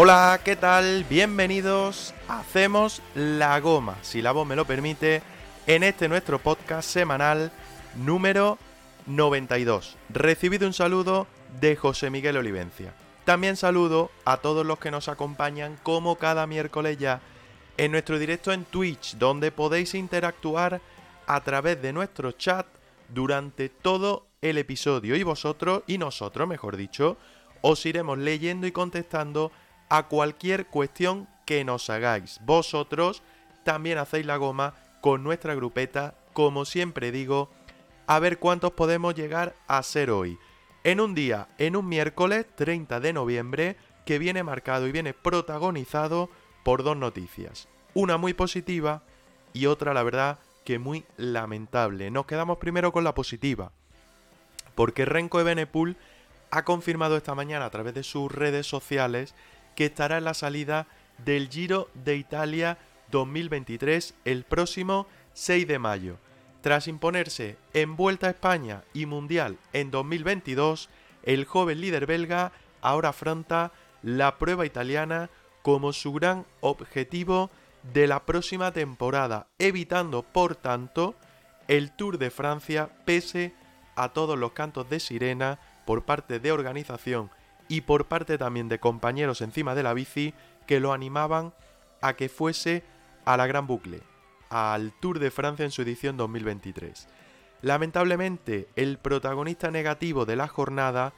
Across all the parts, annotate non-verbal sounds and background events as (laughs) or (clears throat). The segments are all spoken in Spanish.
Hola, ¿qué tal? Bienvenidos Hacemos la Goma, si la voz me lo permite, en este nuestro podcast semanal número 92. Recibido un saludo de José Miguel Olivencia. También saludo a todos los que nos acompañan como cada miércoles ya en nuestro directo en Twitch, donde podéis interactuar a través de nuestro chat durante todo el episodio y vosotros y nosotros, mejor dicho, os iremos leyendo y contestando a cualquier cuestión que nos hagáis. Vosotros también hacéis la goma con nuestra grupeta, como siempre digo, a ver cuántos podemos llegar a ser hoy. En un día, en un miércoles 30 de noviembre, que viene marcado y viene protagonizado por dos noticias. Una muy positiva y otra, la verdad, que muy lamentable. Nos quedamos primero con la positiva, porque Renko Ebenepul ha confirmado esta mañana a través de sus redes sociales que estará en la salida del Giro de Italia 2023 el próximo 6 de mayo. Tras imponerse en Vuelta a España y Mundial en 2022, el joven líder belga ahora afronta la prueba italiana como su gran objetivo de la próxima temporada, evitando por tanto el Tour de Francia pese a todos los cantos de sirena por parte de organización y por parte también de compañeros encima de la bici que lo animaban a que fuese a la Gran Bucle, al Tour de Francia en su edición 2023. Lamentablemente, el protagonista negativo de la jornada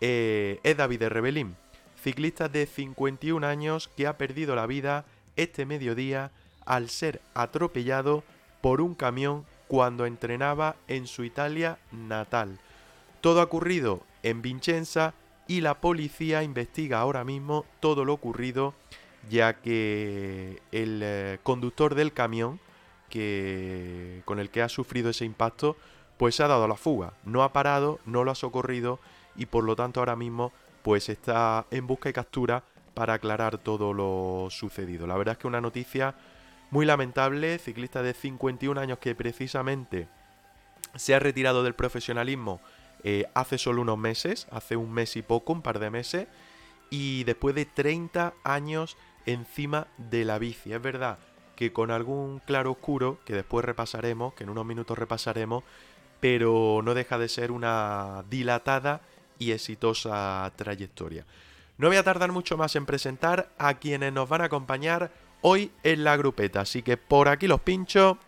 eh, es David Rebelín, ciclista de 51 años que ha perdido la vida este mediodía al ser atropellado por un camión cuando entrenaba en su Italia natal. Todo ha ocurrido en Vincenza y la policía investiga ahora mismo todo lo ocurrido ya que el eh, conductor del camión que, con el que ha sufrido ese impacto pues se ha dado la fuga, no ha parado, no lo ha socorrido y por lo tanto ahora mismo pues está en busca y captura para aclarar todo lo sucedido. La verdad es que una noticia muy lamentable, ciclista de 51 años que precisamente se ha retirado del profesionalismo eh, hace solo unos meses, hace un mes y poco, un par de meses, y después de 30 años encima de la bici. Es verdad que con algún claro oscuro, que después repasaremos, que en unos minutos repasaremos, pero no deja de ser una dilatada y exitosa trayectoria. No voy a tardar mucho más en presentar a quienes nos van a acompañar hoy en la grupeta, así que por aquí los pincho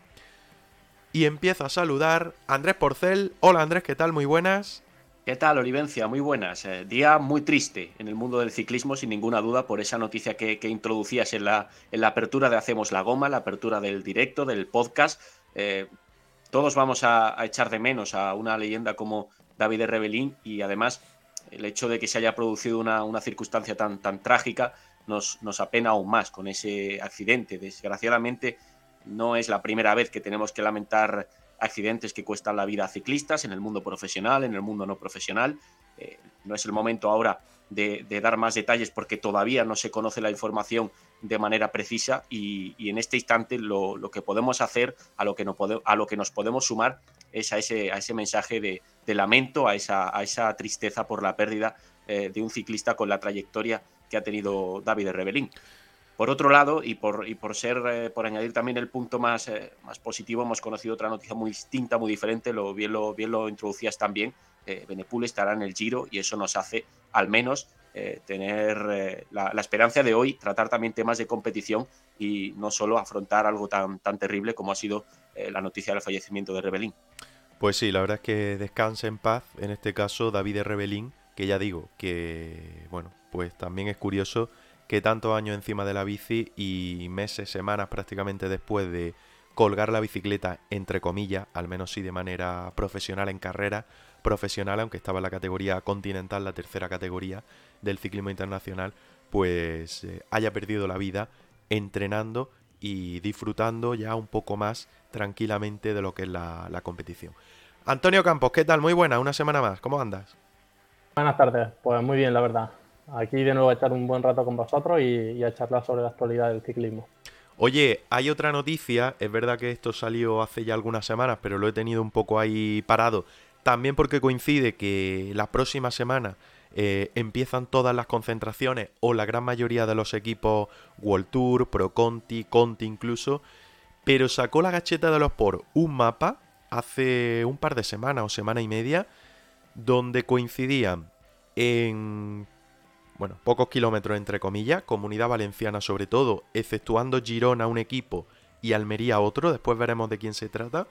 y empiezo a saludar Andrés Porcel. Hola Andrés, ¿qué tal? Muy buenas. ¿Qué tal, Olivencia? Muy buenas. Eh, día muy triste en el mundo del ciclismo, sin ninguna duda, por esa noticia que, introducías en la, en la, apertura de Hacemos la Goma, la apertura del directo, del podcast. Eh, todos vamos a, echar de menos a una leyenda como David Rebelín y además el hecho de que se haya producido una, una circunstancia tan, tan trágica nos, nos apena aún más con ese accidente. Desgraciadamente no es la primera vez que tenemos que lamentar accidentes que cuestan la vida a ciclistas en el mundo profesional, en el mundo no profesional. Eh, no es el momento ahora de, dar más detalles porque todavía no se conoce la información de manera precisa y, en este instante lo, que podemos hacer, a lo que, no a lo que nos podemos sumar es a ese, mensaje de, lamento, a esa, a esa, tristeza por la pérdida eh, de un ciclista con la trayectoria que ha tenido David Rebelín. Por otro lado, y por, y por ser, eh, por añadir también el punto más, eh, más positivo, hemos conocido otra noticia muy distinta, muy diferente, lo, bien, lo, bien lo introducías también. Eh, Benepul estará en el Giro y eso nos hace al menos tener la, esperanza de hoy, tratar también temas de competición y no solo afrontar algo tan, tan terrible como ha sido la noticia del fallecimiento de Rebelín. Pues sí, la verdad es que descanse en paz, en este caso David Rebelín, que ya digo que, bueno, pues también es curioso que tantos años encima de la bici y meses, semanas prácticamente después de colgar la bicicleta, entre comillas, al menos sí de manera profesional en carrera, profesional, aunque estaba en la categoría continental, la tercera categoría del ciclismo internacional, pues eh, haya perdido la vida entrenando y disfrutando ya un poco más tranquilamente de lo que es la, competición. Antonio Campos, ¿qué tal? Muy buena, una semana más, ¿cómo andas? Buenas tardes, pues muy bien, la verdad. Aquí de nuevo a echar un buen rato con vosotros y, a charlar sobre la actualidad del ciclismo. Oye, hay otra noticia, es verdad que esto salió hace ya algunas semanas, pero lo he tenido un poco ahí parado, también porque coincide que la próxima semana eh, empiezan todas las concentraciones o la gran mayoría de los equipos World Tour, Pro Conti, Conti incluso, pero sacó la gacheta de los por un mapa hace un par de semanas o semana y media donde coincidían en bueno, pocos kilómetros entre comillas, Comunidad Valenciana sobre todo, exceptuando Girona un equipo y Almería otro, después veremos de quién se trata,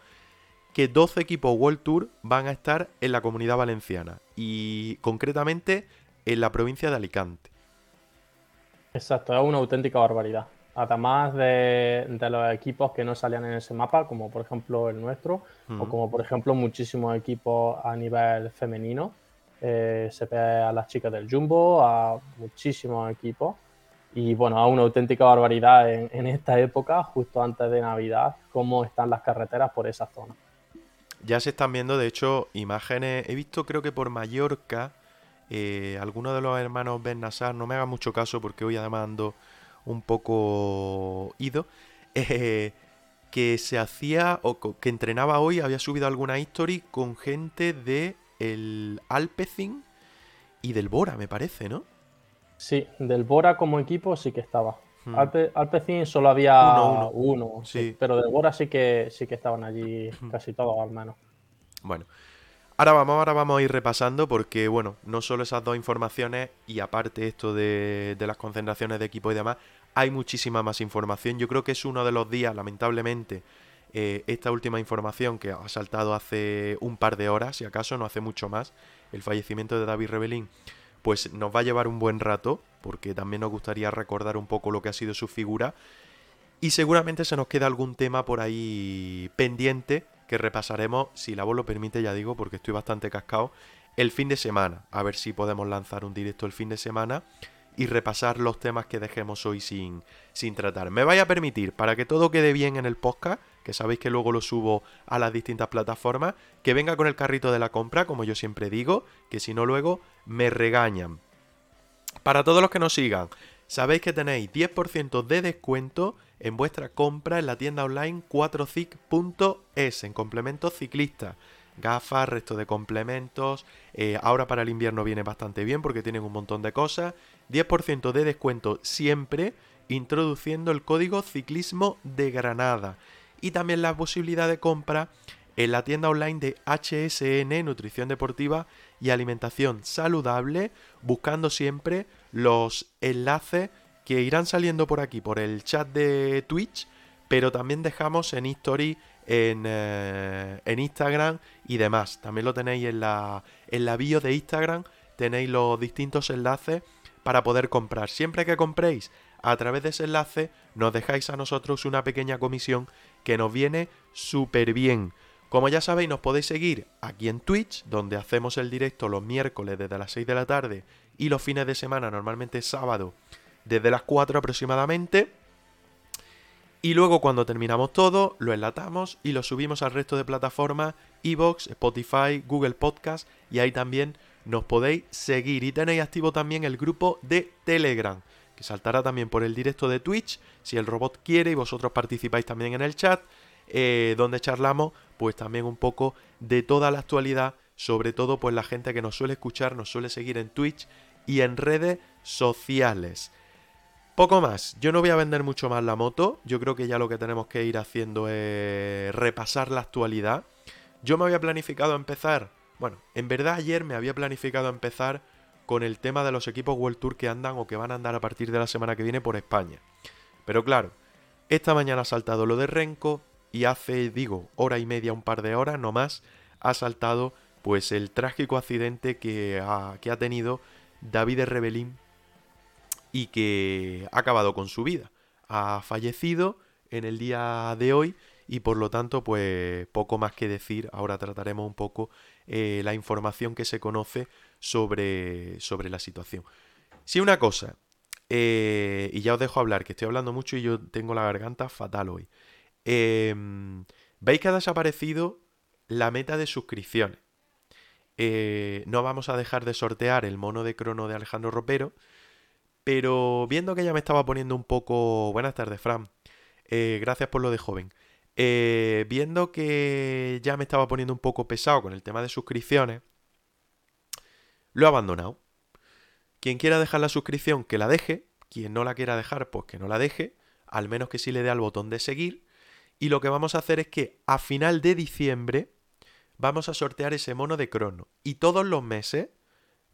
que 12 equipos World Tour van a estar en la comunidad valenciana y concretamente en la provincia de Alicante. Exacto, es una auténtica barbaridad. Además de, los equipos que no salían en ese mapa, como por ejemplo el nuestro, o como por ejemplo muchísimos equipos a nivel femenino. Eh, se ve a las chicas del Jumbo, a muchísimos equipos. Y bueno, a una auténtica barbaridad en, esta época, justo antes de Navidad, cómo están las carreteras por esa zona. Ya se están viendo, de hecho, imágenes. He visto, creo que por Mallorca, eh, algunos de los hermanos Ben Nassar, no me haga mucho caso porque hoy además ando un poco ido, (laughs) eh, que se hacía, o que entrenaba hoy, había subido alguna history con gente de el Alpecin y del Bora, me parece, ¿no? Sí, del Bora como equipo sí que estaba. Hmm. Alpecin solo había uno, sí. pero de Bora sí que sí que estaban allí hmm. casi todos al menos. Bueno, ahora vamos, ahora vamos a ir repasando porque, bueno, no solo esas dos informaciones y aparte esto de, las concentraciones de equipo y demás, hay muchísima más información. Yo creo que es uno de los días, lamentablemente, eh, esta última información que ha saltado hace un par de horas, si acaso, no hace mucho más, el fallecimiento de David Rebelín pues nos va a llevar un buen rato, porque también nos gustaría recordar un poco lo que ha sido su figura. Y seguramente se nos queda algún tema por ahí pendiente que repasaremos, si la voz lo permite, ya digo, porque estoy bastante cascado, el fin de semana. A ver si podemos lanzar un directo el fin de semana y repasar los temas que dejemos hoy sin, sin tratar. Me vaya a permitir, para que todo quede bien en el podcast, que sabéis que luego lo subo a las distintas plataformas, que venga con el carrito de la compra, como yo siempre digo, que si no luego me regañan. Para todos los que nos sigan, sabéis que tenéis 10% de descuento en vuestra compra en la tienda online 4cic.es en complementos ciclistas gafas, resto de complementos. Eh, ahora para el invierno viene bastante bien porque tienen un montón de cosas. 10% de descuento siempre introduciendo el código ciclismo de Granada y también la posibilidad de compra en la tienda online de HSN Nutrición Deportiva y Alimentación Saludable, buscando siempre los enlaces que irán saliendo por aquí, por el chat de Twitch, pero también dejamos en History, en, eh, en Instagram y demás. También lo tenéis en la, en la bio de Instagram, tenéis los distintos enlaces para poder comprar. Siempre que compréis a través de ese enlace, nos dejáis a nosotros una pequeña comisión que nos viene súper bien. Como ya sabéis, nos podéis seguir aquí en Twitch, donde hacemos el directo los miércoles desde las 6 de la tarde y los fines de semana, normalmente sábado, desde las 4 aproximadamente. Y luego cuando terminamos todo, lo enlatamos y lo subimos al resto de plataformas, Evox, Spotify, Google Podcast y ahí también nos podéis seguir. Y tenéis activo también el grupo de Telegram, que saltará también por el directo de Twitch, si el robot quiere y vosotros participáis también en el chat, eh, donde charlamos pues también un poco de toda la actualidad, sobre todo pues la gente que nos suele escuchar, nos suele seguir en Twitch y en redes sociales. Poco más, yo no voy a vender mucho más la moto, yo creo que ya lo que tenemos que ir haciendo es repasar la actualidad. Yo me había planificado empezar bueno, en verdad ayer me había planificado empezar con el tema de los equipos World Tour que andan o que van a andar a partir de la semana que viene por España. Pero claro, esta mañana ha saltado lo de Renko y hace, digo, hora y media, un par de horas, no más, ha saltado pues el trágico accidente que ha, que ha tenido David Rebelín y que ha acabado con su vida. Ha fallecido en el día de hoy y por lo tanto pues poco más que decir. Ahora trataremos un poco eh, la información que se conoce sobre, sobre la situación. Sí, una cosa, eh, y ya os dejo hablar, que estoy hablando mucho y yo tengo la garganta fatal hoy. Em, Veis que ha desaparecido la meta de suscripciones. Eh, no vamos a dejar de sortear el mono de crono de Alejandro Ropero, pero viendo que ya me estaba poniendo un poco... Buenas tardes, Fran. Eh, gracias por lo de joven. Eh, viendo que ya me estaba poniendo un poco pesado con el tema de suscripciones, lo he abandonado. Quien quiera dejar la suscripción, que la deje. Quien no la quiera dejar, pues que no la deje. Al menos que sí le dé al botón de seguir. Y lo que vamos a hacer es que a final de diciembre vamos a sortear ese mono de crono. Y todos los meses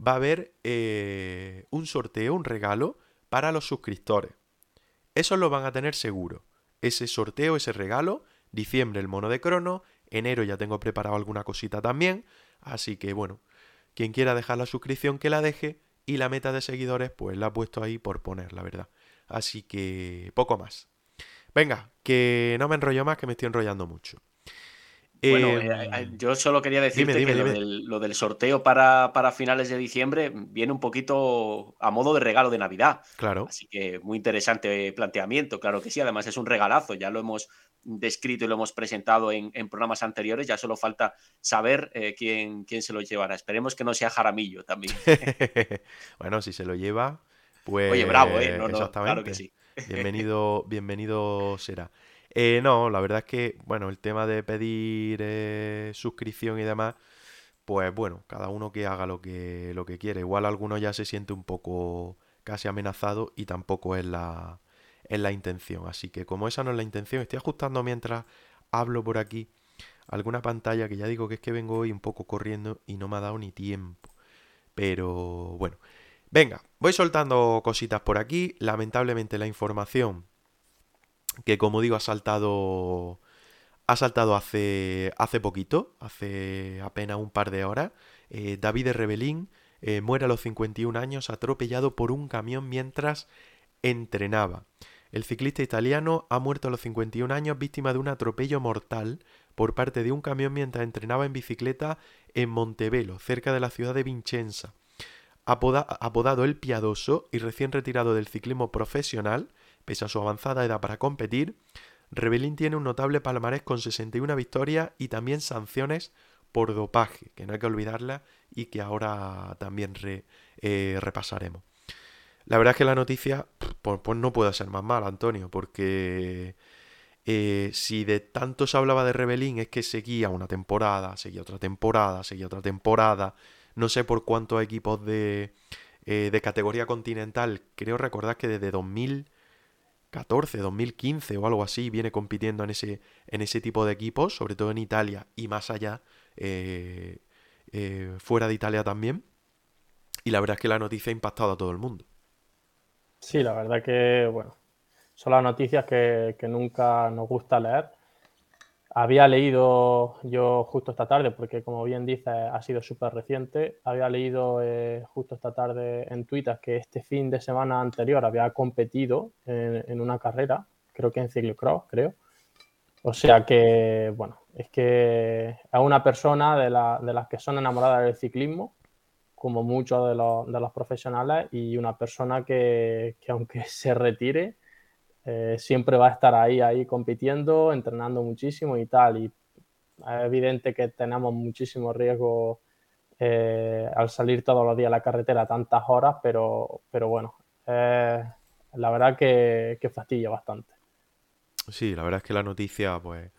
va a haber eh, un sorteo, un regalo para los suscriptores. Eso lo van a tener seguro. Ese sorteo, ese regalo, diciembre el mono de crono, enero ya tengo preparado alguna cosita también. Así que bueno, quien quiera dejar la suscripción que la deje y la meta de seguidores pues la he puesto ahí por poner, la verdad. Así que poco más. Venga, que no me enrollo más, que me estoy enrollando mucho. Bueno, eh, em, yo solo quería decirte que Lo, del, sorteo para, para, finales de diciembre viene un poquito a modo de regalo de Navidad. Claro. Así que muy interesante planteamiento, claro que sí. Además es un regalazo, ya lo hemos descrito y lo hemos presentado en, programas anteriores, ya solo falta saber eh, quién, quién se lo llevará. Esperemos que no sea Jaramillo también. (laughs) bueno, si se lo lleva, pues... Oye, bravo, ¿eh? No, no, claro que sí. Bienvenido, bienvenido será. Eh, no, la verdad es que, bueno, el tema de pedir eh, suscripción y demás, pues bueno, cada uno que haga lo que, lo que quiere. Igual alguno ya se siente un poco casi amenazado y tampoco es la, es la intención. Así que como esa no es la intención, estoy ajustando mientras hablo por aquí alguna pantalla que ya digo que es que vengo hoy un poco corriendo y no me ha dado ni tiempo. Pero bueno, Venga, voy soltando cositas por aquí. Lamentablemente la información que como digo ha saltado ha saltado hace hace poquito, hace apenas un par de horas. Eh, David Rebelín eh, muere a los 51 años atropellado por un camión mientras entrenaba. El ciclista italiano ha muerto a los 51 años víctima de un atropello mortal por parte de un camión mientras entrenaba en bicicleta en Montevelo, cerca de la ciudad de Vincenza apodado el Piadoso y recién retirado del ciclismo profesional, pese a su avanzada edad para competir, Rebelín tiene un notable palmarés con 61 victorias y también sanciones por dopaje, que no hay que olvidarla y que ahora también eh, repasaremos. La verdad es que la noticia pues, pues, no puede ser más mala, Antonio, porque eh, si de tanto se hablaba de Rebelín es que seguía una temporada, seguía otra temporada, seguía otra temporada, no sé por cuántos equipos de, eh, de categoría continental, creo recordar que desde 2014, 2015 o algo así viene compitiendo en ese, en ese tipo de equipos, sobre todo en Italia y más allá, eh, eh, fuera de Italia también. Y la verdad es que la noticia ha impactado a todo el mundo. Sí, la verdad que, bueno, son las noticias que, que nunca nos gusta leer había leído yo justo esta tarde, porque como bien dice, ha sido súper reciente, había leído eh, justo esta tarde en Twitter que este fin de semana anterior había competido en, una carrera, creo que en ciclocross, creo. O sea que, bueno, es que es una persona de, las que son enamoradas del ciclismo, como muchos de los, profesionales, y una persona que, que aunque (laughs) se retire, eh, siempre va a estar ahí, ahí compitiendo, entrenando muchísimo y tal. Y es evidente que tenemos muchísimo riesgo eh, al salir todos los días a la carretera tantas horas, pero, pero bueno, la verdad que, que fastidia bastante. Sí, la verdad es que la noticia, pues,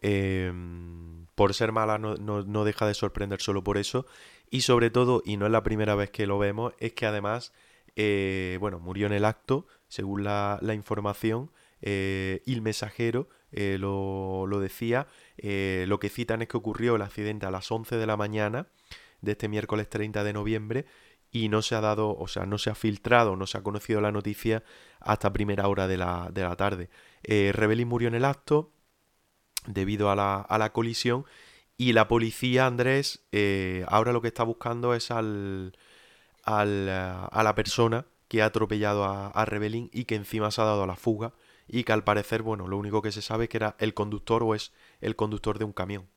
em, por ser mala no, no, deja de sorprender solo por eso. Y sobre todo, y no es la primera vez que lo vemos, es que además, eh, bueno, murió en el acto, según la, información, eh, el mensajero eh, lo, decía, eh, lo que citan es que ocurrió el accidente a las 11 de la mañana de este miércoles 30 de noviembre y no se ha dado, o sea, no se ha filtrado, no se ha conocido la noticia hasta primera hora de la, de la tarde. Rebelín murió en el acto debido a la, a la colisión y la policía, Andrés, ahora lo que está buscando es al, al, a la persona que ha atropellado a, a Rebelín y que encima se ha dado a la fuga y que al parecer, bueno, lo único que se sabe es que era el conductor o es el conductor de un camión.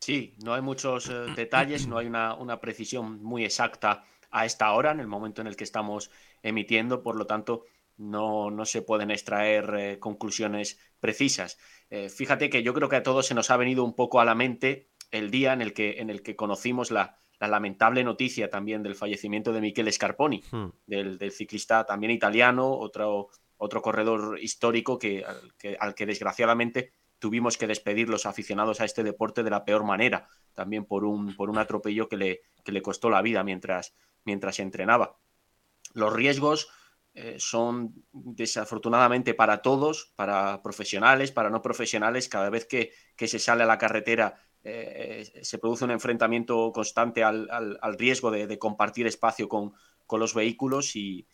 Sí, no hay muchos eh, detalles, no hay una, una, precisión muy exacta a esta hora, en el momento en el que estamos emitiendo, por lo tanto, no, no se pueden extraer eh, conclusiones precisas. Eh, fíjate que yo creo que a todos se nos ha venido un poco a la mente el día en el que, en el que conocimos la, la lamentable noticia también del fallecimiento de Michele Scarponi, hmm. del, del, ciclista también italiano, otro, otro corredor histórico que, al, que, al que desgraciadamente tuvimos que despedir los aficionados a este deporte de la peor manera, también por un, por un atropello que le, que le costó la vida mientras, mientras entrenaba. Los riesgos eh, son desafortunadamente para todos, para profesionales, para no profesionales, cada vez que, que se sale a la carretera eh, se produce un enfrentamiento constante al, riesgo de, compartir espacio con, los vehículos y,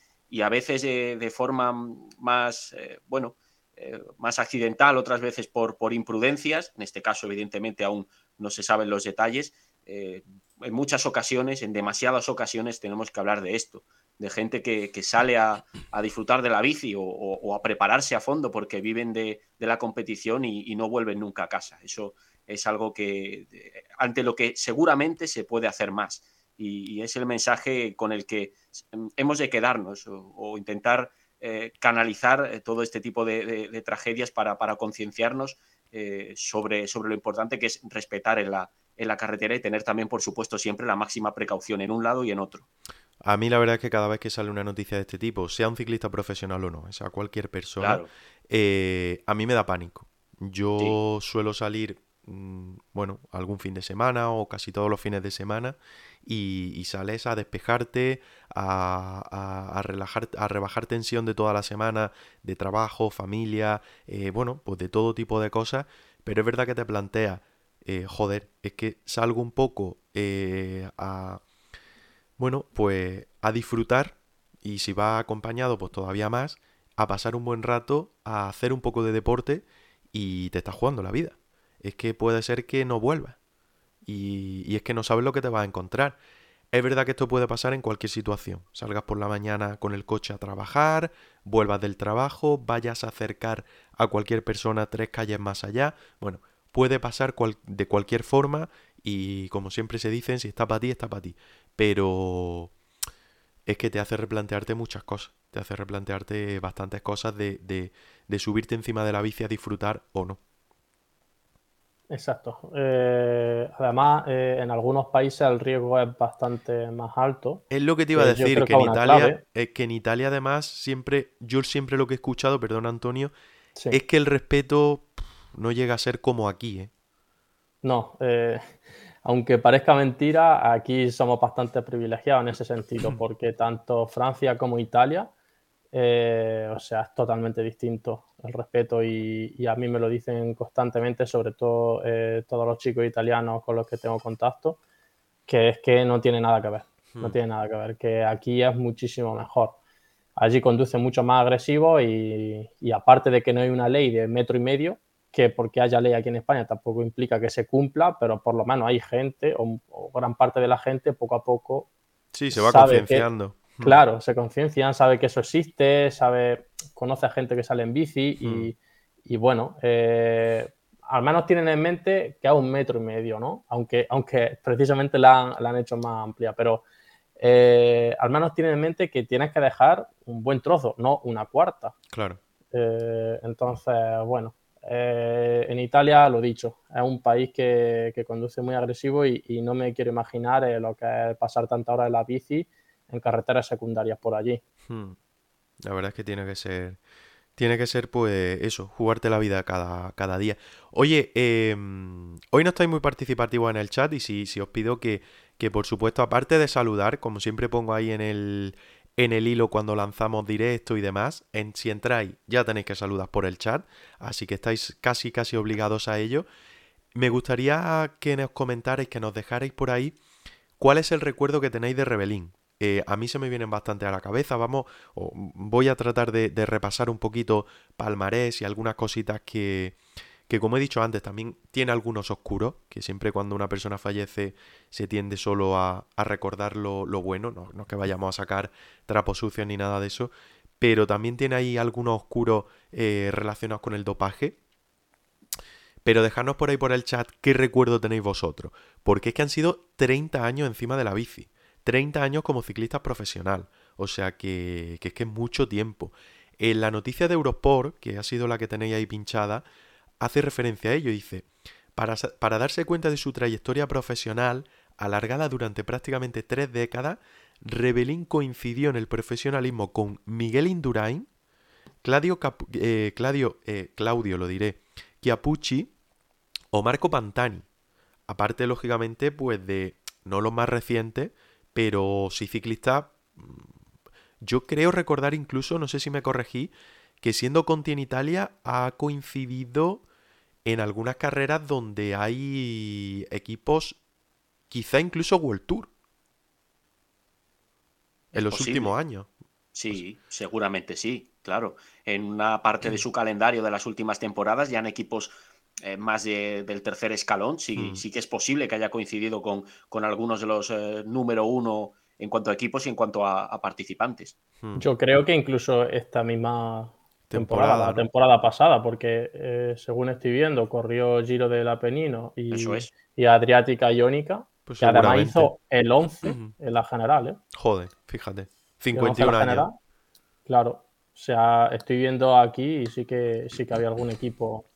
a veces de, de forma más, eh, bueno, eh, más accidental, otras veces por, imprudencias, en este caso evidentemente aún no se saben los detalles, eh, en muchas ocasiones, en demasiadas ocasiones tenemos que hablar de esto, de gente que, sale a, disfrutar de la bici o, a prepararse a fondo porque viven de, de la competición y, y, no vuelven nunca a casa. Eso es algo que, ante lo que seguramente se puede hacer más. Y, y es el mensaje con el que hemos de quedarnos o, o intentar eh, canalizar eh, todo este tipo de, de, de tragedias para, para concienciarnos eh, sobre, sobre lo importante que es respetar en la, en la carretera y tener también, por supuesto, siempre la máxima precaución en un lado y en otro. A mí la verdad es que cada vez que sale una noticia de este tipo, sea un ciclista profesional o no, sea cualquier persona, claro. eh, a mí me da pánico. Yo sí. suelo salir, bueno, algún fin de semana o casi todos los fines de semana y, y sales a despejarte, a, a, a, relajar, a rebajar tensión de toda la semana, de trabajo, familia, eh, bueno, pues de todo tipo de cosas, pero es verdad que te plantea, eh, joder, es que salgo un poco eh, a, bueno, pues a disfrutar y si va acompañado, pues todavía más, a pasar un buen rato, a hacer un poco de deporte y te estás jugando la vida. Es que puede ser que no vuelvas y, y es que no sabes lo que te vas a encontrar. Es verdad que esto puede pasar en cualquier situación. Salgas por la mañana con el coche a trabajar, vuelvas del trabajo, vayas a acercar a cualquier persona tres calles más allá. Bueno, puede pasar cual, de cualquier forma y como siempre se dicen, si está para ti, está para ti. Pero es que te hace replantearte muchas cosas. Te hace replantearte bastantes cosas de, de, de subirte encima de la bici a disfrutar o no. Exacto. Eh, además, eh, en algunos países el riesgo es bastante más alto. Es lo que te iba a eh, decir, que, que en Italia, es que en Italia además siempre, yo siempre lo que he escuchado, perdón Antonio, sí. es que el respeto no llega a ser como aquí, ¿eh? No, (laughs) aunque parezca mentira, aquí somos bastante privilegiados en ese sentido, (clears throat) porque tanto Francia como Italia eh, o sea, es totalmente distinto el respeto y, y, a mí me lo dicen constantemente, sobre todo eh, todos los chicos italianos con los que tengo contacto, que es que no tiene nada que ver, hmm. no tiene nada que ver, que aquí es muchísimo mejor. Allí conduce mucho más agresivo y, y aparte de que no hay una ley de metro y medio, que porque haya ley aquí en España tampoco implica que se cumpla, pero por lo menos hay gente, o, o gran parte de la gente, poco a poco. Sí, se va concienciando. Hmm. Claro, se conciencian, sabe que eso existe, sabe, conoce a gente que sale en bici y, mm. y bueno, eh, al menos tienen en mente que a un metro y medio, ¿no? Aunque, aunque precisamente la han, la han hecho más amplia, pero eh, al menos tienen en mente que tienes que dejar un buen trozo, no una cuarta. Claro. Eh, entonces, bueno, eh, en Italia, lo dicho, es un país que, que conduce muy agresivo y, y, no me quiero imaginar lo que es pasar tanta hora en la bici en carreteras secundarias por allí. Hmm. La verdad es que tiene que ser, tiene que ser pues eso, jugarte la vida cada, cada día. Oye, eh, hoy no estáis muy participativos en el chat y si, si os pido que, que, por supuesto, aparte de saludar, como siempre pongo ahí en el, en el hilo cuando lanzamos directo y demás, en, si entráis ya tenéis que saludar por el chat, así que estáis casi casi obligados a ello. Me gustaría que nos comentarais, que nos dejarais por ahí cuál es el recuerdo que tenéis de Rebelín eh, a mí se me vienen bastante a la cabeza. Vamos, voy a tratar de, repasar un poquito palmarés y algunas cositas que, que como he dicho antes, también tiene algunos oscuros, que siempre cuando una persona fallece se tiende solo a, recordar lo, bueno, no, no que vayamos a sacar trapos sucios ni nada de eso, pero también tiene ahí algunos oscuros eh, relacionados con el dopaje. Pero dejadnos por ahí por el chat qué recuerdo tenéis vosotros, porque es que han sido 30 años encima de la bici, 30 años como ciclista profesional, o sea que, es que es mucho tiempo. En la noticia de Eurosport, que ha sido la que tenéis ahí pinchada, hace referencia a ello. Dice, para, para darse cuenta de su trayectoria profesional, alargada durante prácticamente tres décadas, Rebelín coincidió en el profesionalismo con Miguel Indurain, Claudio, eh, Claudio, eh, Claudio lo diré, Chiapucci o Marco Pantani. Aparte, lógicamente, pues de no los más recientes, pero sí ciclistas yo creo recordar incluso, no sé si me corregí, que siendo Conti en Italia ha coincidido en algunas carreras donde hay equipos, quizá incluso World Tour, en los últimos años. Sí, seguramente sí, claro. En una parte de su calendario de las últimas temporadas ya en equipos eh, más del tercer escalón, sí, mm. sí que es posible que haya coincidido con, con algunos de los eh, número uno en cuanto a equipos y en cuanto a, participantes. Hmm. Yo creo que incluso esta misma temporada, temporada pasada, porque eh, según estoy viendo, corrió Giro del Apenino y, y Adriática Iónica, pues que además hizo el 11 en la general. ¿eh? Joder, fíjate, 51 años. claro, o sea, estoy viendo aquí y sí que, sí que había algún equipo.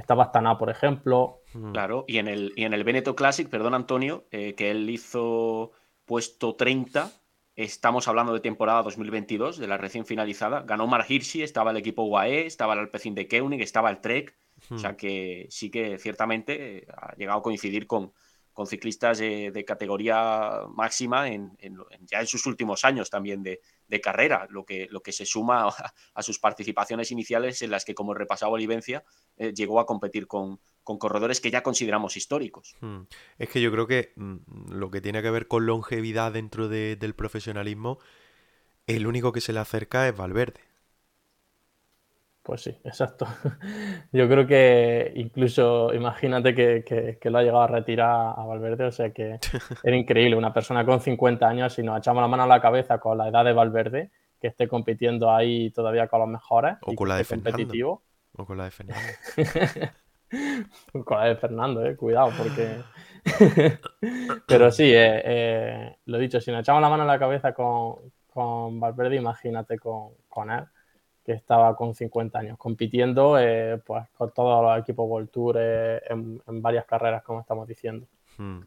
Estaba Astana, por ejemplo. Hmm. Claro, y en el, y en el Veneto Classic, perdón Antonio, eh, que él hizo puesto 30. Estamos hablando de temporada 2022, de la recién finalizada. Ganó Mar Hirschi, estaba el equipo UAE, estaba el Alpecin de Keunig, estaba el Trek. O sea que sí que ciertamente eh, ha llegado a coincidir con, con ciclistas de, categoría máxima en, ya en sus últimos años también de, carrera, lo que, lo que se suma a, sus participaciones iniciales en las que, como repasaba Olivencia, eh, llegó a competir con, corredores que ya consideramos históricos. Hmm. Es que yo creo que mm, lo que tiene que ver con longevidad dentro del profesionalismo, el único que se le acerca es Valverde. Pues sí, (laughs) exacto. Yo creo que incluso imagínate que, lo ha llegado a retirar a Valverde, o sea que (laughs) era increíble, una persona con 50 años, si nos echamos la mano a la cabeza con la edad de Valverde, que esté compitiendo ahí todavía con los mejores. O con la de Fernando. O con la de Fernando. (laughs) con la de Fernando, eh, cuidado, porque... Pero sí, eh, eh, lo dicho, si nos echamos la mano a la cabeza con, con Valverde, imagínate con, con él que estaba con 50 años, compitiendo eh, pues, con todos los equipos World Tour eh, en, varias carreras, como estamos diciendo. Hmm.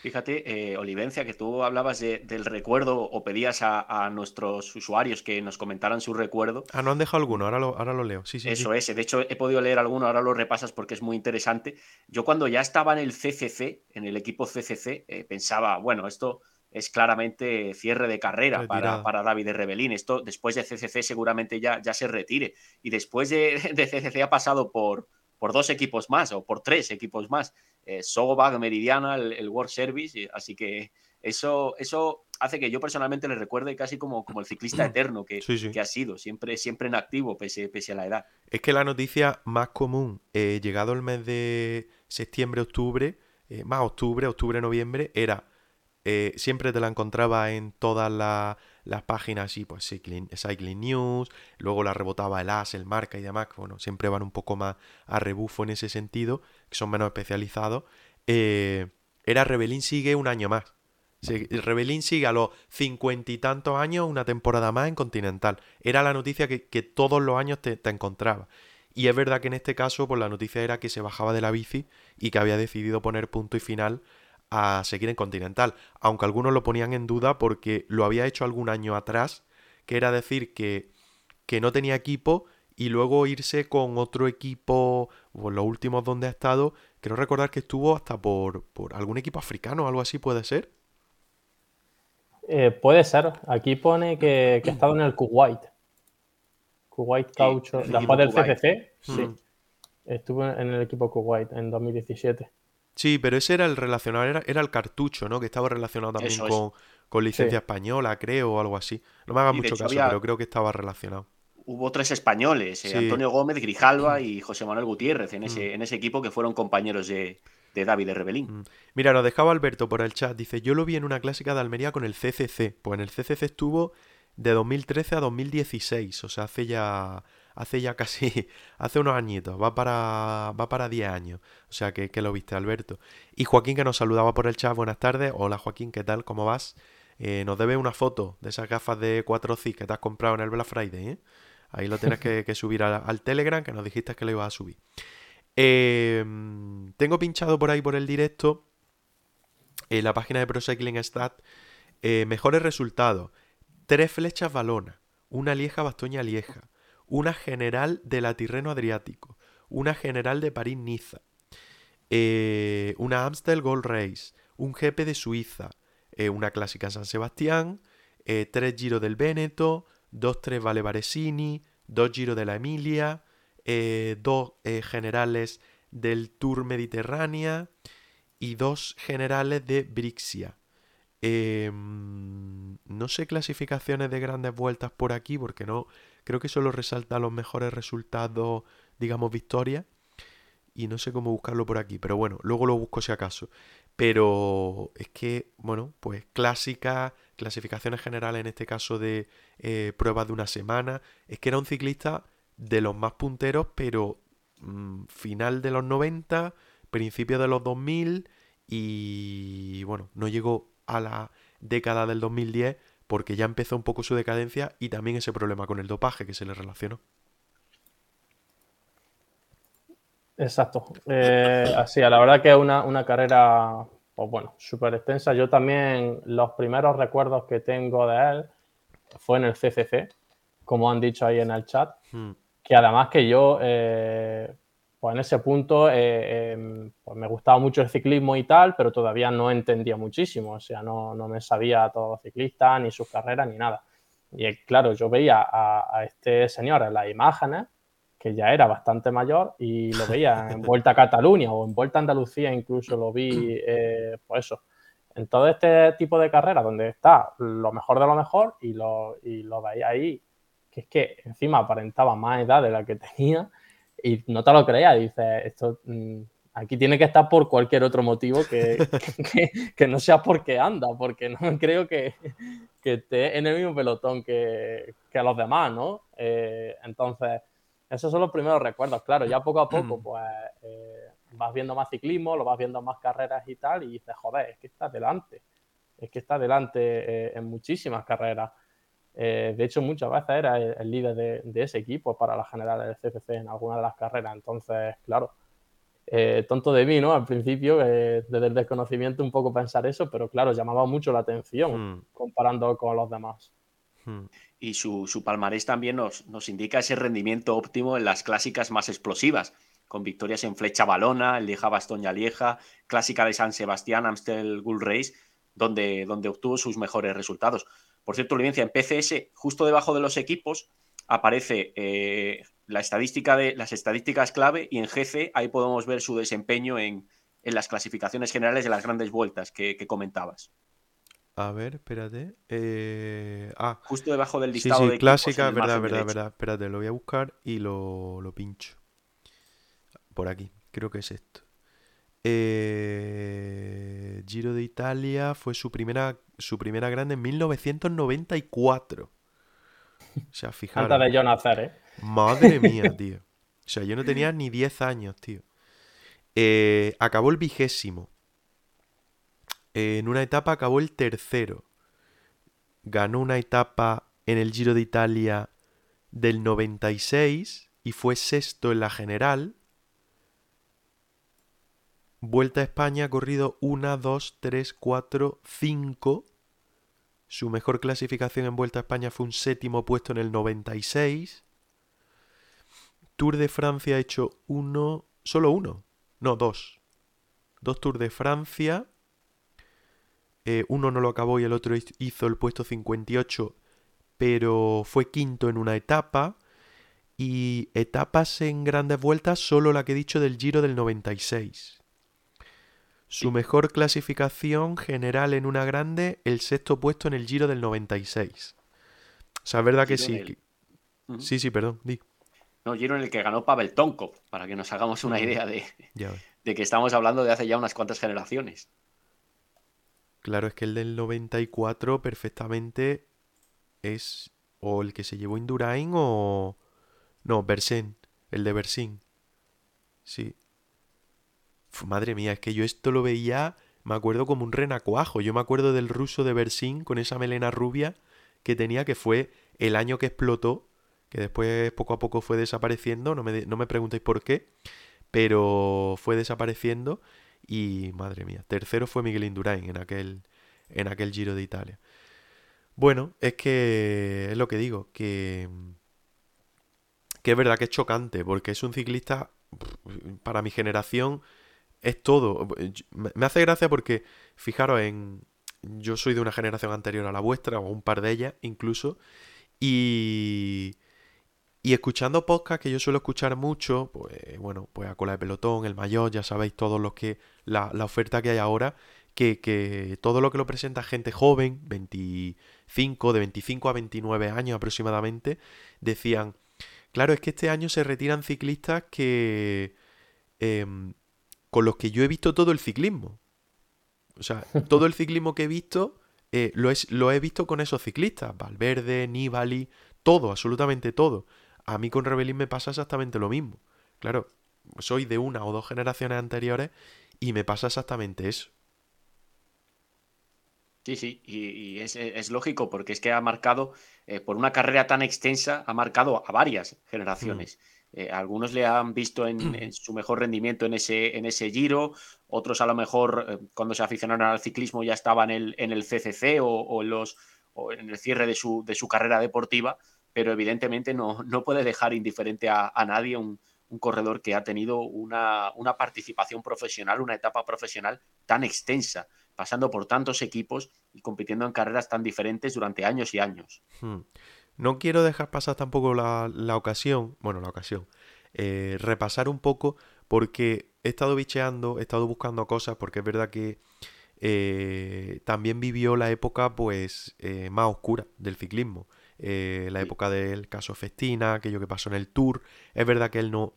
Fíjate, eh, Olivencia, que tú hablabas del recuerdo o pedías a, nuestros usuarios que nos comentaran su recuerdo. Ah, no han dejado alguno, ahora lo, ahora lo leo. Sí, sí, Eso es, de hecho he podido leer alguno, ahora lo repasas porque es muy interesante. Yo cuando ya estaba en el CCC, en el equipo CCC, pensaba, bueno, esto es claramente cierre de carrera para, para, David de Rebelín. Esto después de CCC seguramente ya, ya se retire. Y después de, (laughs) CCC ha pasado por, por dos equipos más o por tres equipos más. Eh, Meridiana, el, World Service. Así que eso, eso hace que yo personalmente le recuerde casi como, como el ciclista (clears throat) eterno que, que ha sido, siempre, siempre en activo pese, pese, a la edad. Es que la noticia más común, eh, llegado el mes de septiembre, octubre, eh, más octubre, octubre, noviembre, era eh, siempre te la encontraba en todas las páginas, y pues Cycling, Cycling, News, luego la rebotaba el As, el Marca y demás, que bueno, siempre van un poco más a rebufo en ese sentido, que son menos especializados. Eh, era Rebelín sigue un año más. Rebelín sigue a los cincuenta y tantos años una temporada más en Continental. Era la noticia que, todos los años te, te encontraba. Y es verdad que en este caso, pues la noticia era que se bajaba de la bici y que había decidido poner punto y final a seguir en Continental, aunque algunos lo ponían en duda porque lo había hecho algún año atrás, que era decir que, que no tenía equipo y luego irse con otro equipo, o los últimos donde ha estado, quiero recordar que estuvo hasta por, por algún equipo africano algo así, ¿puede ser? Eh, puede ser. Aquí pone que, que, ha estado en el Kuwait. Kuwait Caucho. después del CCC, sí. Mm. Estuvo en el equipo Kuwait en 2017. Sí, pero ese era el relacionado, era, era el cartucho, ¿no? Que estaba relacionado también con, con, licencia española, creo, o algo así. No me haga mucho caso, pero creo que estaba relacionado. hubo tres españoles, eh, Antonio Gómez, Grijalva y José Manuel Gutiérrez en ese, mm. en ese equipo que fueron compañeros de, de David de Rebelín. Mm. Mira, nos dejaba Alberto por el chat, dice, yo lo vi en una clásica de Almería con el CCC, pues en el CCC estuvo de 2013 a 2016, o sea, hace ya hace ya casi, (laughs) hace unos añitos, va para, va para 10 años. O sea que, que, lo viste, Alberto. Y Joaquín que nos saludaba por el chat, buenas tardes. Hola Joaquín, ¿qué tal? ¿Cómo vas? Eh, nos debe una foto de esas gafas de 4C que te has comprado en el Black Friday, ¿eh? Ahí lo tienes que, (laughs) subir al, Telegram, que nos dijiste que lo ibas a subir. Em, tengo pinchado por ahí por el directo en la página de Pro Cycling Stat eh, mejores resultados. Tres flechas balona, una lieja bastoña lieja, una general de la Tirreno Adriático, una general de París-Niza, eh, una Amstel Gold Race, un GP de Suiza, eh, una clásica San Sebastián, eh, tres Giro del Véneto, dos tres Vale Varesini, dos Giro de la Emilia, dos generales del Tour Mediterránea. Y dos generales de Brixia. Em, no sé clasificaciones de grandes vueltas por aquí porque no, Creo que solo resalta los mejores resultados, digamos, victorias. Y no sé cómo buscarlo por aquí, pero bueno, luego lo busco si acaso. Pero es que, bueno, pues clásicas, clasificaciones generales en este caso de eh, pruebas de una semana. Es que era un ciclista de los más punteros, pero mm, final de los 90, principio de los 2000 y bueno, no llegó a la década del 2010 porque ya empezó un poco su decadencia y también ese problema con el dopaje que se le relacionó. Exacto. Eh, así, a la verdad que es una, carrera, pues bueno, súper extensa. Yo también, los primeros recuerdos que tengo de él fue en el CCC, como han dicho ahí en el chat, hmm. que además que yo, eh, pues en ese punto eh, em, pues me gustaba mucho el ciclismo y tal, pero todavía no entendía muchísimo, o sea, no, me sabía todos los ciclistas, ni sus carreras, ni nada. Y claro, yo veía a, este señor en las imágenes, que ya era bastante mayor, y lo veía (laughs) en Vuelta a Cataluña o en Vuelta a Andalucía, incluso lo vi, eh, pues eso, en todo este tipo de carreras donde está lo mejor de lo mejor y lo, y lo veía ahí, que es que encima aparentaba más edad de la que tenía y no te lo creías, dices, esto mm, aquí tiene que estar por cualquier otro motivo que, (laughs) que, no sea porque anda, porque no (laughs) creo que, esté en el mismo pelotón que, a los demás, ¿no? Eh, entonces, esos son los primeros recuerdos, claro, ya poco a poco, mm. pues eh, vas viendo más ciclismo, lo vas viendo más carreras y tal, y dices, joder, es que está delante, es que está delante eh, en muchísimas carreras. Eh, de hecho, muchas veces era el, líder de, ese equipo para la general del CFC en alguna de las carreras. Entonces, claro, eh, tonto de mí, ¿no? Al principio, eh, desde el desconocimiento, un poco pensar eso, pero claro, llamaba mucho la atención hmm. comparando con los demás. Hmm. Y su, palmarés también nos, nos, indica ese rendimiento óptimo en las clásicas más explosivas, con victorias en Flecha Balona, el Lieja Bastoña Lieja, clásica de San Sebastián, Amstel Gull Race, donde, donde obtuvo sus mejores resultados. Por cierto, Olivencia, en PCS, justo debajo de los equipos, aparece eh, la estadística de, las estadísticas clave y en GC ahí podemos ver su desempeño en, las clasificaciones generales de las grandes vueltas que, comentabas. A ver, espérate. Eh, ah, justo debajo del listado sí, de clásica, verdad, verdad, verdad. Espérate, lo voy a buscar y lo, lo pincho. Por aquí, creo que es esto. Eh, Giro de Italia fue su primera, su primera grande en 1994. O sea, fijaros. Antes de yo nacer, ¿eh? Madre (laughs) mía, tío. O sea, yo no tenía ni 10 años, tío. Eh, acabó el vigésimo. en una etapa acabó el tercero. Ganó una etapa en el Giro de Italia del 96 y fue sexto en la general. Vuelta a España ha corrido 1, 2, 3, 4, 5. Su mejor clasificación en Vuelta a España fue un séptimo puesto en el 96. Tour de Francia ha hecho uno, solo uno, no, dos. Dos Tours de Francia. Eh, uno no lo acabó y el otro hizo el puesto 58, pero fue quinto en una etapa. Y etapas en grandes vueltas, solo la que he dicho del Giro del 96. Su mejor clasificación general en una grande, el sexto puesto en el Giro del 96. O sea, es verdad que sí. Sí, sí, perdón, di. No, Giro en el que ganó Pavel Tonkov, para que nos hagamos una idea de, de que estamos hablando de hace ya unas cuantas generaciones. Claro, es que el del 94 perfectamente es o el que se llevó Indurain o... No, Bersen, el de Bersin. Sí. Madre mía, es que yo esto lo veía, me acuerdo como un renacuajo. Yo me acuerdo del ruso de Bersin con esa melena rubia que tenía, que fue el año que explotó, que después poco a poco fue desapareciendo, no me, no me preguntéis por qué, pero fue desapareciendo y madre mía, tercero fue Miguel Indurain en aquel, en aquel Giro de Italia. Bueno, es que es lo que digo, que, que es verdad que es chocante, porque es un ciclista, para mi generación, es todo. Me hace gracia porque, fijaros, en, yo soy de una generación anterior a la vuestra, o un par de ellas incluso, y, y escuchando podcast que yo suelo escuchar mucho, pues bueno, pues a cola de pelotón, el mayor, ya sabéis todos los que, la, la oferta que hay ahora, que, que, todo lo que lo presenta gente joven, 25, de 25 a 29 años aproximadamente, decían, claro, es que este año se retiran ciclistas que... Em, con los que yo he visto todo el ciclismo. O sea, (laughs) todo el ciclismo que he visto eh, lo, es, lo he visto con esos ciclistas. Valverde, Nibali, todo, absolutamente todo. A mí con Rebelín me pasa exactamente lo mismo. Claro, soy de una o dos generaciones anteriores y me pasa exactamente eso. Sí, sí, y, es, lógico porque es que ha marcado, eh, por una carrera tan extensa, ha marcado a varias generaciones. Mm. Eh, algunos le han visto en, su mejor rendimiento en ese, en ese giro, otros a lo mejor eh, cuando se aficionaron al ciclismo ya estaban en el, en el CCC o, en, los, en el cierre de su, de su carrera deportiva, pero evidentemente no, no puede dejar indiferente a, nadie un, un, corredor que ha tenido una, una participación profesional, una etapa profesional tan extensa pasando por tantos equipos y compitiendo en carreras tan diferentes durante años y años. Hmm. No quiero dejar pasar tampoco la, ocasión, bueno, la ocasión, eh, repasar un poco porque he estado bicheando, he estado buscando cosas porque es verdad que eh, también vivió la época pues eh, más oscura del ciclismo. la época del caso Festina, aquello que pasó en el Tour. Es verdad que él no,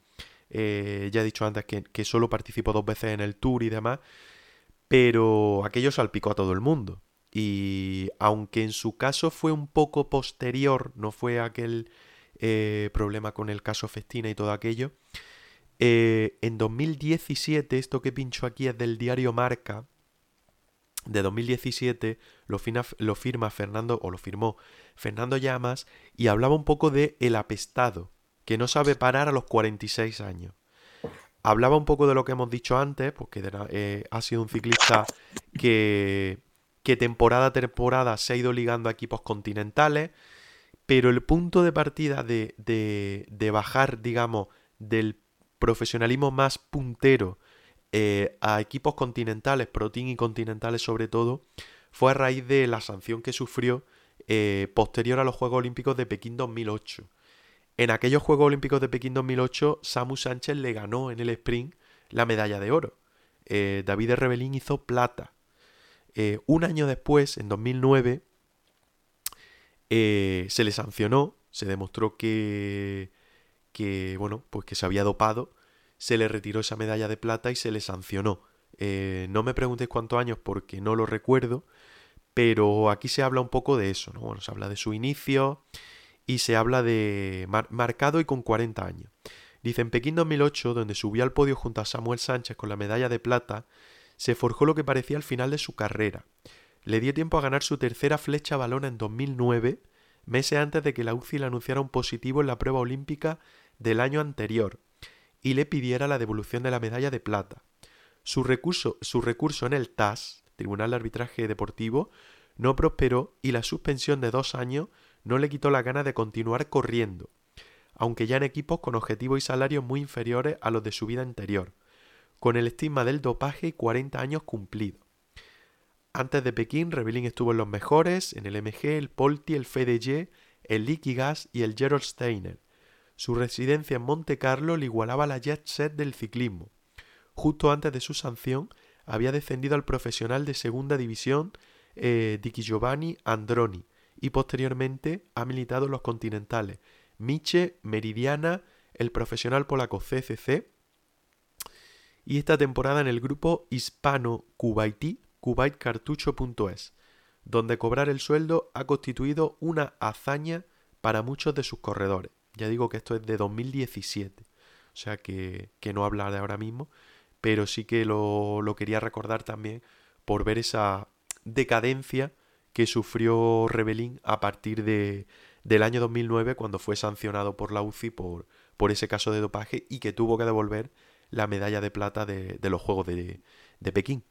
ya he dicho antes que, que, solo participó dos veces en el Tour y demás, pero aquello salpicó a todo el mundo. Y aunque en su caso fue un poco posterior, no fue aquel eh, problema con el caso Festina y todo aquello, eh, en 2017, esto que pincho aquí es del diario Marca, de 2017, lo, firma Fernando, o lo firmó Fernando Llamas, y hablaba un poco de el apestado, que no sabe parar a los 46 años. Hablaba un poco de lo que hemos dicho antes, porque eh, ha sido un ciclista que, que temporada a temporada se ha ido ligando a equipos continentales, pero el punto de partida de, de, bajar, digamos, del profesionalismo más puntero eh, a equipos continentales, pro y continentales sobre todo, fue a raíz de la sanción que sufrió eh, posterior a los Juegos Olímpicos de Pekín 2008. En aquellos Juegos Olímpicos de Pekín 2008, Samu Sánchez le ganó en el sprint la medalla de oro. Eh, David Rebelín hizo plata. Eh, un año después, en 2009, eh, se le sancionó, se demostró que, que, bueno, pues que se había dopado, se le retiró esa medalla de plata y se le sancionó. no me preguntéis cuántos años porque no lo recuerdo, pero aquí se habla un poco de eso, ¿no? Bueno, se habla de su inicio, y se habla de marcado y con 40 años. Dice, en Pekín 2008, donde subió al podio junto a Samuel Sánchez con la medalla de plata, se forjó lo que parecía el final de su carrera. Le dio tiempo a ganar su tercera flecha balona en 2009, meses antes de que la UCI le anunciara un positivo en la prueba olímpica del año anterior y le pidiera la devolución de la medalla de plata. Su recurso, su recurso en el TAS, Tribunal de Arbitraje Deportivo, no prosperó y la suspensión de dos años no le quitó la gana de continuar corriendo, aunque ya en equipos con objetivos y salarios muy inferiores a los de su vida anterior, con el estigma del dopaje y 40 años cumplidos. Antes de Pekín, Rebelin estuvo en los mejores, en el MG, el Polti, el FDG, el Liquigas y el Gerald Steiner. Su residencia en Monte Carlo le igualaba la jet set del ciclismo. Justo antes de su sanción, había descendido al profesional de segunda división eh, Giovanni Androni, y posteriormente ha militado en los continentales Miche, Meridiana, el profesional polaco CCC y esta temporada en el grupo hispano-kuwaití kuwaitcartucho.es, donde cobrar el sueldo ha constituido una hazaña para muchos de sus corredores. Ya digo que esto es de 2017, o sea que, no hablar de ahora mismo, pero sí que lo, lo quería recordar también por ver esa decadencia que sufrió Rebelín a partir de, del año 2009 cuando fue sancionado por la UCI por, por ese caso de dopaje y que tuvo que devolver la medalla de plata de, los Juegos de, Pekín.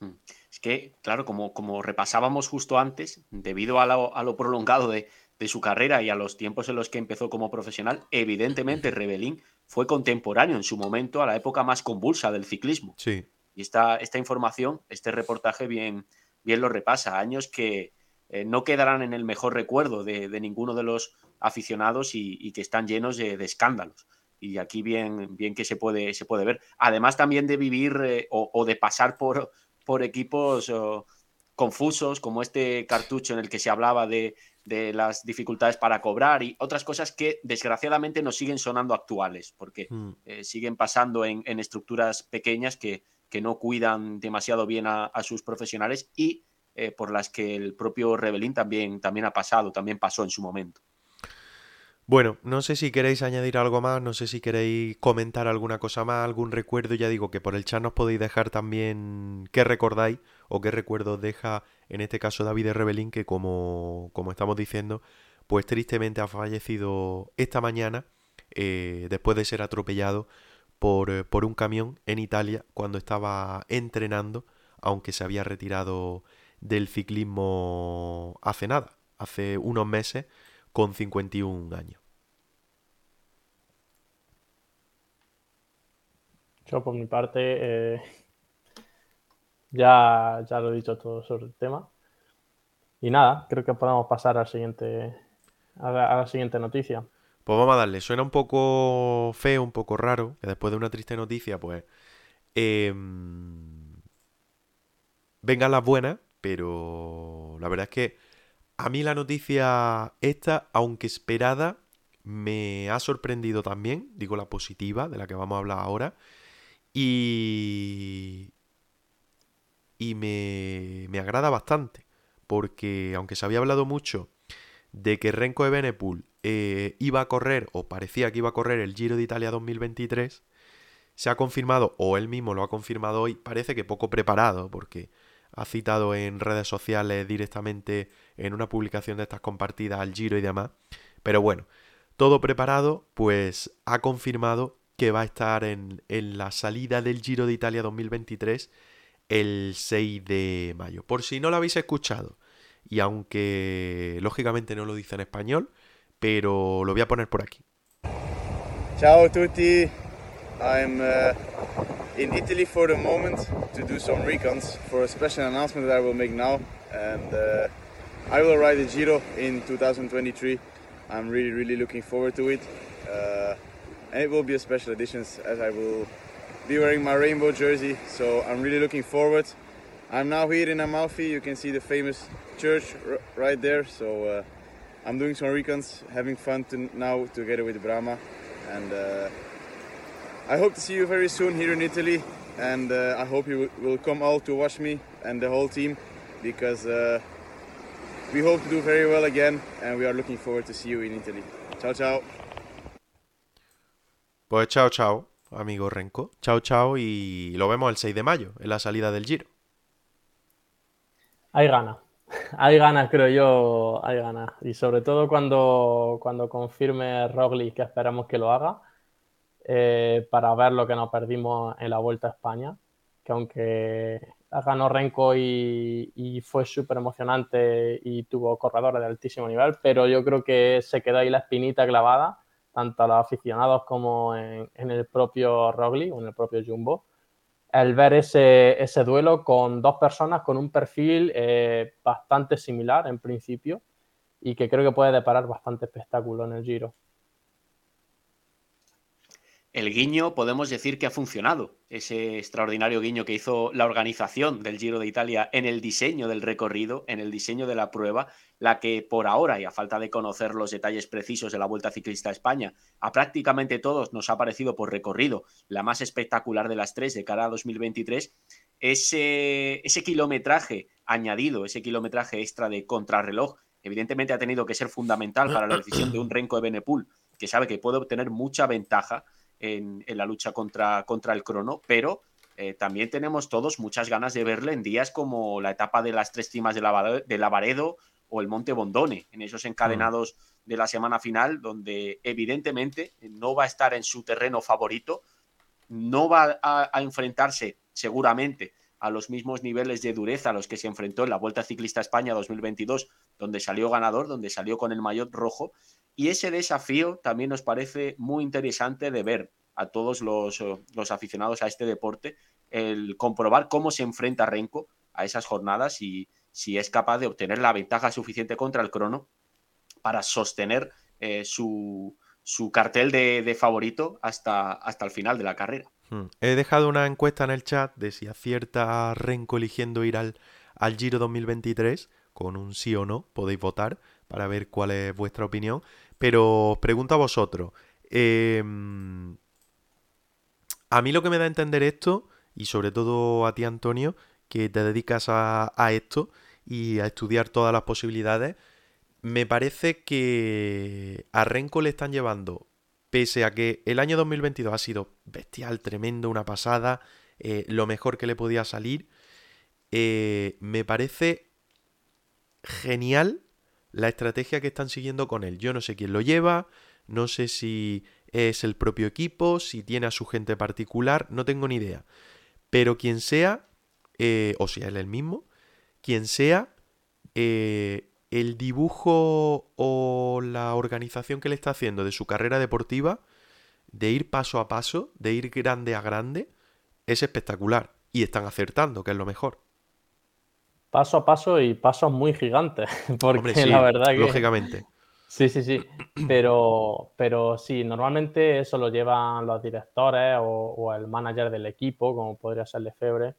Mm. Es que, claro, como, como repasábamos justo antes, debido a lo, prolongado de, su carrera y a los tiempos en los que empezó como profesional, evidentemente Rebelín fue contemporáneo en su momento a la época más convulsa del ciclismo. Sí. Y esta, esta información, este reportaje bien, bien lo repasa. Años que eh, no quedarán en el mejor recuerdo de, ninguno de los aficionados y, que están llenos de, escándalos. Y aquí bien, bien que se puede, se puede ver. Además también de vivir eh, o, de pasar por, por equipos confusos, como este cartucho en el que se hablaba de, las dificultades para cobrar y otras cosas que desgraciadamente nos siguen sonando actuales, porque mm. eh, siguen pasando en, estructuras pequeñas que, que no cuidan demasiado bien a, sus profesionales y eh, por las que el propio Rebelín también, también ha pasado, también pasó en su momento. Bueno, no sé si queréis añadir algo más, no sé si queréis comentar alguna cosa más, algún recuerdo, ya digo que por el chat nos podéis dejar también qué recordáis o qué recuerdos deja en este caso David Rebelín, que como, como estamos diciendo, pues tristemente ha fallecido esta mañana eh, después de ser atropellado eh, por, un camión en Italia cuando estaba entrenando, aunque se había retirado del ciclismo hace nada, hace unos meses, con 51 años. Yo por mi parte eh, ya, ya lo he dicho todo sobre el tema. Y nada, creo que podemos pasar al siguiente, a la siguiente noticia. Pues vamos a darle. Suena un poco feo, un poco raro, después de una triste noticia, pues... Em, vengan las buenas, pero la verdad es que a mí la noticia esta, aunque esperada, me ha sorprendido también, digo la positiva, de la que vamos a hablar ahora, y... Y me, me agrada bastante, porque aunque se había hablado mucho de que Renko de Benepul eh, iba a correr, o parecía que iba a correr el Giro de Italia 2023, se ha confirmado, o él mismo lo ha confirmado hoy, parece que poco preparado, porque ha citado en redes sociales directamente en una publicación de estas compartidas al Giro y demás. Pero bueno, todo preparado, pues ha confirmado que va a estar en, en la salida del Giro de Italia 2023 el 6 de mayo. Por si no lo habéis escuchado, y aunque lógicamente no lo dice en español, pero lo voy a poner por aquí. Ciao a tutti, I'm uh, in Italy for the moment to do some recons for a special announcement that I will make now and uh, I will ride the Giro in 2023. I'm really really looking forward to it uh, and it will be a special edition as I will be wearing my rainbow jersey so I'm really looking forward. I'm now here in Amalfi. You can see the famous church right there. So uh, I'm doing some recons, having fun to now together with Brahma, and uh, I hope to see you very soon here in Italy. And uh, I hope you will come all to watch me and the whole team, because uh, we hope to do very well again, and we are looking forward to see you in Italy. Ciao, ciao. Pues chao, chao, amigo Renko. Chao, chao, y lo vemos el 6 de mayo, en la salida del Giro. Hay ganas. (laughs) Hay ganas, creo yo, hay ganas. Y sobre todo cuando, cuando confirme Roglic, que esperamos que lo haga, eh, para ver lo que nos perdimos en la Vuelta a España. Que aunque ganó Renko y, y fue súper emocionante y tuvo corredores de altísimo nivel, pero yo creo que se quedó ahí la espinita clavada, tanto a los aficionados como en, en el propio Roglic o en el propio Jumbo el ver ese, ese duelo con dos personas con un perfil eh, bastante similar en principio y que creo que puede deparar bastante espectáculo en el Giro. El guiño podemos decir que ha funcionado. Ese extraordinario guiño que hizo la organización del Giro de Italia en el diseño del recorrido, en el diseño de la prueba, la que por ahora, y a falta de conocer los detalles precisos de la Vuelta Ciclista a España, a prácticamente todos nos ha parecido por recorrido la más espectacular de las tres de cara a 2023, ese, ese kilometraje añadido, ese kilometraje extra de contrarreloj, evidentemente ha tenido que ser fundamental para la decisión de un Renko de Benepul, que sabe que puede obtener mucha ventaja en, la lucha contra, contra, el crono, pero eh, también tenemos todos muchas ganas de verle en días como la etapa de las tres cimas de, la, de Lavaredo o el Monte Bondone, en esos encadenados de la semana final, donde evidentemente no va a estar en su terreno favorito, no va a, enfrentarse seguramente a los mismos niveles de dureza a los que se enfrentó en la Vuelta Ciclista España 2022, donde salió ganador, donde salió con el maillot rojo, y ese desafío también nos parece muy interesante de ver a todos los, eh, los aficionados a este deporte, el comprobar cómo se enfrenta Renko a esas jornadas y si es capaz de obtener la ventaja suficiente contra el crono para sostener eh, su, su, cartel de, favorito hasta, hasta el final de la carrera. Hmm. He dejado una encuesta en el chat de si acierta Renko eligiendo ir al, al Giro 2023 con un sí o no, podéis votar para ver cuál es vuestra opinión. Pero os pregunto a vosotros. Em, a mí lo que me da a entender esto, y sobre todo a ti, Antonio, que te dedicas a, esto y a estudiar todas las posibilidades, me parece que a Renko le están llevando, pese a que el año 2022 ha sido bestial, tremendo, una pasada, eh, lo mejor que le podía salir, eh, me parece genial la estrategia que están siguiendo con él. Yo no sé quién lo lleva, no sé si es el propio equipo, si tiene a su gente particular, no tengo ni idea. Pero quien sea, eh, o sea, él el mismo, quien sea, eh, el dibujo o la organización que le está haciendo de su carrera deportiva, de ir paso a paso, de ir grande a grande, es espectacular. Y están acertando, que es lo mejor paso a paso y pasos muy gigantes. (laughs) Porque la verdad que. Lógicamente. Sí, sí, sí. Pero, pero sí, normalmente eso lo llevan los directores o, el manager del equipo, como podría ser Lefebvre,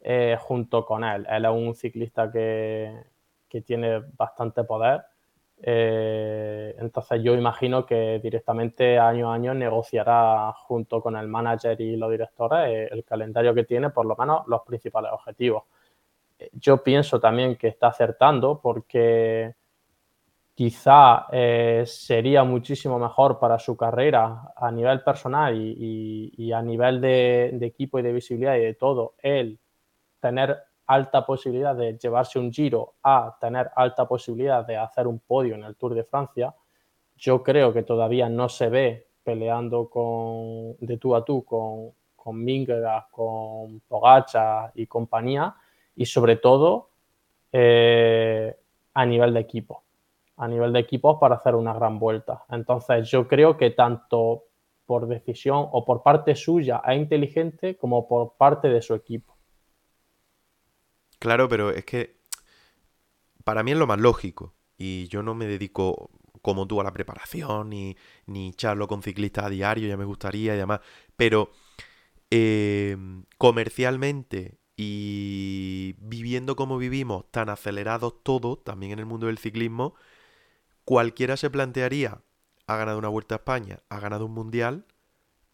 eh, junto con él. Él es un ciclista que, que tiene bastante poder. Eh, entonces yo imagino que directamente año a año negociará junto con el manager y los directores eh, el calendario que tiene, por lo menos los principales objetivos yo pienso también que está acertando porque quizá eh, sería muchísimo mejor para su carrera a nivel personal y, a nivel de, equipo y de visibilidad y de todo, el tener alta posibilidad de llevarse un giro a tener alta posibilidad de hacer un podio en el Tour de Francia. Yo creo que todavía no se ve peleando con, de tú a tú con, con con Pogacha y compañía y sobre todo eh, a nivel de equipo, a nivel de equipos para hacer una gran vuelta. Entonces yo creo que tanto por decisión o por parte suya es inteligente como por parte de su equipo. Claro, pero es que para mí es lo más lógico y yo no me dedico como tú a la preparación ni, ni charlo con ciclistas a diario, ya me gustaría y demás, pero eh, comercialmente y viviendo como vivimos, tan acelerados todos, también en el mundo del ciclismo, cualquiera se plantearía, ha ganado una Vuelta a España, ha ganado un Mundial,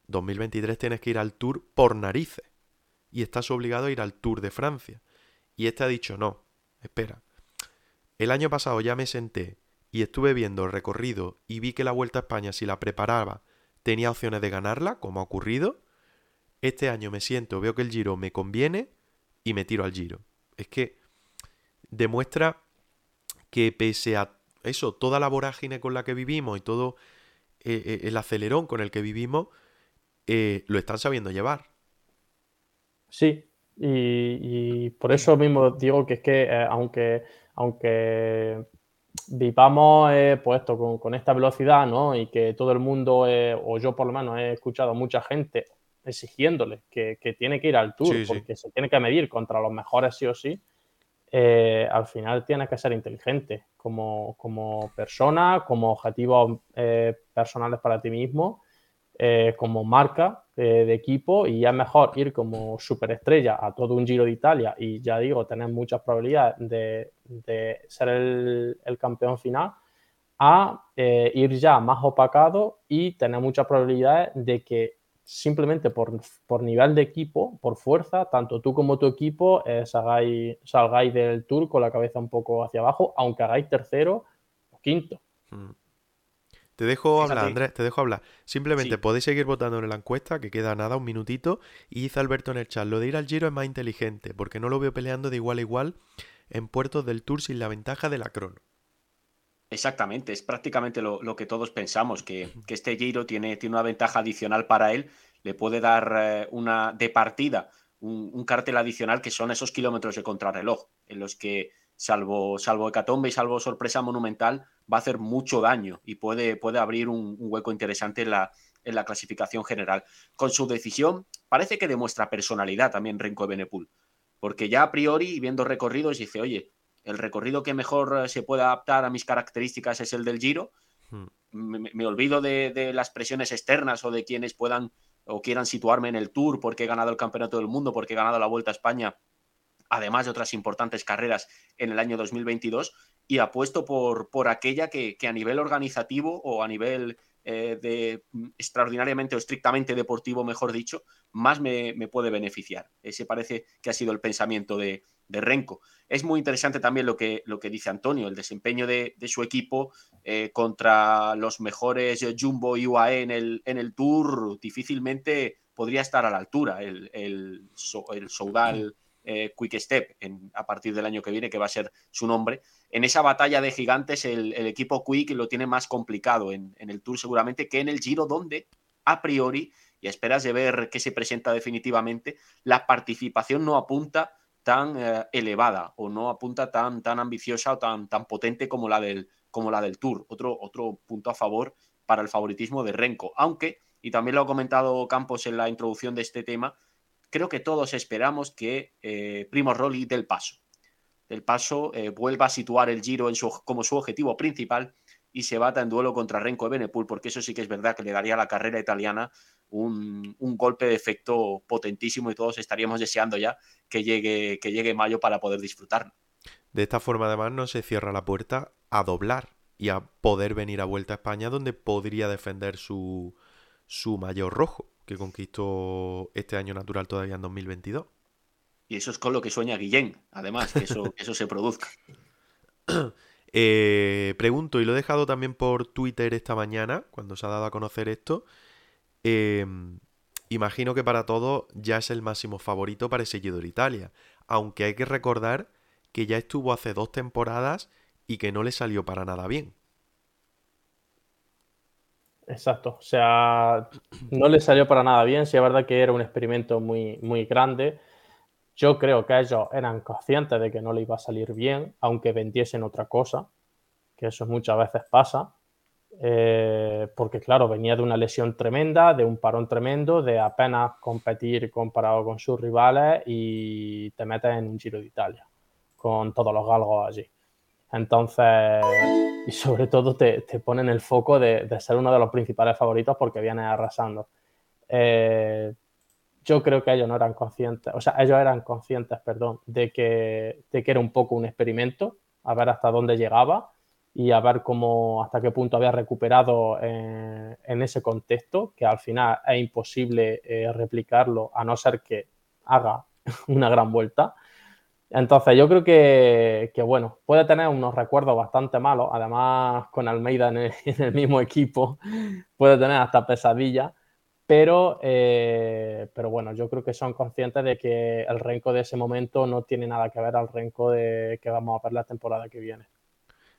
2023 tienes que ir al Tour por narices. Y estás obligado a ir al Tour de Francia. Y este ha dicho, no, espera. El año pasado ya me senté y estuve viendo el recorrido y vi que la Vuelta a España, si la preparaba, tenía opciones de ganarla, como ha ocurrido. Este año me siento, veo que el Giro me conviene y me tiro al giro. Es que demuestra que pese a eso, toda la vorágine con la que vivimos y todo eh, eh, el acelerón con el que vivimos, eh, lo están sabiendo llevar. Sí, y, por eso mismo digo que es que aunque, aunque vivamos pues esto, con, esta velocidad, ¿no? Y que todo el mundo, o yo por lo menos he escuchado a mucha gente exigiéndole que, tiene que ir al tour porque se tiene que medir contra los mejores sí o sí, eh, al final tiene que ser inteligente como, como persona, como objetivos eh, personales para ti mismo. eh, como marca eh, de equipo y es mejor ir como superestrella a todo un Giro de Italia y ya digo, tener muchas probabilidades de, ser el, campeón final a ir ya más opacado y tener muchas probabilidades de que simplemente por, nivel de equipo, por fuerza, tanto tú como tu equipo salgáis, salgáis, del tour con la cabeza un poco hacia abajo, aunque hagáis tercero o quinto. Hmm. Te dejo hablar, Andrés, te dejo hablar. Simplemente podéis seguir votando en la encuesta, que queda nada, un minutito. Y dice Alberto en el chat, lo de ir al Giro es más inteligente, porque no lo veo peleando de igual a igual en puertos del Tour sin la ventaja de la crono. Exactamente, es prácticamente lo, que todos pensamos, que, este Giro tiene, tiene, una ventaja adicional para él, le puede dar eh, una de partida un, un, cartel adicional que son esos kilómetros de contrarreloj, en los que salvo, salvo hecatombe y salvo sorpresa monumental, va a hacer mucho daño y puede, puede abrir un, hueco interesante en la, en la, clasificación general. Con su decisión, parece que demuestra personalidad también Renko Benepul, porque ya a priori, viendo recorridos, dice, oye, el recorrido que mejor eh, se puede adaptar a mis características es el del Giro. Hmm. Me, olvido de, de, las presiones externas o de quienes puedan o quieran situarme en el Tour porque he ganado el Campeonato del Mundo, porque he ganado la Vuelta a España además de otras importantes carreras en el año 2022, y apuesto por, por aquella que, a nivel organizativo o a nivel eh, de mm, extraordinariamente o estrictamente deportivo, mejor dicho, más me, puede beneficiar. Ese parece que ha sido el pensamiento de, Renko. Es muy interesante también lo que, lo que dice Antonio, el desempeño de, su equipo eh, contra los mejores Jumbo y UAE en el, en el Tour, difícilmente podría estar a la altura. El, el, el Soudal eh, Quick Step a partir del año que viene, que va a ser su nombre. En esa batalla de gigantes, el, equipo Quick lo tiene más complicado en, el Tour seguramente que en el Giro, donde a priori, y esperas de ver qué se presenta definitivamente, la participación no apunta tan eh, elevada o no apunta tan, tan ambiciosa o tan, tan potente como la, del, como la del Tour. Otro, otro punto a favor para el favoritismo de Renko. Aunque, y también lo ha comentado Campos en la introducción de este tema, creo que todos esperamos que eh, Primo Rolli del paso. Del paso eh, vuelva a situar el Giro en su, como su objetivo principal y se bata en duelo contra Renko de Benepul, porque eso sí que es verdad que le daría a la carrera italiana un, golpe de efecto potentísimo y todos estaríamos deseando ya que llegue, que llegue mayo para poder disfrutarlo. De esta forma, además, no se cierra la puerta a doblar y a poder venir a Vuelta a España, donde podría defender su, su mayor rojo que conquistó este año natural todavía en 2022. Y eso es con lo que sueña Guillén, además, que eso, eso se produzca. (coughs) Eh, pregunto, y lo he dejado también por Twitter esta mañana, cuando se ha dado a conocer esto. Em, imagino que para todos ya es el máximo favorito para ese Giro de Italia. Aunque hay que recordar que ya estuvo hace dos temporadas y que no le salió para nada bien. Exacto, o sea, no le salió para nada bien, sí es verdad que era un experimento muy, muy grande. Yo creo que ellos eran conscientes de que no le iba a salir bien, aunque vendiesen otra cosa, que eso muchas veces pasa, eh, porque claro, venía de una lesión tremenda, de un parón tremendo, de apenas competir comparado con sus rivales y te metes en un Giro de Italia, con todos los galgos allí. Entonces, y sobre todo te, te ponen el foco de, ser uno de los principales favoritos porque viene arrasando. Eh, yo creo que ellos no eran conscientes, o sea, ellos eran conscientes, perdón, de que, de que era un poco un experimento, a ver hasta dónde llegaba y a ver cómo, hasta qué punto había recuperado en, ese contexto, que al final es imposible eh, replicarlo a no ser que haga (laughs) una gran vuelta. Entonces, yo creo que, bueno, puede tener unos recuerdos bastante malos, además con Almeida en el, (laughs) mismo equipo, puede tener hasta pesadillas, pero, eh, pero bueno, yo creo que son conscientes de que el renco de ese momento no tiene nada que ver al renco de que vamos a ver la temporada que viene.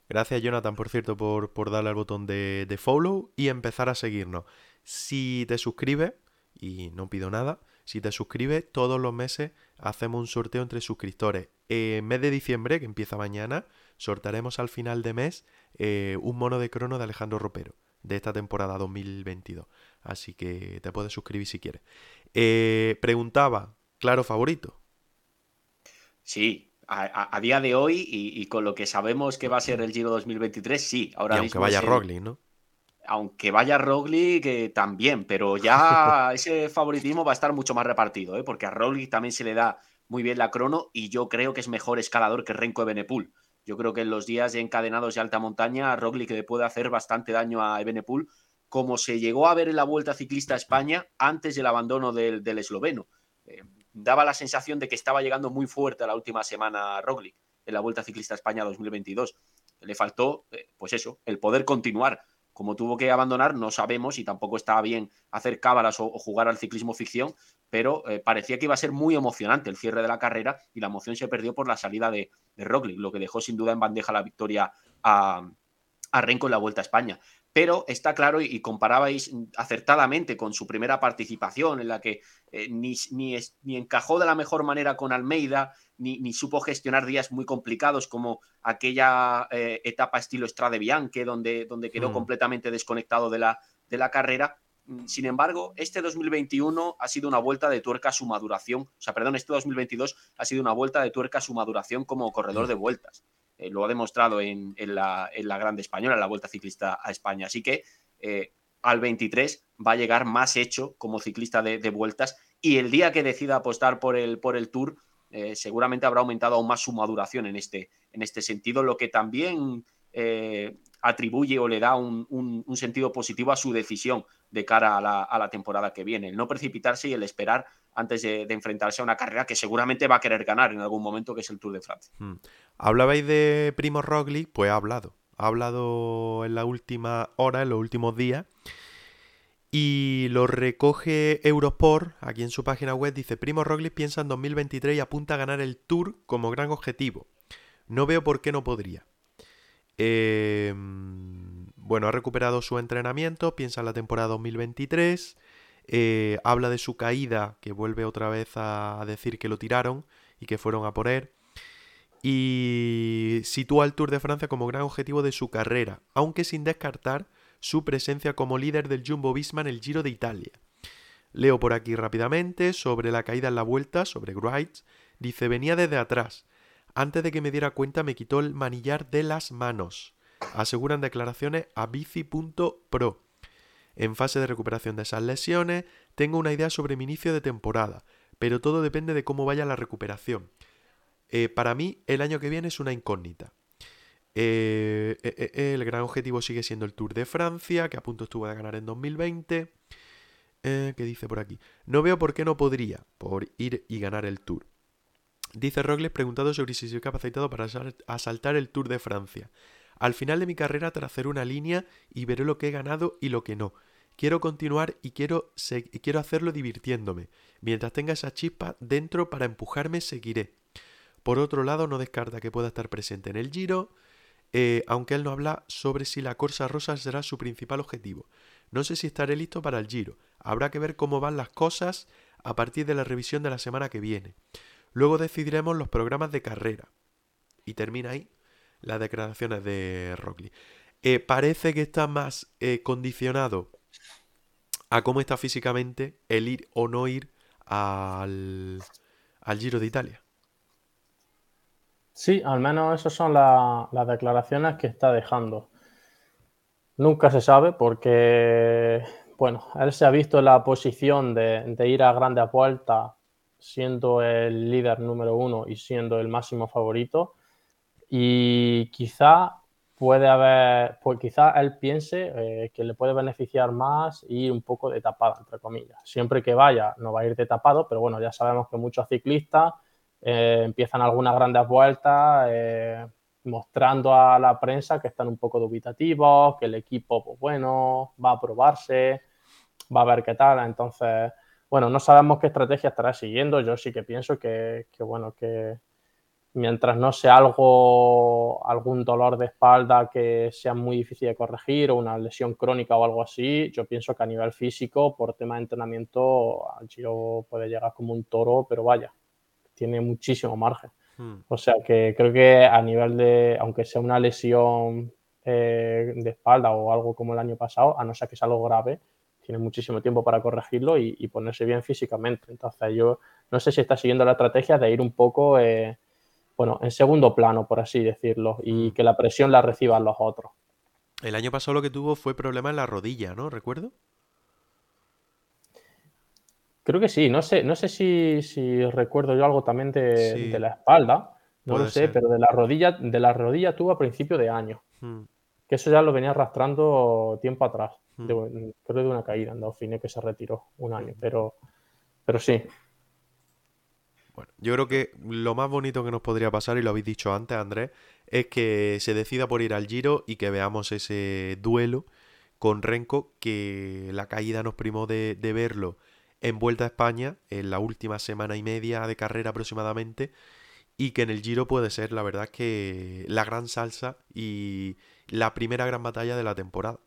Gracias, Jonathan, por cierto, por, darle al botón de, de follow y empezar a seguirnos. Si te suscribes, y no pido nada, si te suscribes, todos los meses hacemos un sorteo entre suscriptores. En mes de diciembre, que empieza mañana, sortaremos al final de mes eh, un mono de crono de Alejandro Ropero, de esta temporada 2022. Así que te puedes suscribir si quieres. Eh, preguntaba, claro favorito. Sí, a, día de hoy y, con lo que sabemos que va a ser el Giro 2023, sí. Ahora y aunque vaya Roglic, ¿no? aunque vaya Roglic que también, pero ya (laughs) ese favoritismo va a estar mucho más repartido, ¿eh? porque a Roglic también se le da muy bien la crono y yo creo que es mejor escalador que Renko Ebenepul. Yo creo que en los días encadenados de alta montaña, Roglic le puede hacer bastante daño a Ebenepul, como se llegó a ver en la Vuelta Ciclista a España antes del abandono del, esloveno. Eh, daba la sensación de que estaba llegando muy fuerte a la última semana Roglic en la Vuelta Ciclista a España 2022. Le faltó, eh, pues eso, el poder continuar como tuvo que abandonar, no sabemos y tampoco estaba bien hacer cábalas o, jugar al ciclismo ficción, pero eh, parecía que iba a ser muy emocionante el cierre de la carrera y la emoción se perdió por la salida de, de Roglic, lo que dejó sin duda en bandeja la victoria a, a Renko en la Vuelta a España pero está claro y, comparabais acertadamente con su primera participación en la que eh, ni, ni, encajó de la mejor manera con Almeida, ni, supo gestionar días muy complicados como aquella eh, etapa estilo Strade Bianche, donde, donde quedó mm. completamente desconectado de la, de la carrera. Mm, sin embargo, este 2021 ha sido una vuelta de tuerca a su maduración, o sea, perdón, este 2022 ha sido una vuelta de tuerca a su maduración como corredor mm. de vueltas. Eh, lo ha demostrado en, la, en, la, Grande Española, en la Vuelta Ciclista a España. Así que eh, al 23 va a llegar más hecho como ciclista de, vueltas y el día que decida apostar por el, por el Tour, eh, seguramente habrá aumentado aún más su maduración en este, en este sentido, lo que también atribuye o le da un, sentido positivo a su decisión de cara a la, a la, temporada que viene. El no precipitarse y el esperar antes de, enfrentarse a una carrera que seguramente va a querer ganar en algún momento, que es el Tour de Francia. Hmm. Hablabais de Primo Roglic, pues ha hablado. Ha hablado en la última hora, en los últimos días. Y lo recoge Eurosport, aquí en su página web, dice, Primo Roglic piensa en 2023 y apunta a ganar el Tour como gran objetivo. No veo por qué no podría. Em, bueno, ha recuperado su entrenamiento, piensa en la temporada 2023. Eh, habla de su caída, que vuelve otra vez a decir que lo tiraron y que fueron a por él. Y sitúa el Tour de Francia como gran objetivo de su carrera, aunque sin descartar su presencia como líder del Jumbo Visma en el Giro de Italia. Leo por aquí rápidamente sobre la caída en la vuelta, sobre Grides. Dice, venía desde atrás. Antes de que me diera cuenta me quitó el manillar de las manos. Aseguran declaraciones a bici.pro. En fase de recuperación de esas lesiones, tengo una idea sobre mi inicio de temporada, pero todo depende de cómo vaya la recuperación. Eh, para mí, el año que viene es una incógnita. Eh, eh, el gran objetivo sigue siendo el Tour de Francia, que a punto estuvo de ganar en 2020. ¿Qué dice por aquí? No veo por qué no podría, por ir y ganar el Tour. Dice Roglic preguntado sobre si soy capacitado para asaltar el Tour de Francia. Al final de mi carrera trazaré una línea y veré lo que he ganado y lo que no. Quiero continuar y quiero, quiero hacerlo divirtiéndome. Mientras tenga esa chispa dentro para empujarme, seguiré. Por otro lado, no descarta que pueda estar presente en el Giro, eh, aunque él no habla sobre si la Corsa Rosa será su principal objetivo. No sé si estaré listo para el Giro. Habrá que ver cómo van las cosas a partir de la revisión de la semana que viene. Luego decidiremos los programas de carrera. Y termina ahí las declaraciones de Rockley. Eh, parece que está más eh, condicionado a cómo está físicamente el ir o no ir al, Giro de Italia. Sí, al menos esas son las declaraciones que está dejando. Nunca se sabe porque, bueno, él se ha visto en la posición de, ir a grandes vueltas siendo el líder número uno y siendo el máximo favorito. Y quizá puede haber, pues quizás él piense eh, que le puede beneficiar más ir un poco de tapada, entre comillas. Siempre que vaya, no va a ir de tapado, pero bueno, ya sabemos que muchos ciclistas eh, empiezan algunas grandes vueltas eh, mostrando a la prensa que están un poco dubitativos, que el equipo, pues bueno, va a probarse, va a ver qué tal. Entonces, bueno, no sabemos qué estrategia estará siguiendo. Yo sí que pienso que, que bueno, que mientras no sea algo, algún dolor de espalda que sea muy difícil de corregir o una lesión crónica o algo así, yo pienso que a nivel físico, por tema de entrenamiento, Giro puede llegar como un toro, pero vaya, tiene muchísimo margen. Hmm. O sea que creo que a nivel de, aunque sea una lesión eh, de espalda o algo como el año pasado, a no ser que sea algo grave, tiene muchísimo tiempo para corregirlo y, ponerse bien físicamente. Entonces yo no sé si está siguiendo la estrategia de ir un poco... Eh, bueno, en segundo plano, por así decirlo, y mm. que la presión la reciban los otros. El año pasado lo que tuvo fue problema en la rodilla, ¿no? ¿Recuerdo? Creo que sí, no sé, no sé si, recuerdo yo algo también de, la espalda, no lo sé, pero de la rodilla, de la rodilla tuvo a principio de año. Hmm. Que eso ya lo venía arrastrando tiempo atrás. Hmm. creo de una caída en Dauphine que se retiró un año, hmm. pero, pero sí. Bueno, yo creo que lo más bonito que nos podría pasar, y lo habéis dicho antes, Andrés, es que se decida por ir al Giro y que veamos ese duelo con Renko, que la caída nos primó de, de verlo en Vuelta a España, en la última semana y media de carrera aproximadamente, y que en el Giro puede ser, la verdad, que la gran salsa y la primera gran batalla de la temporada.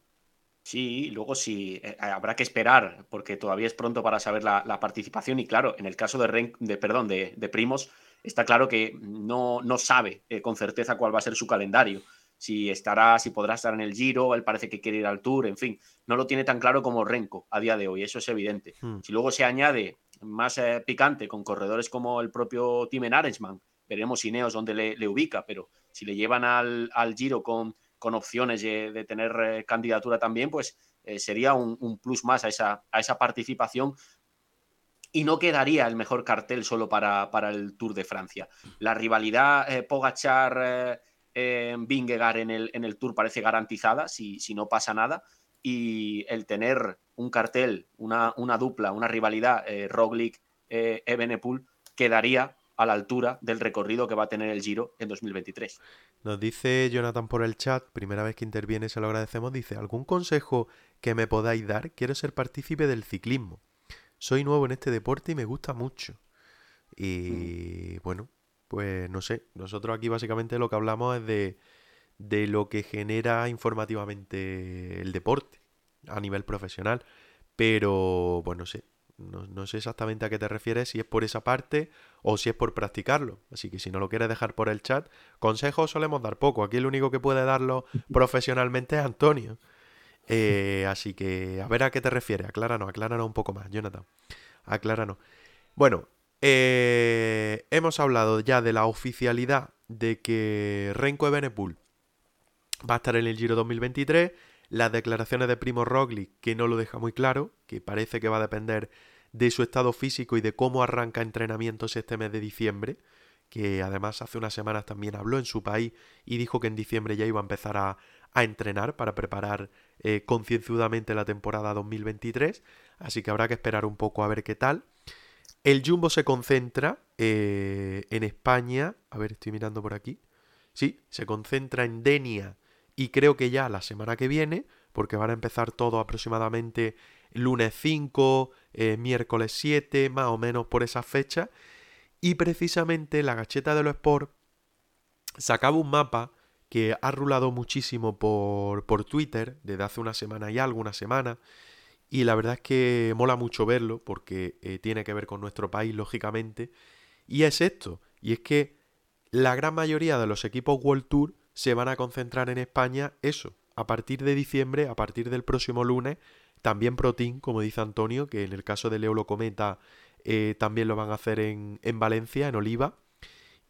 Sí, luego sí, eh, habrá que esperar, porque todavía es pronto para saber la, participación. Y claro, en el caso de, de perdón, de, Primos, está claro que no, no sabe eh, con certeza cuál va a ser su calendario si estará, si podrá estar en el Giro, él parece que quiere ir al Tour, en fin, no lo tiene tan claro como Renko a día de hoy, eso es evidente. Hmm. Si luego se añade más eh, picante con corredores como el propio Timen Arensman, veremos Ineos dónde le, ubica, pero si le llevan al, Giro con, opciones de, tener eh, candidatura también, pues eh, sería un, plus más a esa, participación y no quedaría el mejor cartel solo para, el Tour de Francia. La rivalidad Pogachar eh, Vingegaard en el, Tour parece garantizada si, no pasa nada. Y el tener un cartel, una, dupla, una rivalidad, eh, Roglic, eh, Ebenepool, quedaría a la altura del recorrido que va a tener el Giro en 2023. Nos dice Jonathan por el chat, primera vez que interviene, se lo agradecemos, dice, ¿algún consejo que me podáis dar? Quiero ser partícipe del ciclismo. Soy nuevo en este deporte y me gusta mucho. Y mm. bueno, pues no sé, nosotros aquí básicamente lo que hablamos es de, de lo que genera informativamente el deporte a nivel profesional. Pero, pues no sé, no, sé exactamente a qué te refieres, si es por esa parte o si es por practicarlo. Así que si no lo quieres dejar por el chat, consejos solemos dar poco. Aquí el único que puede darlo (laughs) profesionalmente es Antonio. Eh, así que a ver a qué te refieres. Acláranos, acláranos un poco más, Jonathan. Acláranos. Bueno, eh, hemos hablado ya de la oficialidad de que Renko Evenepoel va a estar en el Giro 2023. Las declaraciones de Primo Roglic, que no lo deja muy claro, que parece que va a depender de su estado físico y de cómo arranca entrenamientos este mes de diciembre, que además hace unas semanas también habló en su país y dijo que en diciembre ya iba a empezar a, entrenar para preparar eh, concienzudamente la temporada 2023, así que habrá que esperar un poco a ver qué tal. El Jumbo se concentra eh, en España. A ver, estoy mirando por aquí. Sí, se concentra en Denia y creo que ya la semana que viene, porque van a empezar todo aproximadamente lunes 5, eh, miércoles 7, más o menos por esa fecha. Y precisamente la gacheta de los Sport sacaba un mapa que ha rulado muchísimo por, por Twitter desde hace una semana y alguna semana y la verdad es que mola mucho verlo porque eh, tiene que ver con nuestro país, lógicamente. Y es esto, y es que la gran mayoría de los equipos World Tour se van a concentrar en España, eso, a partir de diciembre, a partir del próximo lunes, también Pro Team, como dice Antonio, que en el caso de Leo Cometa eh, también lo van a hacer en, en Valencia, en Oliva.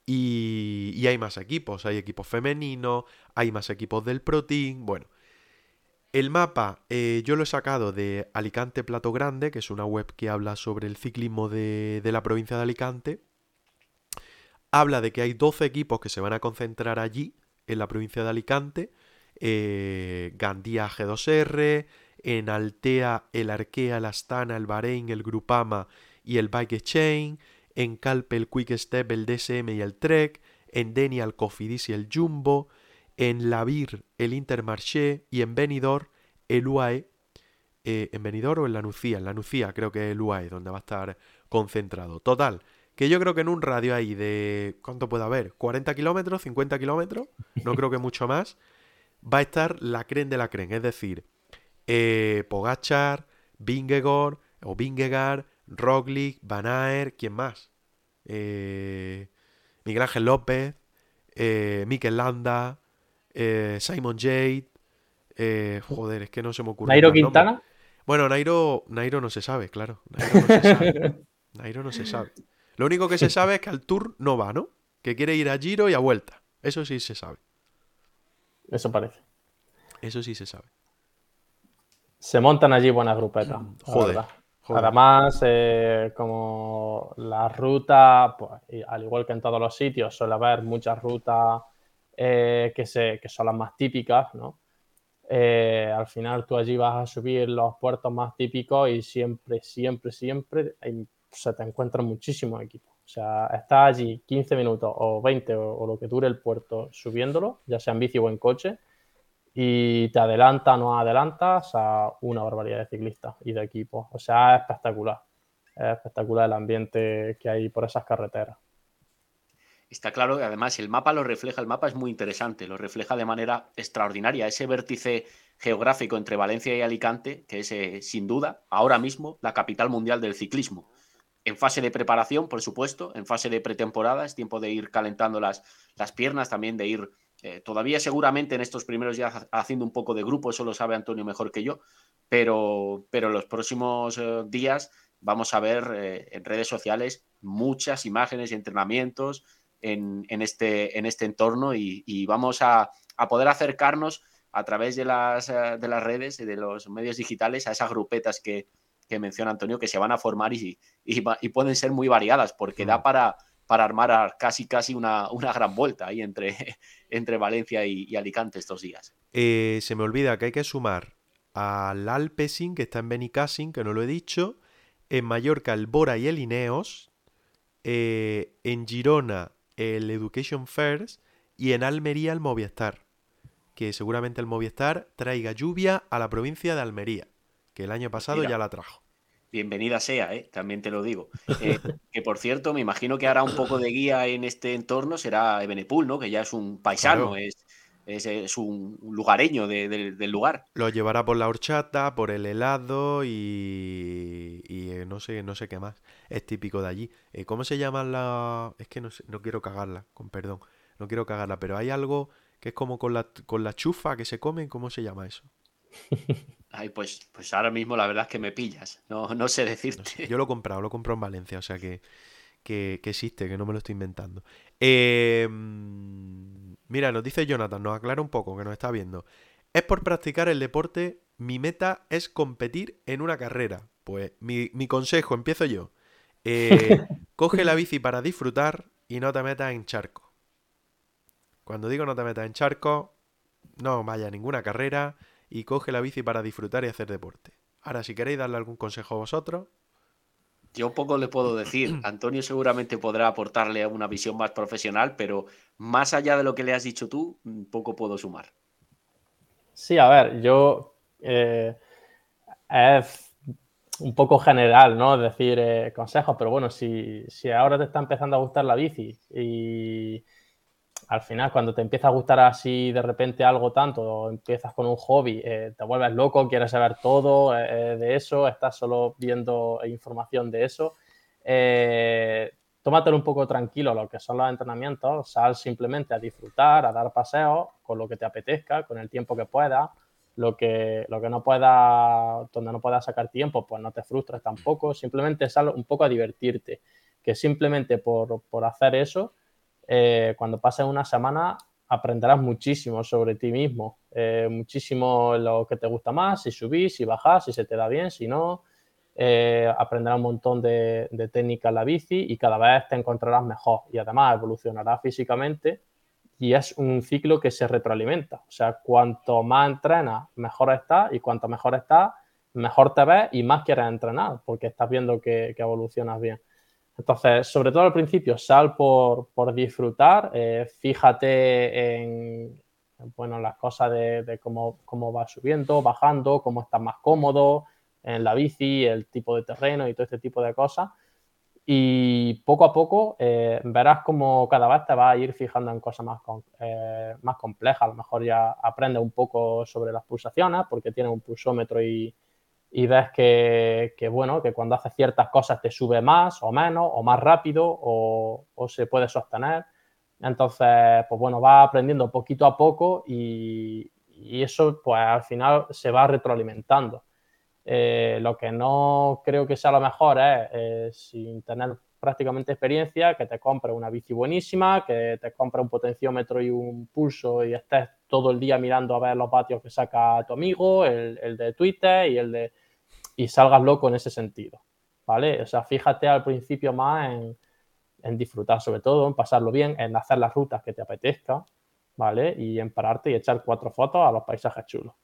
Y, hay más equipos, hay equipos femeninos, hay más equipos del Pro Team, bueno, el mapa eh, yo lo he sacado de Alicante Plato Grande, que es una web que habla sobre el ciclismo de, la provincia de Alicante. Habla de que hay 12 equipos que se van a concentrar allí, en la provincia de Alicante. Eh, Gandía G2R, en Altea el Arkea, el Astana, el Bahrein, el Grupama y el Bike Chain. En Calpe el Quick Step, el DSM y el Trek. En Denia el Cofidis y el Jumbo en Lavir el Intermarché y en Benidorm el UAE. Eh, ¿En Benidorm o en la Nucía? En la Nucía creo que es el UAE donde va a estar concentrado. Total, que yo creo que en un radio ahí de... ¿Cuánto puede haber? ¿40 kilómetros? ¿50 kilómetros? No creo que mucho más. Va a estar la cren de la cren. Es decir, eh, Pogachar, Bingegor o Bingegar, Roglic, Van Aert, ¿quién más? Eh, Miguel Ángel López, eh, Mikel Landa, eh, Simon Jade. Eh, joder, es que no se me ocurre. ¿Nairo Quintana? Bueno, Nairo, Nairo no se sabe, claro. Nairo no se sabe. (laughs) Nairo no se sabe. Lo único que se sabe es que al Tour no va, ¿no? Que quiere ir a Giro y a vuelta. Eso sí se sabe. Eso parece. Eso sí se sabe. Se montan allí buenas grupetas. Joder. Además, eh, como la ruta, pues, al igual que en todos los sitios, suele haber muchas rutas eh, que, se, que son las más típicas, ¿no? Eh, al final tú allí vas a subir los puertos más típicos y siempre, siempre, siempre se te encuentran muchísimos equipos. Sea, estás allí 15 minutos o 20 o, lo que dure el puerto subiéndolo, ya sea en bici o en coche, y te adelanta no adelantas a una barbaridad de ciclistas y de equipos. O sea, es espectacular. Es espectacular el ambiente que hay por esas carreteras. Está claro que además el mapa lo refleja, el mapa es muy interesante, lo refleja de manera extraordinaria. Ese vértice geográfico entre Valencia y Alicante, que es eh, sin duda ahora mismo la capital mundial del ciclismo. En fase de preparación, por supuesto, en fase de pretemporada, es tiempo de ir calentando las, las piernas, también de ir eh, todavía seguramente en estos primeros días haciendo un poco de grupo, eso lo sabe Antonio mejor que yo, pero, pero los próximos eh, días vamos a ver eh, en redes sociales muchas imágenes y entrenamientos en, este, en este entorno y, vamos a, poder acercarnos a través de las, de las redes y de los medios digitales a esas grupetas que, menciona Antonio que se van a formar y, y, pueden ser muy variadas porque da para para armar casi casi una, gran vuelta ahí entre, (laughs) entre Valencia y, Alicante estos días. Eh, se me olvida que hay que sumar al Alpecin, que está en Benicassin, que no lo he dicho, en Mallorca el Bora y el Ineos, eh, en Girona el Education First y en Almería el Movistar, que seguramente el Movistar traiga lluvia a la provincia de Almería, que el año pasado ya la trajo bienvenida sea, ¿eh? también te lo digo. Eh, que por cierto, me imagino que hará un poco de guía en este entorno, será Ebenepul, ¿no? Que ya es un paisano, es, es, un lugareño del lugar. Lo llevará por la horchata, por el helado y, y eh, no sé, no sé qué más. Es típico de allí. ¿Cómo se llama la...? Es que no, no quiero cagarla, con perdón. No quiero cagarla, pero hay algo que es como con la, con la chufa que se come. ¿Cómo se llama eso? (laughs) Ay, pues, pues ahora mismo la verdad es que me pillas. No, no sé decirte. yo lo he comprado, lo compro en Valencia, o sea que, que, existe, que no me lo estoy inventando. Em, mira, nos dice Jonathan, nos aclara un poco, que nos está viendo. Es por practicar el deporte, mi meta es competir en una carrera. Pues mi, consejo, empiezo yo. Eh, (laughs) coge la bici para disfrutar y no te metas en charco. Cuando digo no te metas en charco, no vaya a ninguna carrera y coge la bici para disfrutar y hacer deporte. Ahora, si queréis darle algún consejo a vosotros. Yo poco le puedo decir. (clears throat) Antonio seguramente podrá aportarle una visión más profesional, pero más allá de lo que le has dicho tú, poco puedo sumar. Sí, a ver, yo eh, es un poco general, ¿no? Decir eh, consejos, pero bueno, si, si ahora te está empezando a gustar la bici y al final cuando te empieza a gustar así de repente algo tanto, empiezas con un hobby, eh, te vuelves loco, quieres saber todo eh, eh, de eso, estás solo viendo información de eso, tómatelo un poco tranquilo lo que son los entrenamientos, sal simplemente a disfrutar, a dar paseos con lo que te apetezca, con el tiempo que puedas, lo que, lo que no pueda, donde no puedas sacar tiempo, pues no te frustres tampoco, simplemente sal un poco a divertirte, que simplemente por, por hacer eso eh, cuando pases una semana aprenderás muchísimo sobre ti mismo, eh, muchísimo lo que te gusta más, si subís, si bajás, si se te da bien, si no. Eh, aprenderás un montón de, de técnicas en la bici y cada vez te encontrarás mejor y además evolucionarás físicamente y es un ciclo que se retroalimenta. O sea, cuanto más entrenas, mejor estás y cuanto mejor estás, mejor te ves y más quieres entrenar porque estás viendo que evolucionas bien. Entonces, sobre todo al principio, sal por, disfrutar, eh, fíjate en bueno, las cosas de, cómo, cómo vas subiendo, bajando, cómo estás más cómodo en la bici, el tipo de terreno y todo este tipo de cosas. Y poco a poco eh, verás como cada vez te vas a ir fijando en cosas más, eh, más complejas. A lo mejor ya aprendes un poco sobre las pulsaciones porque tiene un pulsómetro y, y ves que, bueno, que cuando haces ciertas cosas te sube más o menos, o más rápido, o, se puede sostener. Entonces, pues bueno, vas aprendiendo poquito a poco y, eso, pues al final se va retroalimentando. Eh, lo que no creo que sea lo mejor es, sin tener prácticamente experiencia, que te compres una bici buenísima, que te compres un potenciómetro y un pulso y estés todo el día mirando a ver los vatios que saca tu amigo, el, de Twitter y el de... y salgas loco en ese sentido, ¿vale? O sea, fíjate al principio más en, en disfrutar sobre todo, en pasarlo bien, en hacer las rutas que te apetezca, ¿vale? Y en pararte y echar cuatro fotos a los paisajes chulos.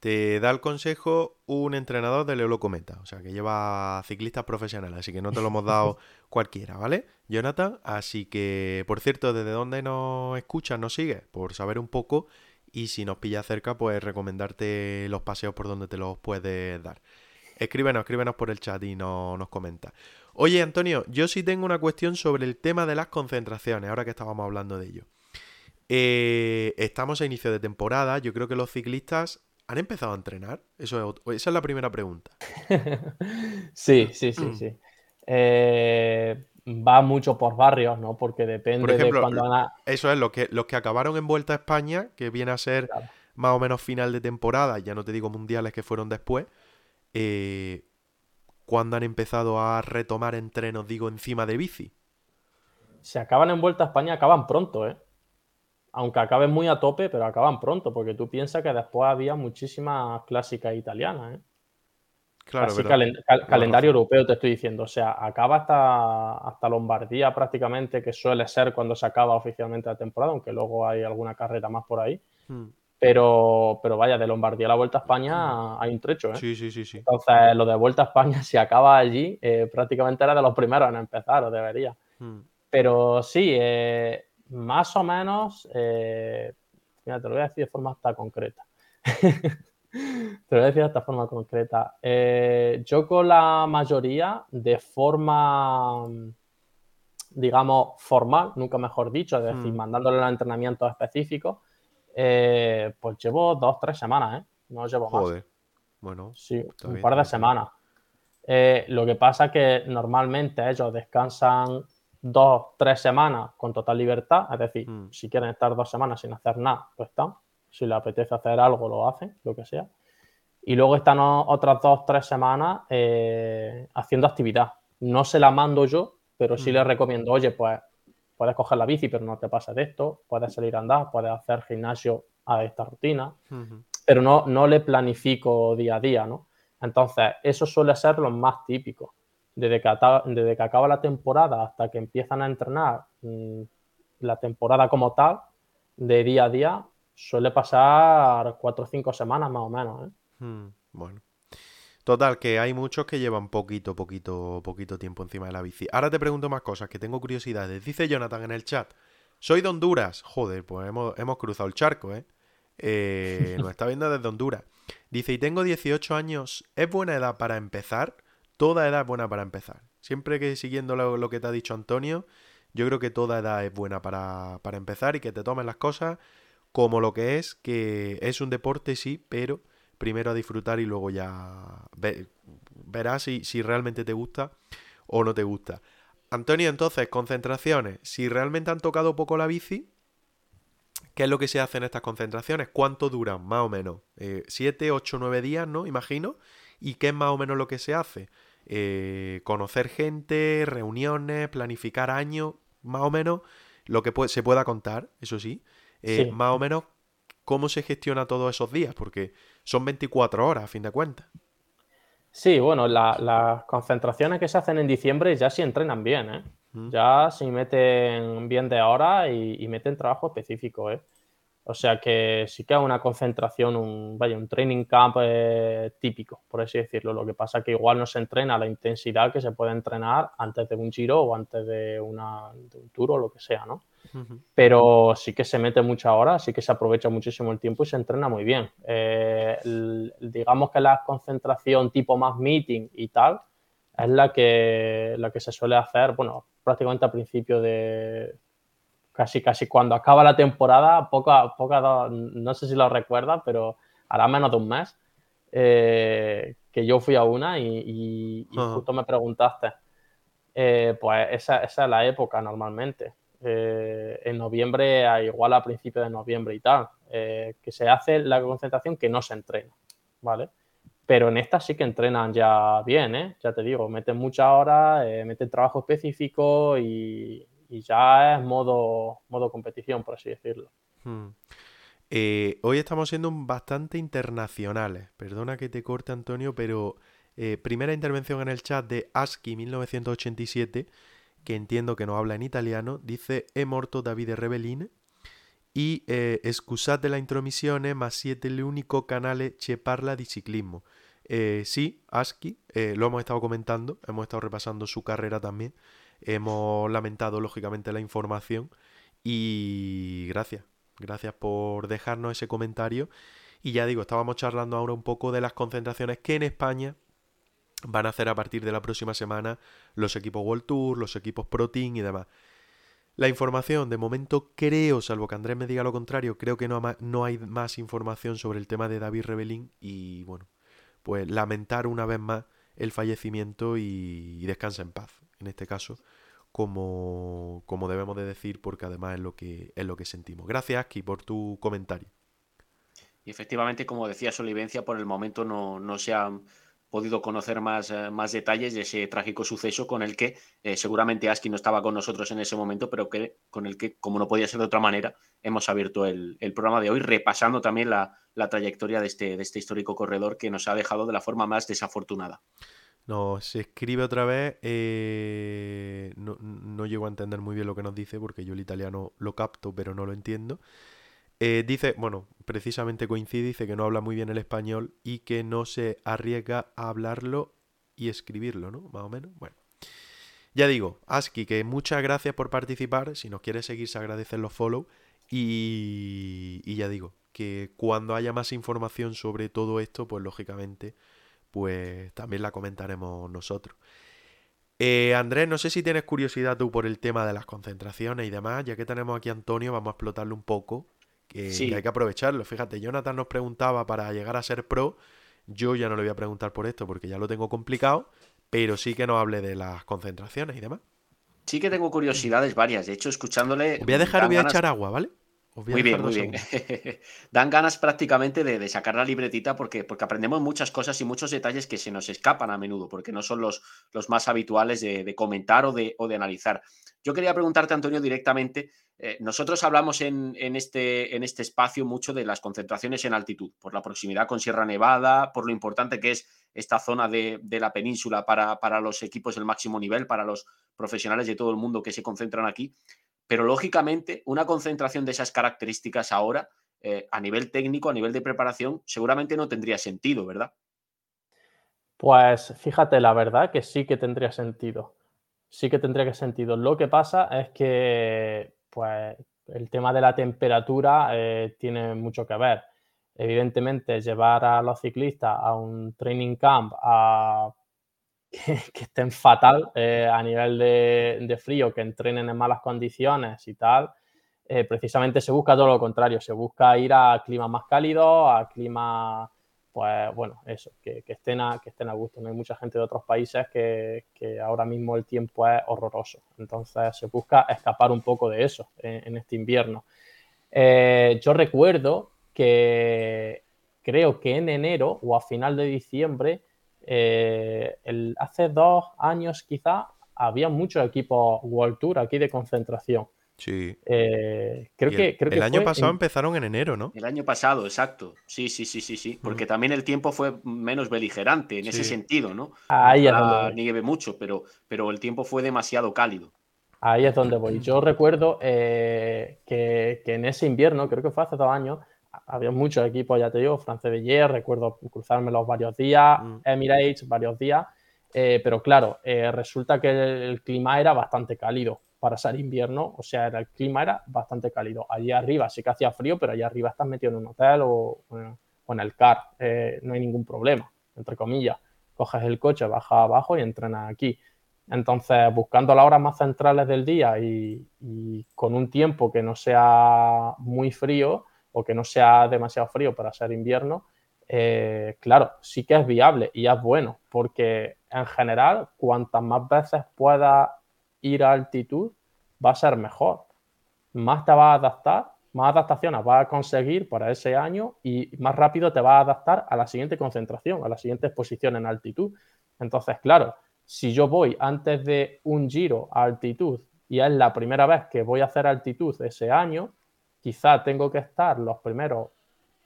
Te da el consejo un entrenador de Leolo Cometa, o sea, que lleva ciclistas profesionales, así que no te lo hemos dado (laughs) cualquiera, ¿vale? Jonathan, así que, por cierto, ¿desde dónde nos escuchas, nos sigues? Por saber un poco y si nos pilla cerca, pues recomendarte los paseos por donde te los puedes dar. Escríbenos, escríbenos por el chat y no, nos comenta. Oye, Antonio, yo sí tengo una cuestión sobre el tema de las concentraciones, ahora que estábamos hablando de ello. Eh, estamos a inicio de temporada, yo creo que los ciclistas han empezado a entrenar. Eso esa es la primera pregunta. (laughs) sí, sí, sí, sí. (clears throat) Eh, va mucho por barrios, ¿no? Porque depende de cuando van Eso es, lo que, los que acabaron en Vuelta a España, que viene a ser más o menos final de temporada, ya no te digo mundiales que fueron después, eh, ¿cuándo han empezado a retomar entrenos, digo, encima de bici? Si acaban en Vuelta a España, acaban pronto, ¿eh? Aunque acaben muy a tope, pero acaban pronto, porque tú piensas que después había muchísimas clásicas italianas, ¿eh? Claro, calendario europeo te estoy diciendo. O sea, acaba hasta, hasta Lombardía prácticamente, que suele ser cuando se acaba oficialmente la temporada, aunque luego hay alguna carrera más por ahí. Hmm. Pero, pero vaya, de Lombardía a la Vuelta a España hay un trecho, ¿eh? Sí, sí, sí, sí. Entonces, lo de Vuelta a España, (laughs) si acaba allí, eh, prácticamente era de los primeros en empezar, o debería. Hmm. Pero sí, eh, más o menos, eh, te lo voy a decir de forma hasta concreta. (laughs) te lo voy a decir de esta forma concreta. yo con la mayoría, de forma, digamos, formal, nunca mejor dicho, es decir, hmm. mandándole los entrenamientos específicos, eh, pues llevo dos, tres semanas, ¿eh? No llevo más. Joder. Bueno. Sí, un par de semanas. Eh, lo que pasa es que normalmente ellos descansan dos, tres semanas con total libertad. Es decir, hmm. si quieren estar dos semanas sin hacer nada, pues están. Si les apetece hacer algo, lo hacen, lo que sea. Y luego están otras dos, tres semanas eh, haciendo actividad. No se la mando yo, pero sí les recomiendo, oye, pues puedes coger la bici, pero no te pasa de esto, puedes salir a andar, puedes hacer gimnasio a esta rutina, pero no, no le planifico día a día, ¿no? Entonces, eso suele ser lo más típico. Desde que, desde que acaba la temporada hasta que empiezan a entrenar mm, la temporada como tal, de día a día, suele pasar cuatro o cinco semanas más o menos. ¿eh? bueno. Total, que hay muchos que llevan poquito, poquito, poquito tiempo encima de la bici. Ahora te pregunto más cosas, que tengo curiosidades. Dice Jonathan en el chat, soy de Honduras. Joder, pues hemos, cruzado el charco, ¿eh? ¿eh? Nos está viendo desde Honduras. Dice, y tengo 18 años, ¿es buena edad para empezar? Toda edad es buena para empezar. Siempre que siguiendo lo, que te ha dicho Antonio, yo creo que toda edad es buena para, para empezar y que te tomen las cosas como lo que es, que es un deporte, sí, pero primero a disfrutar y luego ya verás si, si realmente te gusta o no te gusta. Antonio, entonces, concentraciones. Si realmente han tocado poco la bici, ¿qué es lo que se hace en estas concentraciones? ¿Cuánto duran, más o menos? Eh, ¿Siete, ocho, nueve días, no? Imagino. ¿Y qué es más o menos lo que se hace? Eh, conocer gente, reuniones, planificar años, más o menos lo que se pueda contar, eso sí. Eh, más o menos cómo se gestiona todos esos días, porque son 24 horas a fin de cuentas. Sí, bueno, las concentraciones que se hacen en diciembre ya sí entrenan bien, ¿eh? Mm. Ya sí meten bien de hora y, y meten trabajo específico, ¿eh? O sea que sí que es una concentración, un, vaya, un training camp eh, típico, por así decirlo. Lo que pasa es que igual no se entrena a la intensidad que se puede entrenar antes de un giro o antes de, una, de un tour o lo que sea, ¿no? Pero sí que se mete mucha hora, sí que se aprovecha muchísimo el tiempo y se entrena muy bien. Eh, digamos que la concentración tipo más meeting y tal es la que, la que se suele hacer, bueno, prácticamente al principio de casi, casi cuando acaba la temporada, poca, poca, no sé si lo recuerdas, pero hará menos de un mes eh, que yo fui a una y, justo me preguntaste. Eh, pues esa, esa, es la época normalmente. Eh, en noviembre, igual a principios de noviembre y tal, que se hace la concentración que no se entrena, ¿vale? pero en esta sí que entrenan ya bien, ¿eh? Ya te digo, meten muchas horas, meten trabajo específico y, ya es modo, modo competición, por así decirlo. Hmm. Eh, hoy estamos siendo bastante internacionales. Perdona que te corte, Antonio, pero eh, primera intervención en el chat de ASCII1987, que entiendo que no habla en italiano, dice He morto Davide Rebelline y eh, scusate la intromissione, ma siete único canale che parla di ciclismo. Eh, sí, ASCII, eh, lo hemos estado comentando, hemos estado repasando su carrera también, hemos lamentado lógicamente la información y gracias, gracias por dejarnos ese comentario. Y ya digo, estábamos charlando ahora un poco de las concentraciones que en España van a hacer a partir de la próxima semana los equipos World Tour, los equipos Pro Team y demás. La información, de momento creo, salvo que Andrés me diga lo contrario, creo que no, hay más información sobre el tema de David Rebelín y bueno, pues lamentar una vez más el fallecimiento y, descansa en paz, en este caso, como, como, debemos de decir, porque además es lo que, es lo que sentimos. Gracias, Aki, por tu comentario. Y efectivamente, como decía Solivencia, por el momento no, no se han podido conocer más, eh, más detalles de ese trágico suceso con el que eh, seguramente Aski no estaba con nosotros en ese momento, pero que con el que, como no podía ser de otra manera, hemos abierto el, programa de hoy, repasando también la, trayectoria de este, de este histórico corredor que nos ha dejado de la forma más desafortunada. Nos escribe otra vez, eh, no, no llego a entender muy bien lo que nos dice porque yo el italiano lo capto pero no lo entiendo. Eh, dice, bueno, precisamente coincide, dice que no habla muy bien el español y que no se arriesga a hablarlo y escribirlo, ¿no? Más o menos. Bueno. Ya digo, Aski, que muchas gracias por participar. Si nos quieres seguir, se agradecen los follow. Y, y ya digo, que cuando haya más información sobre todo esto, pues lógicamente, pues también la comentaremos nosotros. Eh, Andrés, no sé si tienes curiosidad tú por el tema de las concentraciones y demás, ya que tenemos aquí a Antonio, vamos a explotarlo un poco que, hay que aprovecharlo. Fíjate, Jonathan nos preguntaba para llegar a ser pro. Yo ya no le voy a preguntar por esto porque ya lo tengo complicado, pero sí que nos hable de las concentraciones y demás. Sí que tengo curiosidades varias. De hecho, escuchándole. voy a dejar, voy a echar agua, ¿vale? Muy bien, muy bien. (laughs) Dan ganas prácticamente de, sacar la libretita porque, porque aprendemos muchas cosas y muchos detalles que se nos escapan a menudo, porque no son los, los más habituales de, comentar o de, o de analizar. Yo quería preguntarte, Antonio, directamente. Eh, nosotros hablamos en, este, en este espacio mucho de las concentraciones en altitud, por la proximidad con Sierra Nevada, por lo importante que es esta zona de, la península para, para los equipos del máximo nivel, para los profesionales de todo el mundo que se concentran aquí. Pero lógicamente, una concentración de esas características ahora, eh, a nivel técnico, a nivel de preparación, seguramente no tendría sentido, ¿verdad? Pues fíjate, la verdad que sí que tendría sentido. Sí que tendría que sentido. Lo que pasa es que, pues, el tema de la temperatura eh, tiene mucho que ver. Evidentemente, llevar a los ciclistas a un training camp a (laughs) que, estén fatal eh, a nivel de, frío, que entrenen en malas condiciones y tal, eh, precisamente se busca todo lo contrario, se busca ir a climas más cálidos, a climas, pues bueno, eso, que, estén, a, que estén a gusto. No hay mucha gente de otros países que, ahora mismo el tiempo es horroroso, entonces se busca escapar un poco de eso en, este invierno. Eh, yo recuerdo que creo que en enero o a final de diciembre eh, el, hace dos años quizá había muchos equipos World Tour aquí de concentración. Sí. Eh, creo, que, el, el año pasado empezaron en enero, ¿no? El año pasado, exacto. Sí, sí, sí, sí, sí. Porque también el tiempo fue menos beligerante en ese sentido, ¿no? Ahí es donde nieve mucho, pero, pero el tiempo fue demasiado cálido. Ahí es donde voy. (clears throat) Yo recuerdo eh, que, que, en ese invierno, creo que fue hace dos años, había muchos equipos, ya te digo, France de Hier, recuerdo cruzármelos varios días, mm. Emirates varios días, eh, pero claro, eh, resulta que el, clima era bastante cálido para ser invierno, o sea, el clima era bastante cálido. Allí arriba sí que hacía frío, pero allá arriba estás metido en un hotel o, en el car, eh, no hay ningún problema, entre comillas. Coges el coche, bajas abajo y entrenas aquí. Entonces, buscando las horas más centrales del día y con un tiempo que no sea muy frío, o que no sea demasiado frío para ser invierno, eh, claro, sí que es viable y es bueno, porque en general, cuantas más veces puedas ir a altitud, va a ser mejor. Más te vas a adaptar más adaptaciones vas a conseguir para ese año y más rápido te vas a adaptar a la siguiente concentración, a la siguiente exposición en altitud. Entonces, claro, si yo voy antes de un giro a altitud y es la primera vez que voy a hacer altitud ese año, quizá tengo que estar los primeros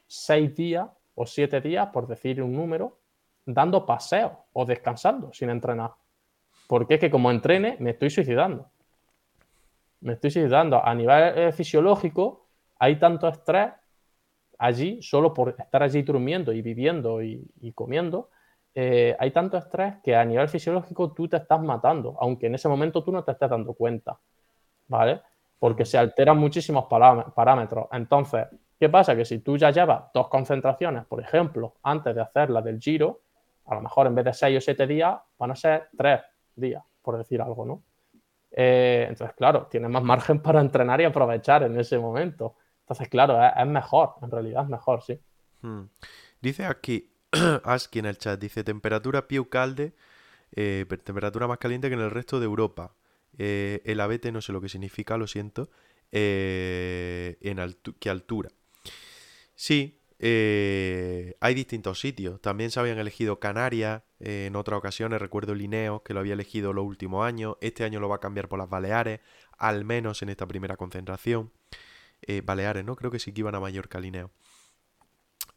seis días o siete días, por decir un número, dando paseo o descansando sin entrenar. Porque es que como entrene, me estoy suicidando. Me estoy suicidando. A nivel eh, fisiológico, hay tanto estrés allí, solo por estar allí durmiendo y viviendo y, comiendo, eh, hay tanto estrés que a nivel fisiológico tú te estás matando, aunque en ese momento tú no te estés dando cuenta. ¿Vale? Porque se alteran muchísimos parámetros. Entonces, ¿qué pasa? Que si tú ya llevas dos concentraciones, por ejemplo, antes de hacer la del giro, a lo mejor en vez de seis o siete días, van a ser tres días, por decir algo, ¿no? Eh, entonces, claro, tienes más margen para entrenar y aprovechar en ese momento. Entonces, claro, es, mejor, en realidad es mejor, sí. Hmm. Dice aquí, (clears throat) Aski en el chat, dice temperatura piu calde, eh, temperatura más caliente que en el resto de Europa. Eh, el abete no sé lo que significa, lo siento. en ¿Qué altura? Sí, eh, hay distintos sitios. También se habían elegido Canarias eh, en otras ocasiones. Recuerdo Lineo, que lo había elegido los últimos años. Este año lo va a cambiar por las Baleares, al menos en esta primera concentración. Eh, Baleares, ¿no? Creo que sí que iban a Mallorca, Lineo.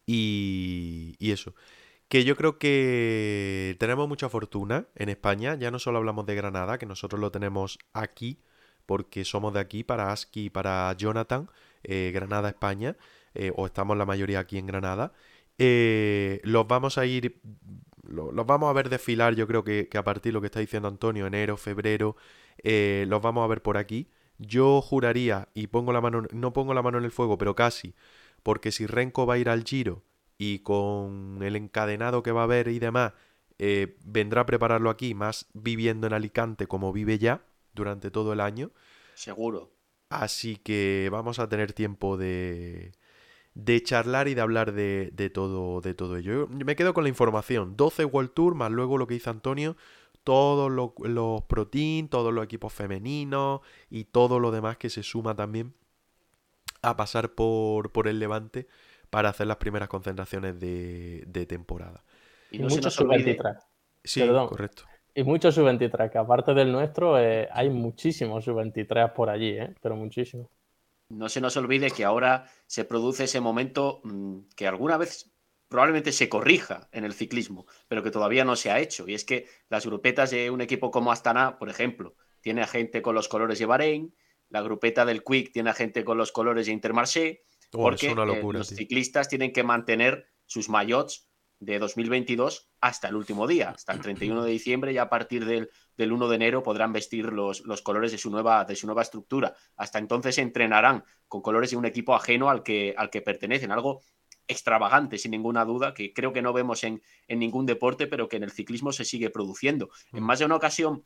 Y, y eso. Que yo creo que tenemos mucha fortuna en España. Ya no solo hablamos de Granada, que nosotros lo tenemos aquí, porque somos de aquí, para Aski y para Jonathan, Granada, España eh, o estamos la mayoría aquí en Granada, eh, los vamos a ir, los vamos a ver desfilar, yo creo que, a partir de lo que está diciendo Antonio, enero, febrero, eh, los vamos a ver por aquí. Yo juraría, y pongo la mano, no pongo la mano en el fuego, pero casi, porque si Renko va a ir al Giro y con el encadenado que va a haber y demás, vendrá a prepararlo aquí, más viviendo en Alicante como vive ya durante todo el año. Seguro. Así que vamos a tener tiempo de, de charlar y de hablar de, todo, de todo ello. Yo me quedo con la información. 12 World Tour, más luego lo que dice Antonio, todos los, los Pro Team, todos los equipos femeninos y todo lo demás que se suma también a pasar por, por el Levante para hacer las primeras concentraciones de, temporada. Y, muchos sub-23. Sí, correcto. Y muchos sub-23, que aparte del nuestro, eh, hay muchísimos sub-23 por allí, ¿eh? pero muchísimos no se nos olvide que ahora se produce ese momento mm, que alguna vez probablemente se corrija en el ciclismo, pero que todavía no se ha hecho. Y es que las grupetas de un equipo como Astana, por ejemplo, tiene a gente con los colores de Bahrein, la grupeta del Quick tiene a gente con los colores de Intermarché, oh, porque eh, los ciclistas tienen que mantener sus maillots de 2022 hasta el último día, hasta el 31 de diciembre y a partir del, 1 de enero podrán vestir los, los, colores de su, nueva, de su nueva estructura. Hasta entonces entrenarán con colores de un equipo ajeno al que, al que pertenecen, algo extravagante, sin ninguna duda, que creo que no vemos en, en ningún deporte, pero que en el ciclismo se sigue produciendo. En mm. más de una ocasión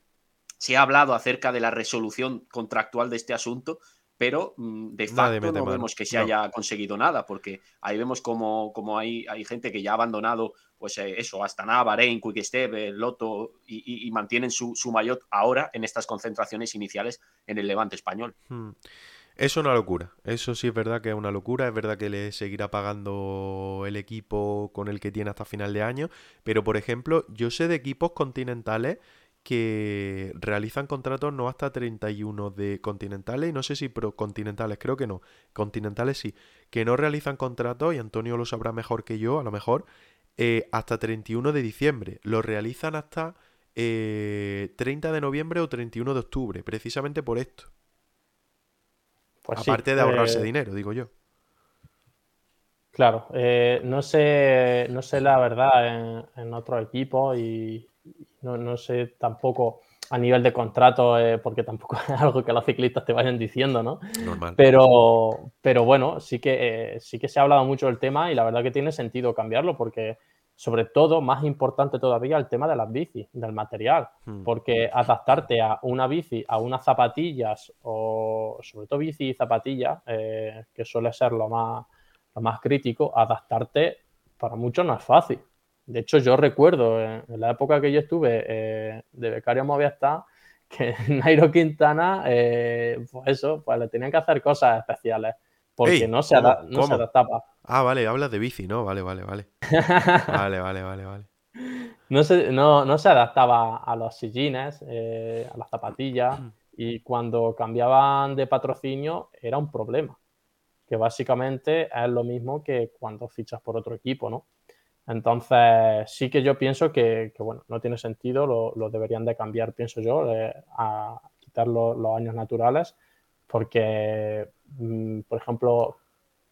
se ha hablado acerca de la resolución contractual de este asunto, pero mm, de facto no vemos que se haya conseguido nada, porque ahí vemos como, como hay, hay, gente que ya ha abandonado, pues eh, eso, hasta nada, Bahrein, Quickstep, Loto, y, y, mantienen su, su maillot ahora en estas concentraciones iniciales en el Levante español. Hmm. Es una locura, eso sí es verdad que es una locura, es verdad que le seguirá pagando el equipo con el que tiene hasta final de año, pero por ejemplo, yo sé de equipos continentales que realizan contratos no hasta 31 de continentales y no sé si pro continentales, creo que no, continentales sí, que no realizan contratos y Antonio lo sabrá mejor que yo, a lo mejor, eh, hasta 31 de diciembre, lo realizan hasta 30 eh, de noviembre o 31 de octubre, precisamente por esto. Pues Aparte de ahorrarse eh, dinero, digo yo. Claro, no, sé, no sé la verdad en, en otros equipos y, no, no sé tampoco a nivel de contrato, eh, porque tampoco (laughs) es algo que los ciclistas te vayan diciendo, ¿no? Normal. Pero, pero bueno, sí que, eh, sí que se ha hablado mucho del tema y la verdad que tiene sentido cambiarlo porque, sobre todo, más importante todavía, el tema de las bicis, del material. Hmm. Porque adaptarte a una bici, a unas zapatillas o sobre todo bici y zapatillas, eh, que suele ser lo más, lo más crítico, adaptarte para muchos no es fácil. De hecho, yo recuerdo en, la época que yo estuve eh, de becario Movistar (laughs) que Nairo Quintana, eh, pues eso, pues le tenían que hacer cosas especiales porque no, se, no se adaptaba. Ah, vale, hablas de bici, ¿no? Vale, vale, vale. (laughs) vale, vale, vale, vale. No se, no, se adaptaba a los sillines, eh, a las zapatillas, mm. y cuando cambiaban de patrocinio era un problema, que básicamente es lo mismo que cuando fichas por otro equipo, ¿no? Entonces, sí que yo pienso que, bueno, no tiene sentido, lo, deberían de cambiar, pienso yo, a quitar los años naturales, porque, mm, por ejemplo,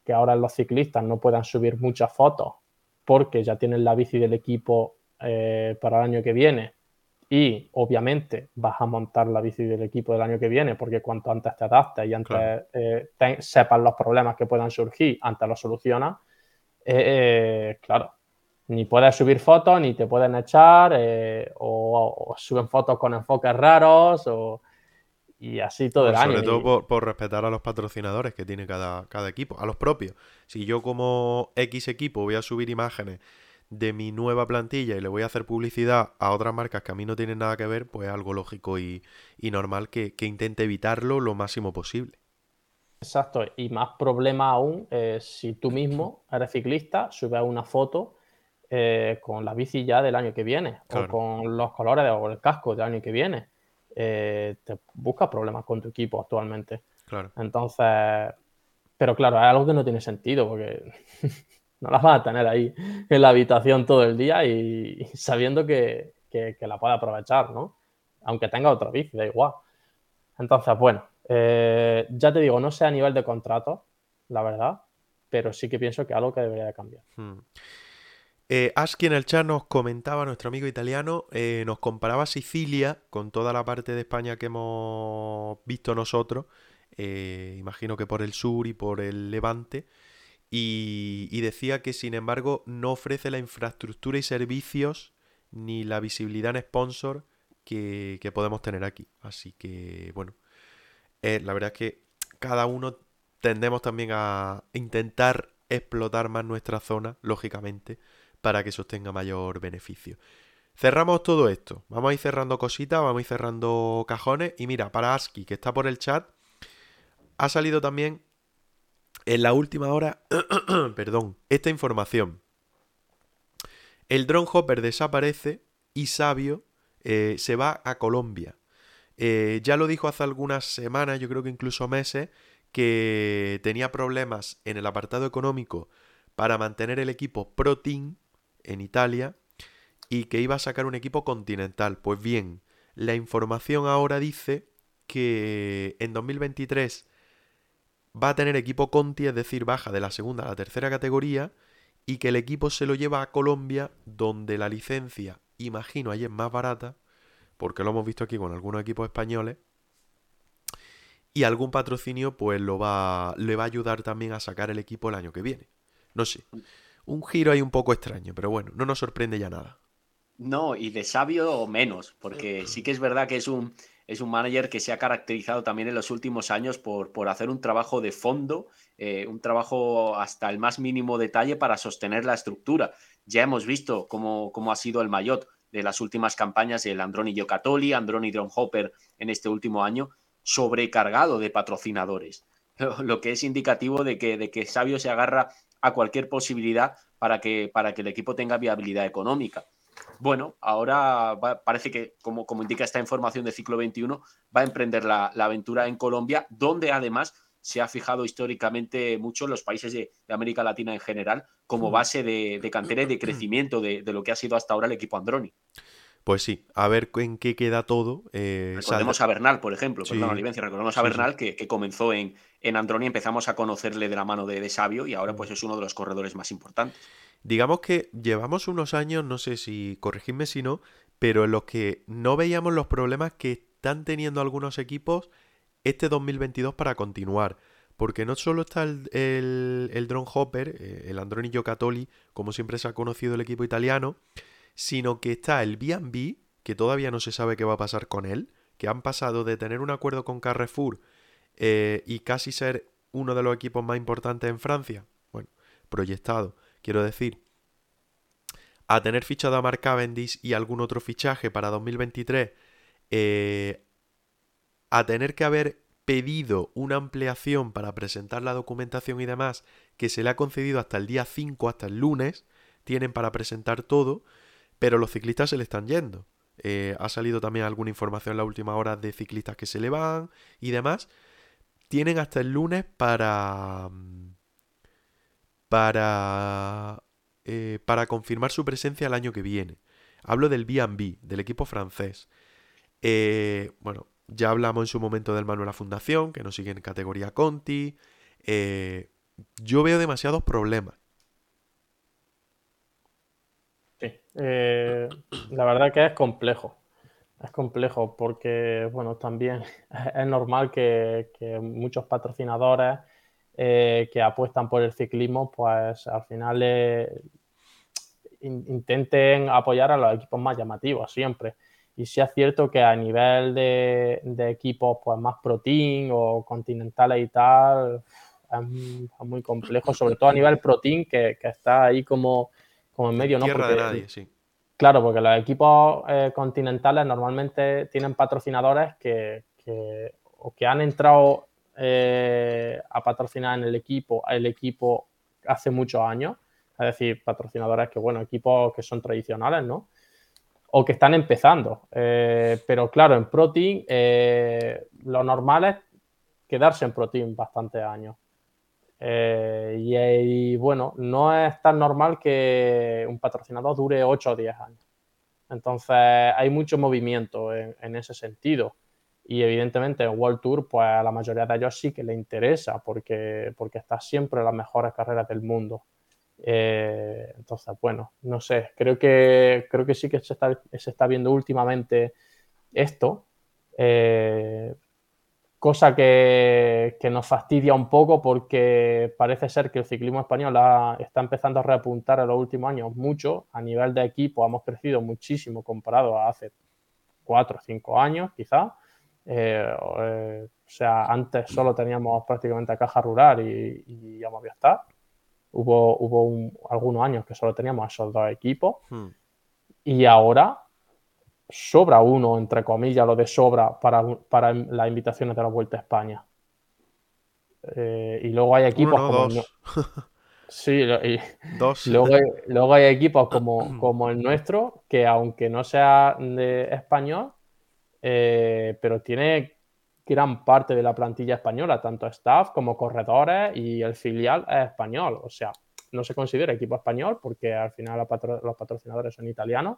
que ahora los ciclistas no puedan subir muchas fotos porque ya tienen la bici del equipo eh, para el año que viene y obviamente vas a montar la bici del equipo del año que viene porque cuanto antes te adaptes y antes eh, sepas los problemas que puedan surgir, antes los solucionas, eh, claro, ni puedes subir fotos, ni te pueden echar, o, suben fotos con enfoques raros, o, y así todo el año. Sobre todo por, respetar a los patrocinadores que tiene cada, cada equipo, a los propios. Si yo como X equipo voy a subir imágenes de mi nueva plantilla y le voy a hacer publicidad a otras marcas que a mí no tienen nada que ver, pues es algo lógico y, normal que, intente evitarlo lo máximo posible. Exacto, y más problema aún eh, si tú mismo eres ciclista, subes una foto eh, con la bici ya del año que viene, o con los colores o el casco del año que viene. Eh, te buscas problemas con tu equipo actualmente. Claro. Entonces, pero claro, es algo que no tiene sentido porque (laughs) no las vas a tener ahí en la habitación todo el día y, sabiendo que, la puede aprovechar, ¿no? Aunque tenga otra bici, da igual. Entonces, bueno, eh, ya te digo, no sé a nivel de contrato, la verdad, pero sí que pienso que algo que debería de cambiar. Hmm. Eh, Aski en el chat nos comentaba, nuestro amigo italiano, eh, nos comparaba Sicilia con toda la parte de España que hemos visto nosotros, eh, imagino que por el sur y por el levante, y, decía que sin embargo no ofrece la infraestructura y servicios ni la visibilidad en sponsor que, que podemos tener aquí. Así que bueno, la verdad es que cada uno tendemos también a intentar explotar más nuestra zona, lógicamente para que sostenga mayor beneficio. Cerramos todo esto. Vamos a ir cerrando cositas, vamos a ir cerrando cajones. Y mira, para ASCII, que está por el chat, ha salido también en la última hora, (clears throat) perdón, esta información. El drone hopper desaparece y Sabio eh, se va a Colombia. Eh, ya lo dijo hace algunas semanas, yo creo que incluso meses, que tenía problemas en el apartado económico para mantener el equipo Pro Team en Italia y que iba a sacar un equipo continental. Pues bien, la información ahora dice que en 2023 va a tener equipo Conti, es decir, baja de la segunda a la tercera categoría, y que el equipo se lo lleva a Colombia, donde la licencia, imagino, ahí es más barata, porque lo hemos visto aquí con algunos equipos españoles, y algún patrocinio pues lo va, le va a ayudar también a sacar el equipo el año que viene. No sé un giro ahí un poco extraño, pero bueno, no nos sorprende ya nada. No, y de sabio menos, porque sí que es verdad que es un, es un manager que se ha caracterizado también en los últimos años por, por hacer un trabajo de fondo, eh, un trabajo hasta el más mínimo detalle para sostener la estructura. Ya hemos visto cómo, cómo ha sido el maillot de las últimas campañas del Androni Giocatoli, Androni Hopper en este último año, sobrecargado de patrocinadores, (laughs) lo, que es indicativo de que, de que Sabio se agarra a cualquier posibilidad para que, para que el equipo tenga viabilidad económica. Bueno, ahora parece que, como, como, indica esta información de ciclo 21, va a emprender la, aventura en Colombia, donde además se ha fijado históricamente mucho en los países de, América Latina en general como base de, cantera y de crecimiento de, de, lo que ha sido hasta ahora el equipo Androni. Pues sí, a ver en qué queda todo. Eh, recordemos a Bernal, por ejemplo, perdón, recordemos a Bernal que, comenzó en, en Androni, empezamos a conocerle de la mano de, Sabio y ahora pues es uno de los corredores más importantes. Digamos que llevamos unos años, no sé si corregidme si no, pero en los que no veíamos los problemas que están teniendo algunos equipos este 2022 para continuar. Porque no solo está el, el, Drone Hopper, eh, el Androni Giocattoli, como siempre se ha conocido el equipo italiano, sino que está el BB, que todavía no se sabe qué va a pasar con él, que han pasado de tener un acuerdo con Carrefour eh, y casi ser uno de los equipos más importantes en Francia, bueno, proyectado, quiero decir, a tener fichado a Mark Cavendish y algún otro fichaje para 2023, eh, a tener que haber pedido una ampliación para presentar la documentación y demás, que se le ha concedido hasta el día 5, hasta el lunes, tienen para presentar todo, pero los ciclistas se le están yendo. Eh, ha salido también alguna información en la última hora de ciclistas que se le van y demás. Tienen hasta el lunes para. para. Eh, para confirmar su presencia el año que viene. Hablo del BB, del equipo francés. Eh, bueno, ya hablamos en su momento del Manuela Fundación, que no sigue en categoría Conti. yo veo demasiados problemas. Sí, la verdad que es complejo. Es complejo porque, bueno, también (laughs) es normal que, muchos patrocinadores eh, que apuestan por el ciclismo, pues al final eh, intenten apoyar a los equipos más llamativos siempre. Y sí es cierto que a nivel de, equipos pues más pro team o continentales y tal, es, muy complejo, sobre todo a nivel pro team que, está ahí como, como en medio, ¿no? Tierra de nadie, sí Claro, porque los equipos eh, continentales normalmente tienen patrocinadores que, o que han entrado eh, a patrocinar en el equipo, el equipo hace muchos años, es decir, patrocinadores que, bueno, equipos que son tradicionales, ¿no? O que están empezando. Eh, pero claro, en Protein lo normal es quedarse en Protein bastantes años. Eh, y, bueno, no es tan normal que un patrocinador dure 8 o 10 años. Entonces hay mucho movimiento en, ese sentido. Y evidentemente en World Tour, pues a la mayoría de ellos sí que le interesa porque, porque está siempre en las mejores carreras del mundo. Eh, entonces, bueno, no sé, creo que, creo que sí que se está, se está viendo últimamente esto. Eh, cosa que, nos fastidia un poco porque parece ser que el ciclismo español está empezando a reapuntar en los últimos años mucho. A nivel de equipo hemos crecido muchísimo comparado a hace cuatro o cinco años, quizá. Eh, eh, o sea, antes solo teníamos prácticamente a Caja Rural y, y a Movistar. Hubo, hubo algunos años que solo teníamos esos dos equipos. Hmm. Y ahora sobra uno, entre comillas, lo de sobra para, para las invitaciones de la Vuelta a España. Eh, y luego hay equipos como. Sí, y... (laughs) dos. Luego, hay, luego hay equipos (clears throat) como, como, el nuestro, que aunque no sea de español, eh, pero tiene gran parte de la plantilla española, tanto staff como corredores, y el filial es español. O sea, no se considera equipo español porque al final los patrocinadores son italianos,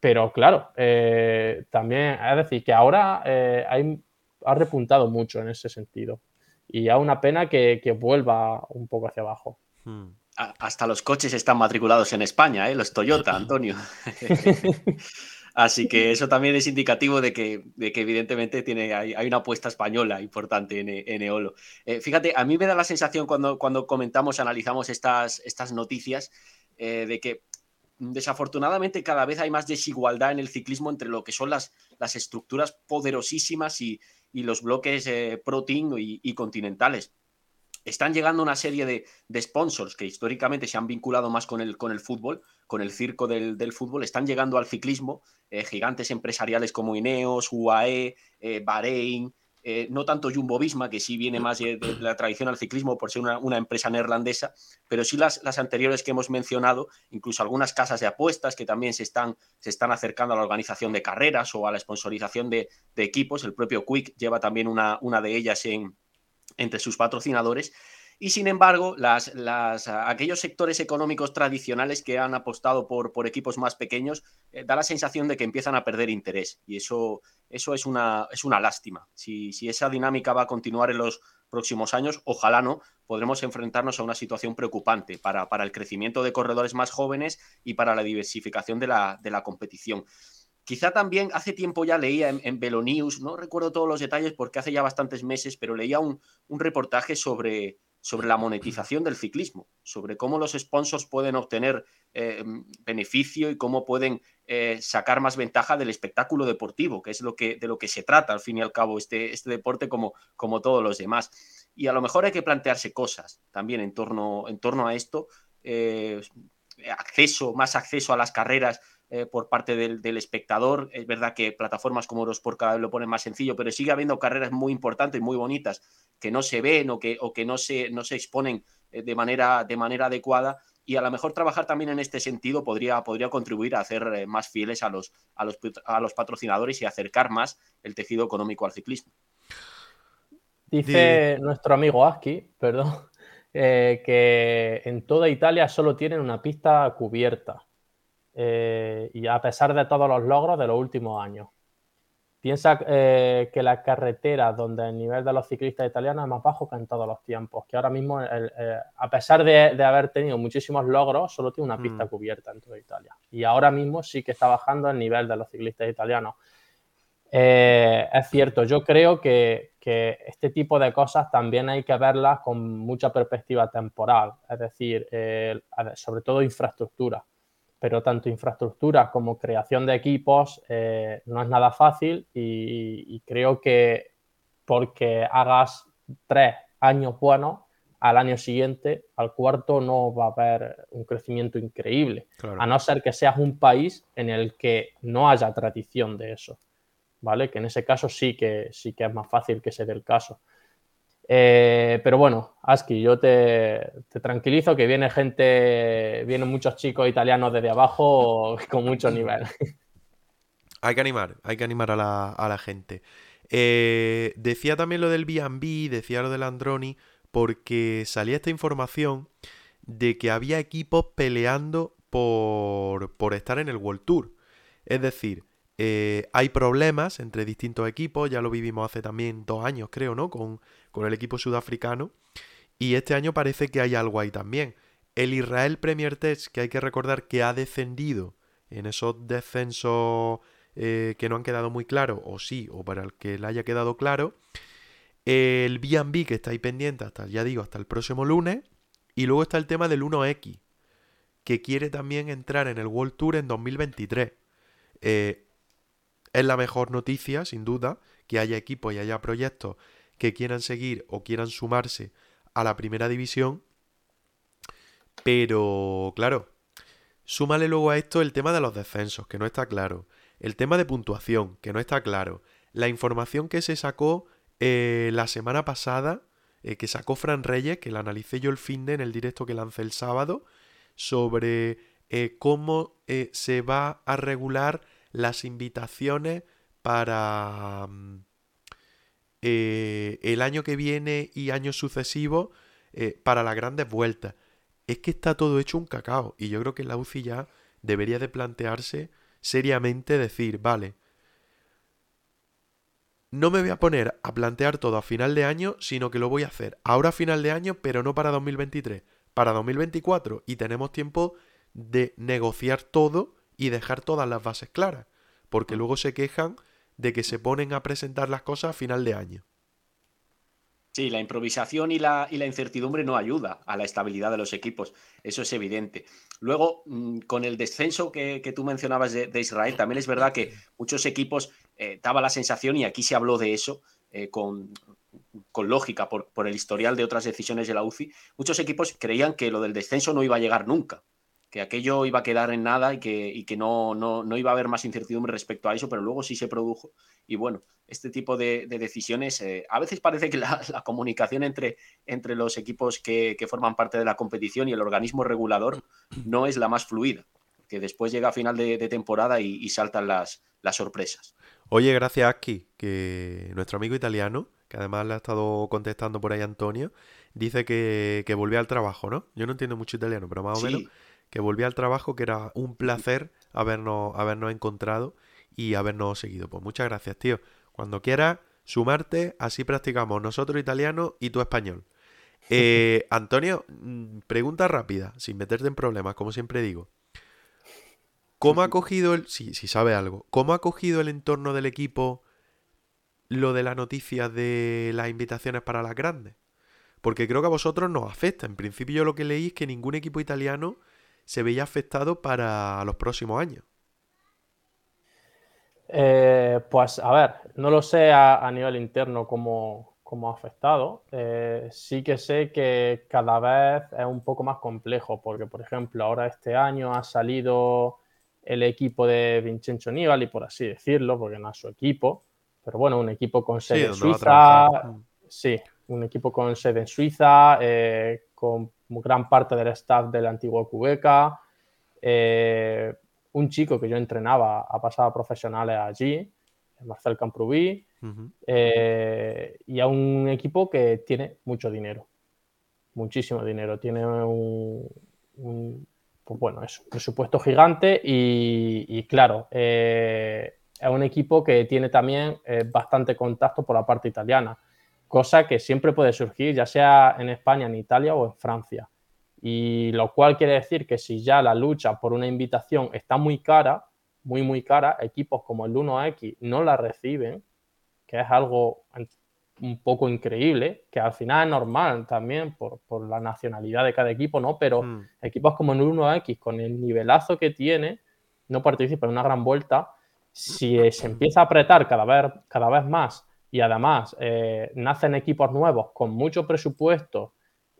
pero claro, eh, también, es decir, que ahora eh, hay, ha repuntado mucho en ese sentido. Y es una pena que, vuelva un poco hacia abajo. Hmm. Hasta los coches están matriculados en España, ¿eh? los Toyota, (laughs) Antonio. (laughs) Así que eso también es indicativo de que, de que evidentemente tiene, hay, una apuesta española importante en, en Eolo. Eh, fíjate, a mí me da la sensación cuando, cuando comentamos, analizamos estas, estas noticias, de que desafortunadamente cada vez hay más desigualdad en el ciclismo entre lo que son las, las estructuras poderosísimas y, los bloques eh, pro team y, continentales. Están llegando una serie de, sponsors que históricamente se han vinculado más con el, con el fútbol, con el circo del, fútbol, están llegando al ciclismo, eh, gigantes empresariales como Ineos, UAE, eh, Bahrein, eh, no tanto Jumbo Visma, que sí viene más de, la tradición al ciclismo por ser una, empresa neerlandesa, pero sí las, las, anteriores que hemos mencionado, incluso algunas casas de apuestas que también se están, se están acercando a la organización de carreras o a la sponsorización de, equipos. El propio Quick lleva también una, una de ellas en, entre sus patrocinadores. Y sin embargo, las, aquellos sectores económicos tradicionales que han apostado por, por equipos más pequeños, eh, da la sensación de que empiezan a perder interés. Y eso, eso es, una, es una lástima. Si, esa dinámica va a continuar en los próximos años, ojalá no, podremos enfrentarnos a una situación preocupante para, para el crecimiento de corredores más jóvenes y para la diversificación de la, de la competición. Quizá también hace tiempo ya leía en, en News, no recuerdo todos los detalles porque hace ya bastantes meses, pero leía un, un reportaje sobre, sobre la monetización del ciclismo, sobre cómo los sponsors pueden obtener eh, beneficio y cómo pueden eh, sacar más ventaja del espectáculo deportivo, que es lo que, de lo que se trata al fin y al cabo este, este deporte como, como todos los demás. Y a lo mejor hay que plantearse cosas también en torno, en torno a esto, eh, acceso, más acceso a las carreras eh, por parte del, espectador. Es verdad que plataformas como Eurosport cada vez lo ponen más sencillo, pero sigue habiendo carreras muy importantes, muy bonitas, que no se ven o que, o que no, se, no se exponen eh, de manera, de manera adecuada. Y a lo mejor trabajar también en este sentido podría, podría contribuir a hacer eh, más fieles a los, a, los, a los patrocinadores y acercar más el tejido económico al ciclismo. Dice nuestro amigo Aski, perdón, (laughs) que en toda Italia solo tienen una pista cubierta. Eh, y a pesar de todos los logros de los últimos años. Piensa eh, que la carretera donde el nivel de los ciclistas italianos es más bajo que en todos los tiempos, que ahora mismo, eh, a pesar de, haber tenido muchísimos logros, solo tiene una pista mm. cubierta en toda Italia. Y ahora mismo sí que está bajando el nivel de los ciclistas italianos. es cierto, yo creo que, que, este tipo de cosas también hay que verlas con mucha perspectiva temporal, es decir, sobre todo infraestructura pero tanto infraestructura como creación de equipos eh, no es nada fácil y, creo que porque hagas tres años buenos, al año siguiente, al cuarto, no va a haber un crecimiento increíble, a no ser que seas un país en el que no haya tradición de eso, ¿vale? Que en ese caso sí que, sí que es más fácil que se dé el caso. Eh, pero bueno, Aski, yo te, tranquilizo que viene gente, vienen muchos chicos italianos desde abajo (laughs) con mucho nivel. (laughs) Hay que animar, hay que animar a la, gente. Eh, decía también lo del BB, decía lo del Androni, porque salía esta información de que había equipos peleando por, por estar en el World Tour. Es decir, eh, hay problemas entre distintos equipos, ya lo vivimos hace también dos años, creo, ¿no? Con, con el equipo sudafricano. Y este año parece que hay algo ahí también. El Israel Premier Test, que hay que recordar que ha descendido en esos descensos eh, que no han quedado muy claros, o sí, o para el que le haya quedado claro. El BB, que está ahí pendiente hasta, ya digo, hasta el próximo lunes. Y luego está el tema del 1X, que quiere también entrar en el World Tour en 2023. Eh, es la mejor noticia, sin duda, que haya equipos y haya proyectos que quieran seguir o quieran sumarse a la primera división. Pero, claro, súmale luego a esto el tema de los descensos, que no está claro. El tema de puntuación, que no está claro. La información que se sacó eh, la semana pasada, eh, que sacó Fran Reyes, que la analicé yo el fin de en el directo que lancé el sábado, sobre eh, cómo se va a regular las invitaciones para... Mm, eh, el año que viene y años sucesivos eh, para las grandes vueltas. Es que está todo hecho un cacao y yo creo que la UCI ya debería de plantearse seriamente decir, vale, no me voy a poner a plantear todo a final de año, sino que lo voy a hacer ahora a final de año, pero no para 2023, para 2024 y tenemos tiempo de negociar todo y dejar todas las bases claras, porque luego se quejan de que se ponen a presentar las cosas a final de año. Sí, la improvisación y la, y la, incertidumbre no ayuda a la estabilidad de los equipos, eso es evidente. Luego, mm, con el descenso que, tú mencionabas de, Israel, también es verdad que muchos equipos eh, daba la sensación, y aquí se habló de eso eh, con, lógica por, por el historial de otras decisiones de la UCI, muchos equipos creían que lo del descenso no iba a llegar nunca, que aquello iba a quedar en nada y que, que no, no, iba a haber más incertidumbre respecto a eso, pero luego sí se produjo. Y bueno, este tipo de, decisiones, eh, a veces parece que la, comunicación entre, entre los equipos que, forman parte de la competición y el organismo regulador no es la más fluida, que después llega a final de, temporada y, saltan las, las sorpresas. Oye, gracias Aki, que nuestro amigo italiano, que además le ha estado contestando por ahí Antonio, dice que, que volvió al trabajo, ¿no? Yo no entiendo mucho italiano, pero más o menos que volví al trabajo, que era un placer habernos, habernos encontrado y habernos seguido. Pues muchas gracias, tío. Cuando quieras sumarte, así practicamos nosotros italiano y tú español. (laughs) Eh, Antonio, mm, pregunta rápida, sin meterte en problemas, como siempre digo. ¿Cómo ha cogido el. Si, si sabe algo. ¿Cómo ha cogido el entorno del equipo lo de la noticia de las invitaciones para las grandes? Porque creo que a vosotros nos afecta. En principio, yo lo que leí es que ningún equipo italiano se veía afectado para los próximos años? Eh, pues a ver, no lo sé a, nivel interno cómo, ha afectado. Eh, sí que sé que cada vez es un poco más complejo, porque por ejemplo ahora este año ha salido el equipo de Vincenzo Nibali, por así decirlo, porque no es su equipo, pero bueno, un equipo con sede en Suiza, sí, un equipo con sede en Suiza, eh, con gran parte del staff del antiguo Cubeca, eh, un chico que yo entrenaba a pasadas profesionales allí, Marcel Camprubí, eh, y a un equipo que tiene mucho dinero, muchísimo dinero, tiene un, pues bueno, es un presupuesto gigante y, claro, es un equipo que tiene también bastante contacto por la parte italiana cosa que siempre puede surgir, ya sea en España, en Italia o en Francia. Y lo cual quiere decir que si ya la lucha por una invitación está muy cara, muy, muy cara, equipos como el 1X no la reciben, que es algo un poco increíble, que al final es normal también por, la nacionalidad de cada equipo, ¿no? Pero mm. equipos como el 1X, con el nivelazo que tiene, no participan en una gran vuelta. Si se empieza a apretar cada vez, cada vez más y además eh, nacen equipos nuevos con mucho presupuesto,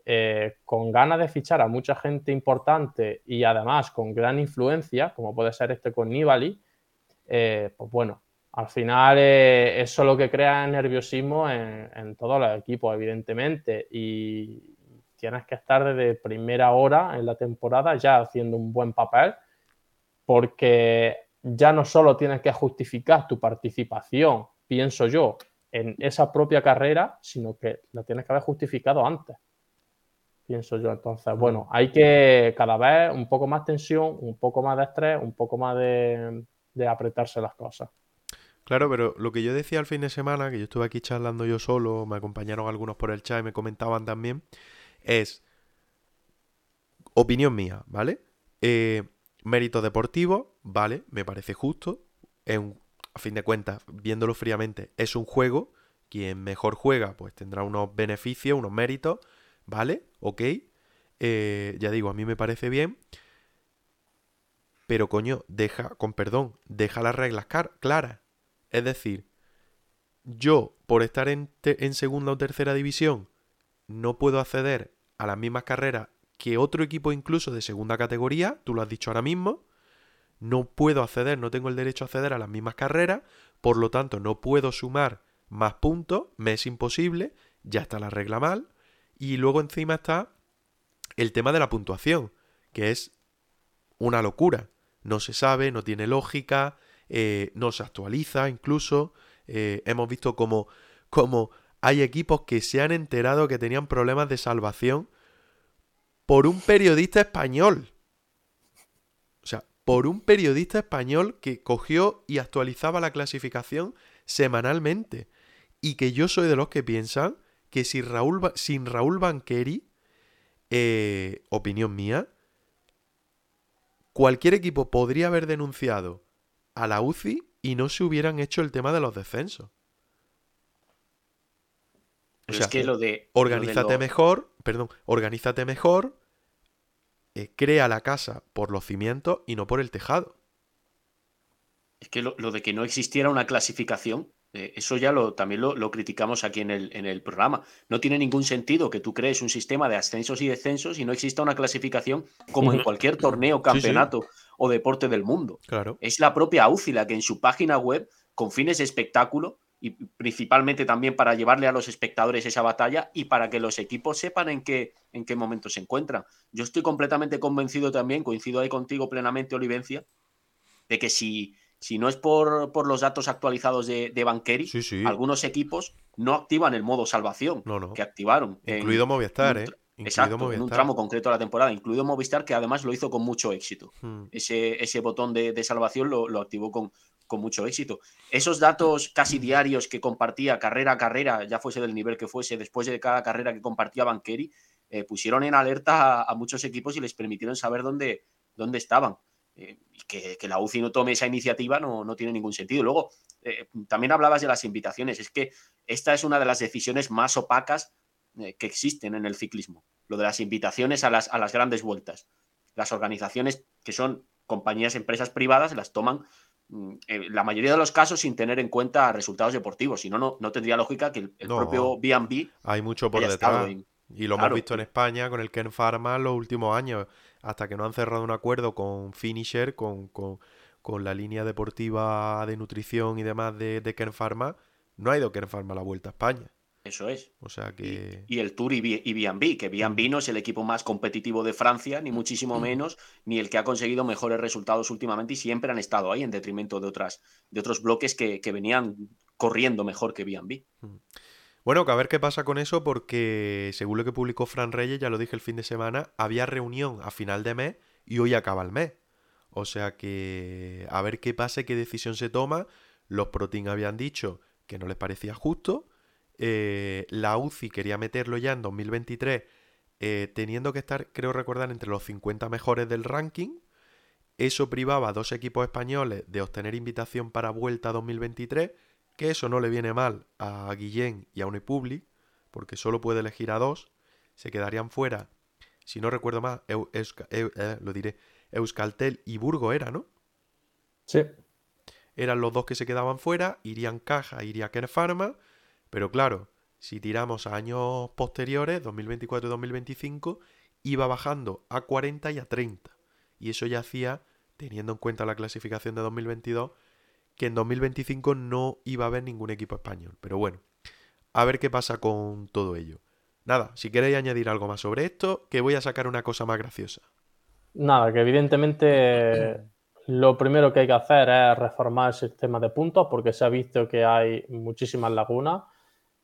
eh, con ganas de fichar a mucha gente importante y además con gran influencia, como puede ser este con Nibali, eh, pues bueno, al final eso es lo que crea nerviosismo en todos los equipos, evidentemente, y tienes que estar desde primera hora en la temporada ya haciendo un buen papel, porque ya no solo tienes que justificar tu participación, pienso yo, en esa propia carrera, sino que la tienes que haber justificado antes. Pienso yo. Entonces, bueno, hay que cada vez un poco más tensión, un poco más de estrés, un poco más de, apretarse las cosas. Claro, pero lo que yo decía el fin de semana, que yo estuve aquí charlando yo solo, me acompañaron algunos por el chat y me comentaban también, es opinión mía, ¿vale? Eh, mérito deportivo, ¿vale? Me parece justo. Es un a fin de cuentas, viéndolo fríamente, es un juego. Quien mejor juega, pues tendrá unos beneficios, unos méritos, ¿vale? Ok. Eh, ya digo, a mí me parece bien. Pero coño, deja, con perdón, deja las reglas claras. Es decir, yo, por estar en, en segunda o tercera división, no puedo acceder a las mismas carreras que otro equipo incluso de segunda categoría, tú lo has dicho ahora mismo, no puedo acceder, no tengo el derecho a acceder a las mismas carreras, por lo tanto no puedo sumar más puntos, me es imposible, ya está la regla mal, y luego encima está el tema de la puntuación, que es una locura, no se sabe, no tiene lógica, eh, no se actualiza incluso, eh, hemos visto como, como hay equipos que se han enterado que tenían problemas de salvación por un periodista español por un periodista español que cogió y actualizaba la clasificación semanalmente. Y que yo soy de los que piensan que si Raúl, sin Raúl Banqueri, eh, opinión mía, cualquier equipo podría haber denunciado a la UCI y no se hubieran hecho el tema de los descensos. o sea, es que lo de. Organízate mejor, perdón, organízate mejor, eh, crea la casa por los cimientos y no por el tejado. Es que lo, de que no existiera una clasificación, eh, eso ya lo, también lo, criticamos aquí en el, en el, programa. No tiene ningún sentido que tú crees un sistema de ascensos y descensos y no exista una clasificación como en cualquier torneo, campeonato o deporte del mundo. Claro. Es la propia UCI la que en su página web, con fines de espectáculo, y principalmente también para llevarle a los espectadores esa batalla y para que los equipos sepan en qué, en qué momento se encuentran. Yo estoy completamente convencido también, coincido ahí contigo plenamente, Olivencia, de que si, si no es por, por los datos actualizados de, de Banqueri, algunos equipos no activan el modo salvación que activaron. Incluido Movistar, ¿eh? Exacto, en un tramo concreto de la temporada, incluido Movistar, que además lo hizo con mucho éxito. Hmm. Ese, ese, botón de, de salvación lo, lo, activó con, con mucho éxito. Esos datos casi diarios que compartía carrera a carrera, ya fuese del nivel que fuese, después de cada carrera que compartía Banqueri, eh, pusieron en alerta a, muchos equipos y les permitieron saber dónde, dónde estaban. Eh, que, la UCI no tome esa iniciativa no, no tiene ningún sentido. Luego, eh, también hablabas de las invitaciones. Es que esta es una de las decisiones más opacas que existen en el ciclismo. Lo de las invitaciones a las, a las grandes vueltas. Las organizaciones que son compañías, empresas privadas, las toman la mayoría de los casos sin tener en cuenta resultados deportivos. Si no, no, tendría lógica que el, propio B&B... Hay mucho por detrás. Y lo hemos visto en España con el Ken Pharma los últimos años, hasta que no han cerrado un acuerdo con Finisher, con, con la línea deportiva de nutrición y demás de, de Kern Pharma, no ha ido Kern Pharma a la Vuelta a España. Eso es. O sea que... Y, el Tour y, B&B, que B&B no es el equipo más competitivo de Francia, ni muchísimo menos, ni el que ha conseguido mejores resultados últimamente y siempre han estado ahí en detrimento de, otras, de otros bloques que, venían corriendo mejor que B&B. Bueno, que a ver qué pasa con eso porque según lo que publicó Fran Reyes, ya lo dije el fin de semana, había reunión a final de mes y hoy acaba el mes. O sea que a ver qué pasa, qué decisión se toma. Los Protein habían dicho que no les parecía justo eh, la UCI quería meterlo ya en 2023, eh, teniendo que estar, creo recordar, entre los 50 mejores del ranking. Eso privaba a dos equipos españoles de obtener invitación para Vuelta 2023, que eso no le viene mal a Guillén y a Unipublic, porque solo puede elegir a dos. Se quedarían fuera, si no recuerdo más, eh, lo diré, Euskaltel y Burgo era, ¿no? Sí. Eran los dos que se quedaban fuera, irían Caja, iría Pharma pero claro, si tiramos a años posteriores, 2024 y 2025, iba bajando a 40 y a 30. Y eso ya hacía, teniendo en cuenta la clasificación de 2022, que en 2025 no iba a haber ningún equipo español. Pero bueno, a ver qué pasa con todo ello. Nada, si queréis añadir algo más sobre esto, que voy a sacar una cosa más graciosa. Nada, que evidentemente lo primero que hay que hacer es reformar el sistema de puntos porque se ha visto que hay muchísimas lagunas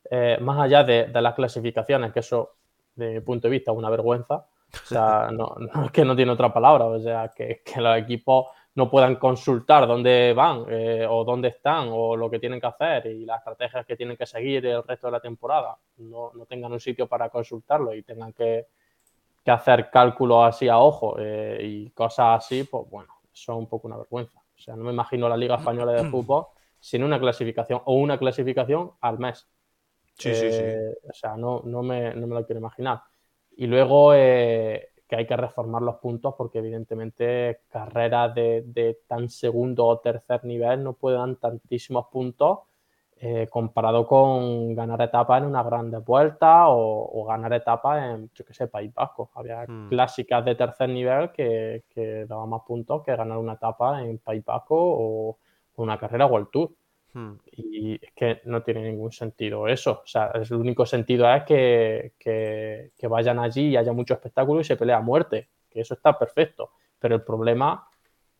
eh, más allá de, las clasificaciones, que eso, de mi punto de vista, es una vergüenza. O sea, (laughs) no, es que no tiene otra palabra, o sea, que, los equipos no puedan consultar dónde van eh, o dónde están o lo que tienen que hacer y las estrategias que tienen que seguir el resto de la temporada, no, tengan un sitio para consultarlo y tengan que, hacer cálculos así a ojo eh, y cosas así, pues bueno, eso es un poco una vergüenza. O sea, no me imagino la Liga Española de (clears throat) Fútbol sin una clasificación o una clasificación al mes. Sí, sí, sí. Eh, o sea, no, no, me, no, me, lo quiero imaginar. Y luego eh, que hay que reformar los puntos porque evidentemente carreras de, tan segundo o tercer nivel no pueden dar tantísimos puntos eh, comparado con ganar etapas en una grande vuelta o, ganar etapas en, yo qué sé, País Vasco. Había hmm. clásicas de tercer nivel que, que daban más puntos que ganar una etapa en País Vasco o una carrera World Tour. Hmm. Y es que no tiene ningún sentido eso. O sea, el único sentido es que, que, vayan allí y haya mucho espectáculo y se pelea a muerte. Que eso está perfecto. Pero el problema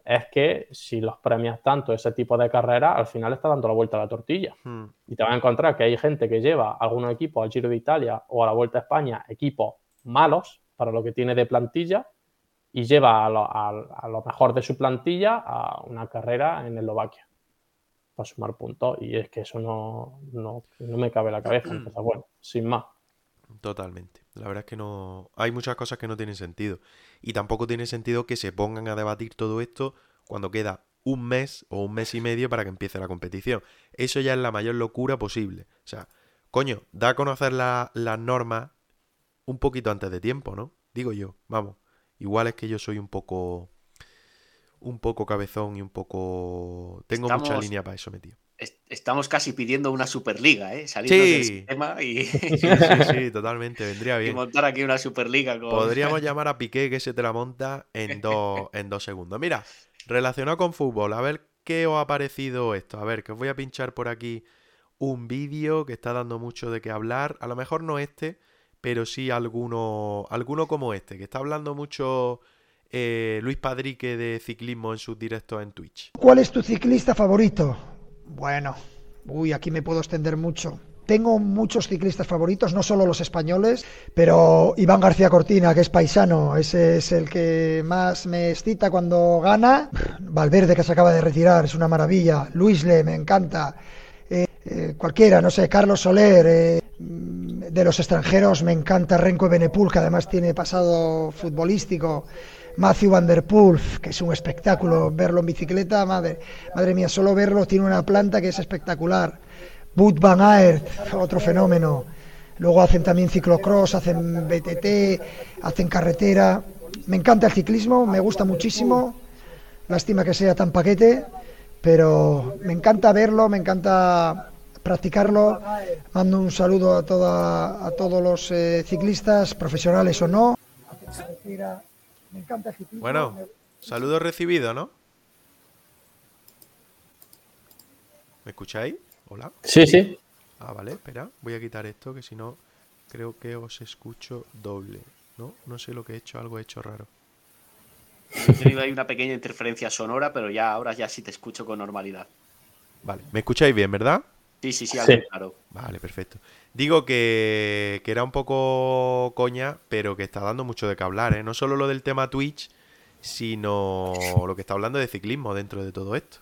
es que si los premias tanto ese tipo de carrera, al final está dando la vuelta a la tortilla. Hmm. Y te vas a encontrar que hay gente que lleva algunos equipos al Giro de Italia o a la Vuelta a España, equipos malos para lo que tiene de plantilla, y lleva a lo, a lo mejor de su plantilla a una carrera en Eslovaquia para sumar puntos y es que eso no, no, me cabe la cabeza. Entonces, bueno, sin más. Totalmente. La verdad es que no. Hay muchas cosas que no tienen sentido. Y tampoco tiene sentido que se pongan a debatir todo esto cuando queda un mes o un mes y medio para que empiece la competición. Eso ya es la mayor locura posible. O sea, coño, da a conocer las normas un poquito antes de tiempo, ¿no? Digo yo, vamos. Igual es que yo soy un poco un poco cabezón y un poco... Tengo mucha línea para eso metido. Estamos casi pidiendo una Superliga, ¿eh? Salir del sistema y... Sí, sí, (laughs) sí, totalmente, vendría bien. Y montar aquí una Superliga Podríamos (laughs) llamar a Piqué que se te la monta en, dos, en dos segundos. Mira, relacionado con fútbol, a ver qué os ha parecido esto. A ver, que os voy a pinchar por aquí un vídeo que está dando mucho de qué hablar. A lo mejor no este, pero sí alguno, alguno como este, que está hablando mucho eh, Luis Padrique de ciclismo en sus directos en Twitch. ¿Cuál es tu ciclista favorito? Bueno, uy, aquí me puedo extender mucho. Tengo muchos ciclistas favoritos, no solo los españoles, pero Iván García Cortina, que es paisano, ese es el que más me excita cuando gana. Valverde, que se acaba de retirar, es una maravilla. Luis Le, me encanta. Eh, eh, cualquiera, no sé, Carlos Soler. de los extranjeros me encanta Renko Benepul, que además tiene pasado futbolístico. Matthew Van Der Poel, que es un espectáculo verlo en bicicleta, madre, madre mía, solo verlo tiene una planta que es espectacular. Boot Van Aert, otro fenómeno. Luego hacen también ciclocross, hacen BTT, hacen carretera. Me encanta el ciclismo, me gusta muchísimo. Lástima que sea tan paquete, pero me encanta verlo, me encanta practicarlo. Mando un saludo a, toda, a todos los eh, ciclistas, profesionales o no. Bueno, saludo recibido, ¿no? ¿Me escucháis? Hola. Sí, sí. Ah, vale, espera. Voy a quitar esto que si no creo que os escucho doble. ¿No? No sé lo que he hecho, algo he hecho raro. He tenido ahí una pequeña interferencia sonora, pero ya ahora ya sí te escucho con normalidad. Vale, ¿me escucháis bien, verdad? Sí, sí, sí, algo claro. Vale, perfecto. Digo que, que, era un poco coña, pero que está dando mucho de qué hablar, ¿eh? No solo lo del tema Twitch, sino lo que está hablando de ciclismo dentro de todo esto.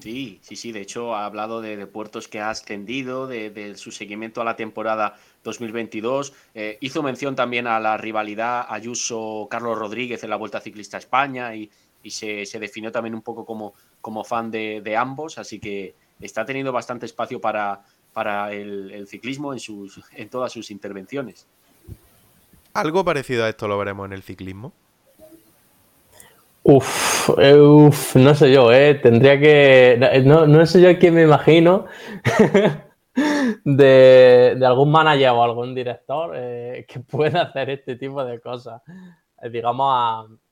Sí, sí, sí. De hecho, ha hablado de, puertos que ha extendido, de, su seguimiento a la temporada 2022. Eh, hizo mención también a la rivalidad Ayuso-Carlos Rodríguez en la Vuelta Ciclista a España y, se, definió también un poco como, como fan de, ambos. Así que está teniendo bastante espacio para, para el, ciclismo en, sus, en todas sus intervenciones. Algo parecido a esto lo veremos en el ciclismo. Uf, uf, no sé yo, ¿eh? Tendría que... No, no sé yo quién me imagino (laughs) de, algún manager o algún director eh, que pueda hacer este tipo de cosas, eh, digamos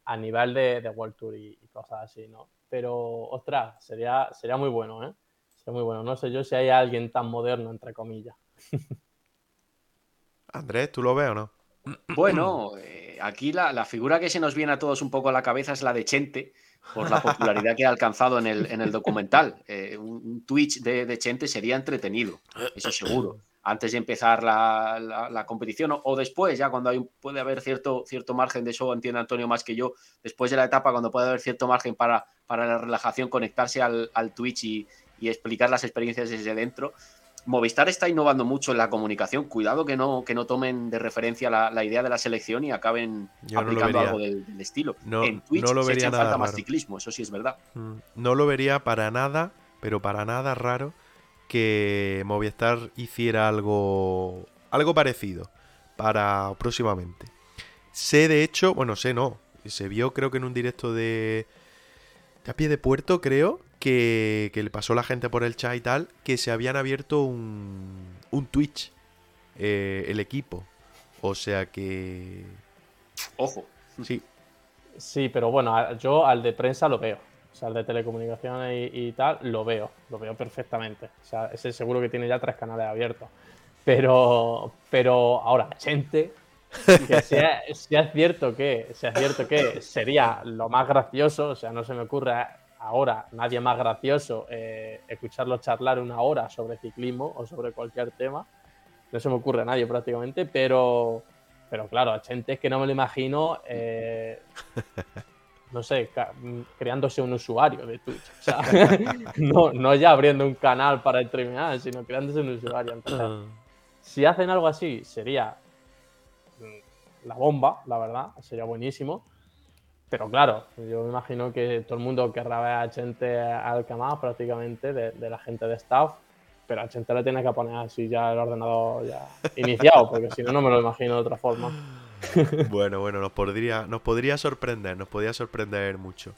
a, nivel de, World Tour y, cosas así, ¿no? Pero, ostras, sería, sería muy bueno, ¿eh? Sería muy bueno. No sé yo si hay alguien tan moderno, entre comillas. (laughs) Andrés, ¿tú lo ves o no? Bueno, eh, aquí la, figura que se nos viene a todos un poco a la cabeza es la de Chente, por la popularidad que ha alcanzado en el, en el documental. Eh, un, Twitch de, Chente sería entretenido, eso seguro. Antes de empezar la, competición o, después, ya cuando hay, puede haber cierto, cierto margen, de eso entiende Antonio más que yo, después de la etapa, cuando puede haber cierto margen para, para la relajación, conectarse al, Twitch y, y explicar las experiencias desde dentro, Movistar está innovando mucho en la comunicación. Cuidado que no, que no tomen de referencia la, idea de la selección y acaben aplicando algo del, estilo. No, en Twitch no lo vería se nada falta más ciclismo, eso sí es verdad. Mm, no lo vería para nada, pero para nada raro que Movistar hiciera algo, algo parecido para próximamente. Sé de hecho, bueno, sé no, se vio creo que en un directo de, de a pie de puerto, creo, que, le pasó la gente por el chat y tal, que se habían abierto un, un Twitch, eh, el equipo. O sea que... Ojo. Sí. Sí, pero bueno, yo al de prensa lo veo. O sea, al de telecomunicaciones y, tal, lo veo. Lo veo perfectamente. O sea, ese seguro que tiene ya tres canales abiertos. Pero, pero ahora, gente, que sea, sea, cierto que, sea cierto que sería lo más gracioso, o sea, no se me ocurre ahora nadie más gracioso eh, escucharlo charlar una hora sobre ciclismo o sobre cualquier tema. No se me ocurre a nadie prácticamente, pero, pero claro, a gente es que no me lo imagino, eh, no sé, creándose un usuario de Twitch. O sea, (laughs) no, no, ya abriendo un canal para streamear, sino creándose un usuario. Entonces, si hacen algo así, sería la bomba, la verdad, sería buenísimo. Pero claro, yo me imagino que todo el mundo querrá ver a gente al más prácticamente de, la gente de staff, pero a gente le tiene que poner así ya el ordenador ya (laughs) iniciado, porque si no, no me lo imagino de otra forma. (laughs) Bueno, bueno, nos podría, nos podría sorprender, nos podría sorprender mucho.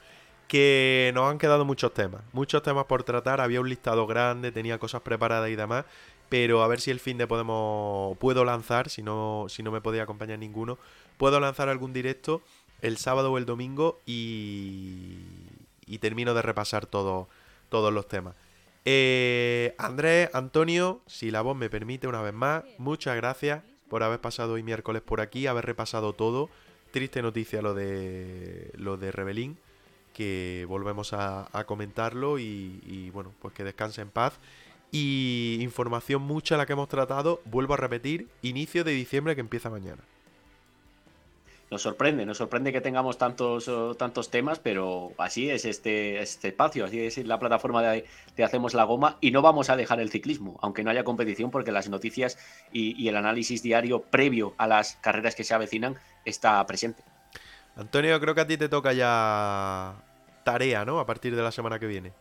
Que nos han quedado muchos temas, muchos temas por tratar, había un listado grande, tenía cosas preparadas y demás, pero a ver si el fin de podemos, puedo lanzar, si no, si no me podía acompañar ninguno, puedo lanzar algún directo el sábado o el domingo y, termino de repasar todo, todos los temas. Eh, Andrés, Antonio, si la voz me permite una vez más, muchas gracias por haber pasado hoy miércoles por aquí, haber repasado todo. Triste noticia lo de lo de Rebelín, que volvemos a, comentarlo y, y, bueno, pues que descanse en paz. Y información mucha la que hemos tratado, vuelvo a repetir, inicio de diciembre que empieza mañana nos sorprende, nos sorprende que tengamos tantos, tantos temas, pero así es este, este espacio, así es la plataforma de, Hacemos la Goma y no vamos a dejar el ciclismo, aunque no haya competición, porque las noticias y, el análisis diario previo a las carreras que se avecinan está presente. Antonio, creo que a ti te toca ya tarea, ¿no? A partir de la semana que viene.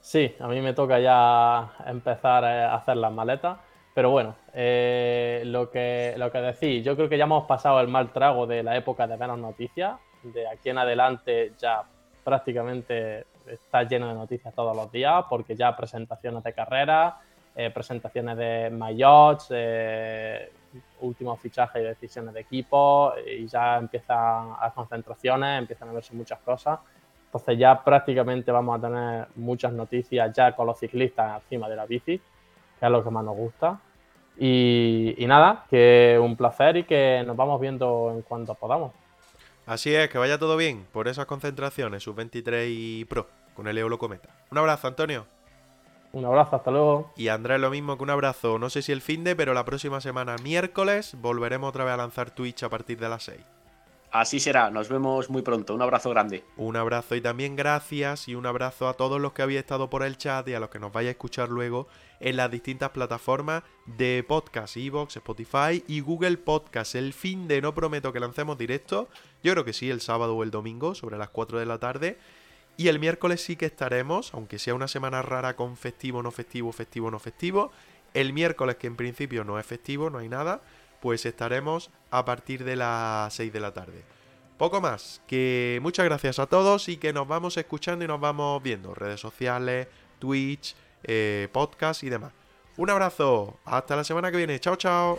Sí, a mí me toca ya empezar a hacer las maletas. Pero bueno, eh, lo, que, lo que decís, yo creo que ya hemos pasado el mal trago de la época de menos noticias. De aquí en adelante ya prácticamente está lleno de noticias todos los días, porque ya presentaciones de carrera, eh, presentaciones de maillots, eh, últimos fichajes y decisiones de equipo, y ya empiezan las concentraciones, empiezan a verse muchas cosas. Entonces ya prácticamente vamos a tener muchas noticias ya con los ciclistas encima de la bici, que es lo que más nos gusta. Y, y nada, que un placer y que nos vamos viendo en cuanto podamos. Así es, que vaya todo bien por esas concentraciones, sub 23 y pro, con el Eolo Cometa. Un abrazo, Antonio. Un abrazo, hasta luego. Y Andrés, lo mismo que un abrazo. No sé si el fin de, pero la próxima semana, miércoles, volveremos otra vez a lanzar Twitch a partir de las 6. Así será, nos vemos muy pronto. Un abrazo grande. Un abrazo y también gracias y un abrazo a todos los que habéis estado por el chat y a los que nos vaya a escuchar luego en las distintas plataformas de podcast, Evox, Spotify y Google Podcast. El fin de no prometo que lancemos directo, yo creo que sí, el sábado o el domingo sobre las 4 de la tarde. Y el miércoles sí que estaremos, aunque sea una semana rara con festivo, no festivo, festivo, no festivo. El miércoles, que en principio no es festivo, no hay nada, pues estaremos a partir de las 6 de la tarde. Poco más, que muchas gracias a todos y que nos vamos escuchando y nos vamos viendo. Redes sociales, Twitch, eh, podcast y demás. Un abrazo, hasta la semana que viene. Chao, chao.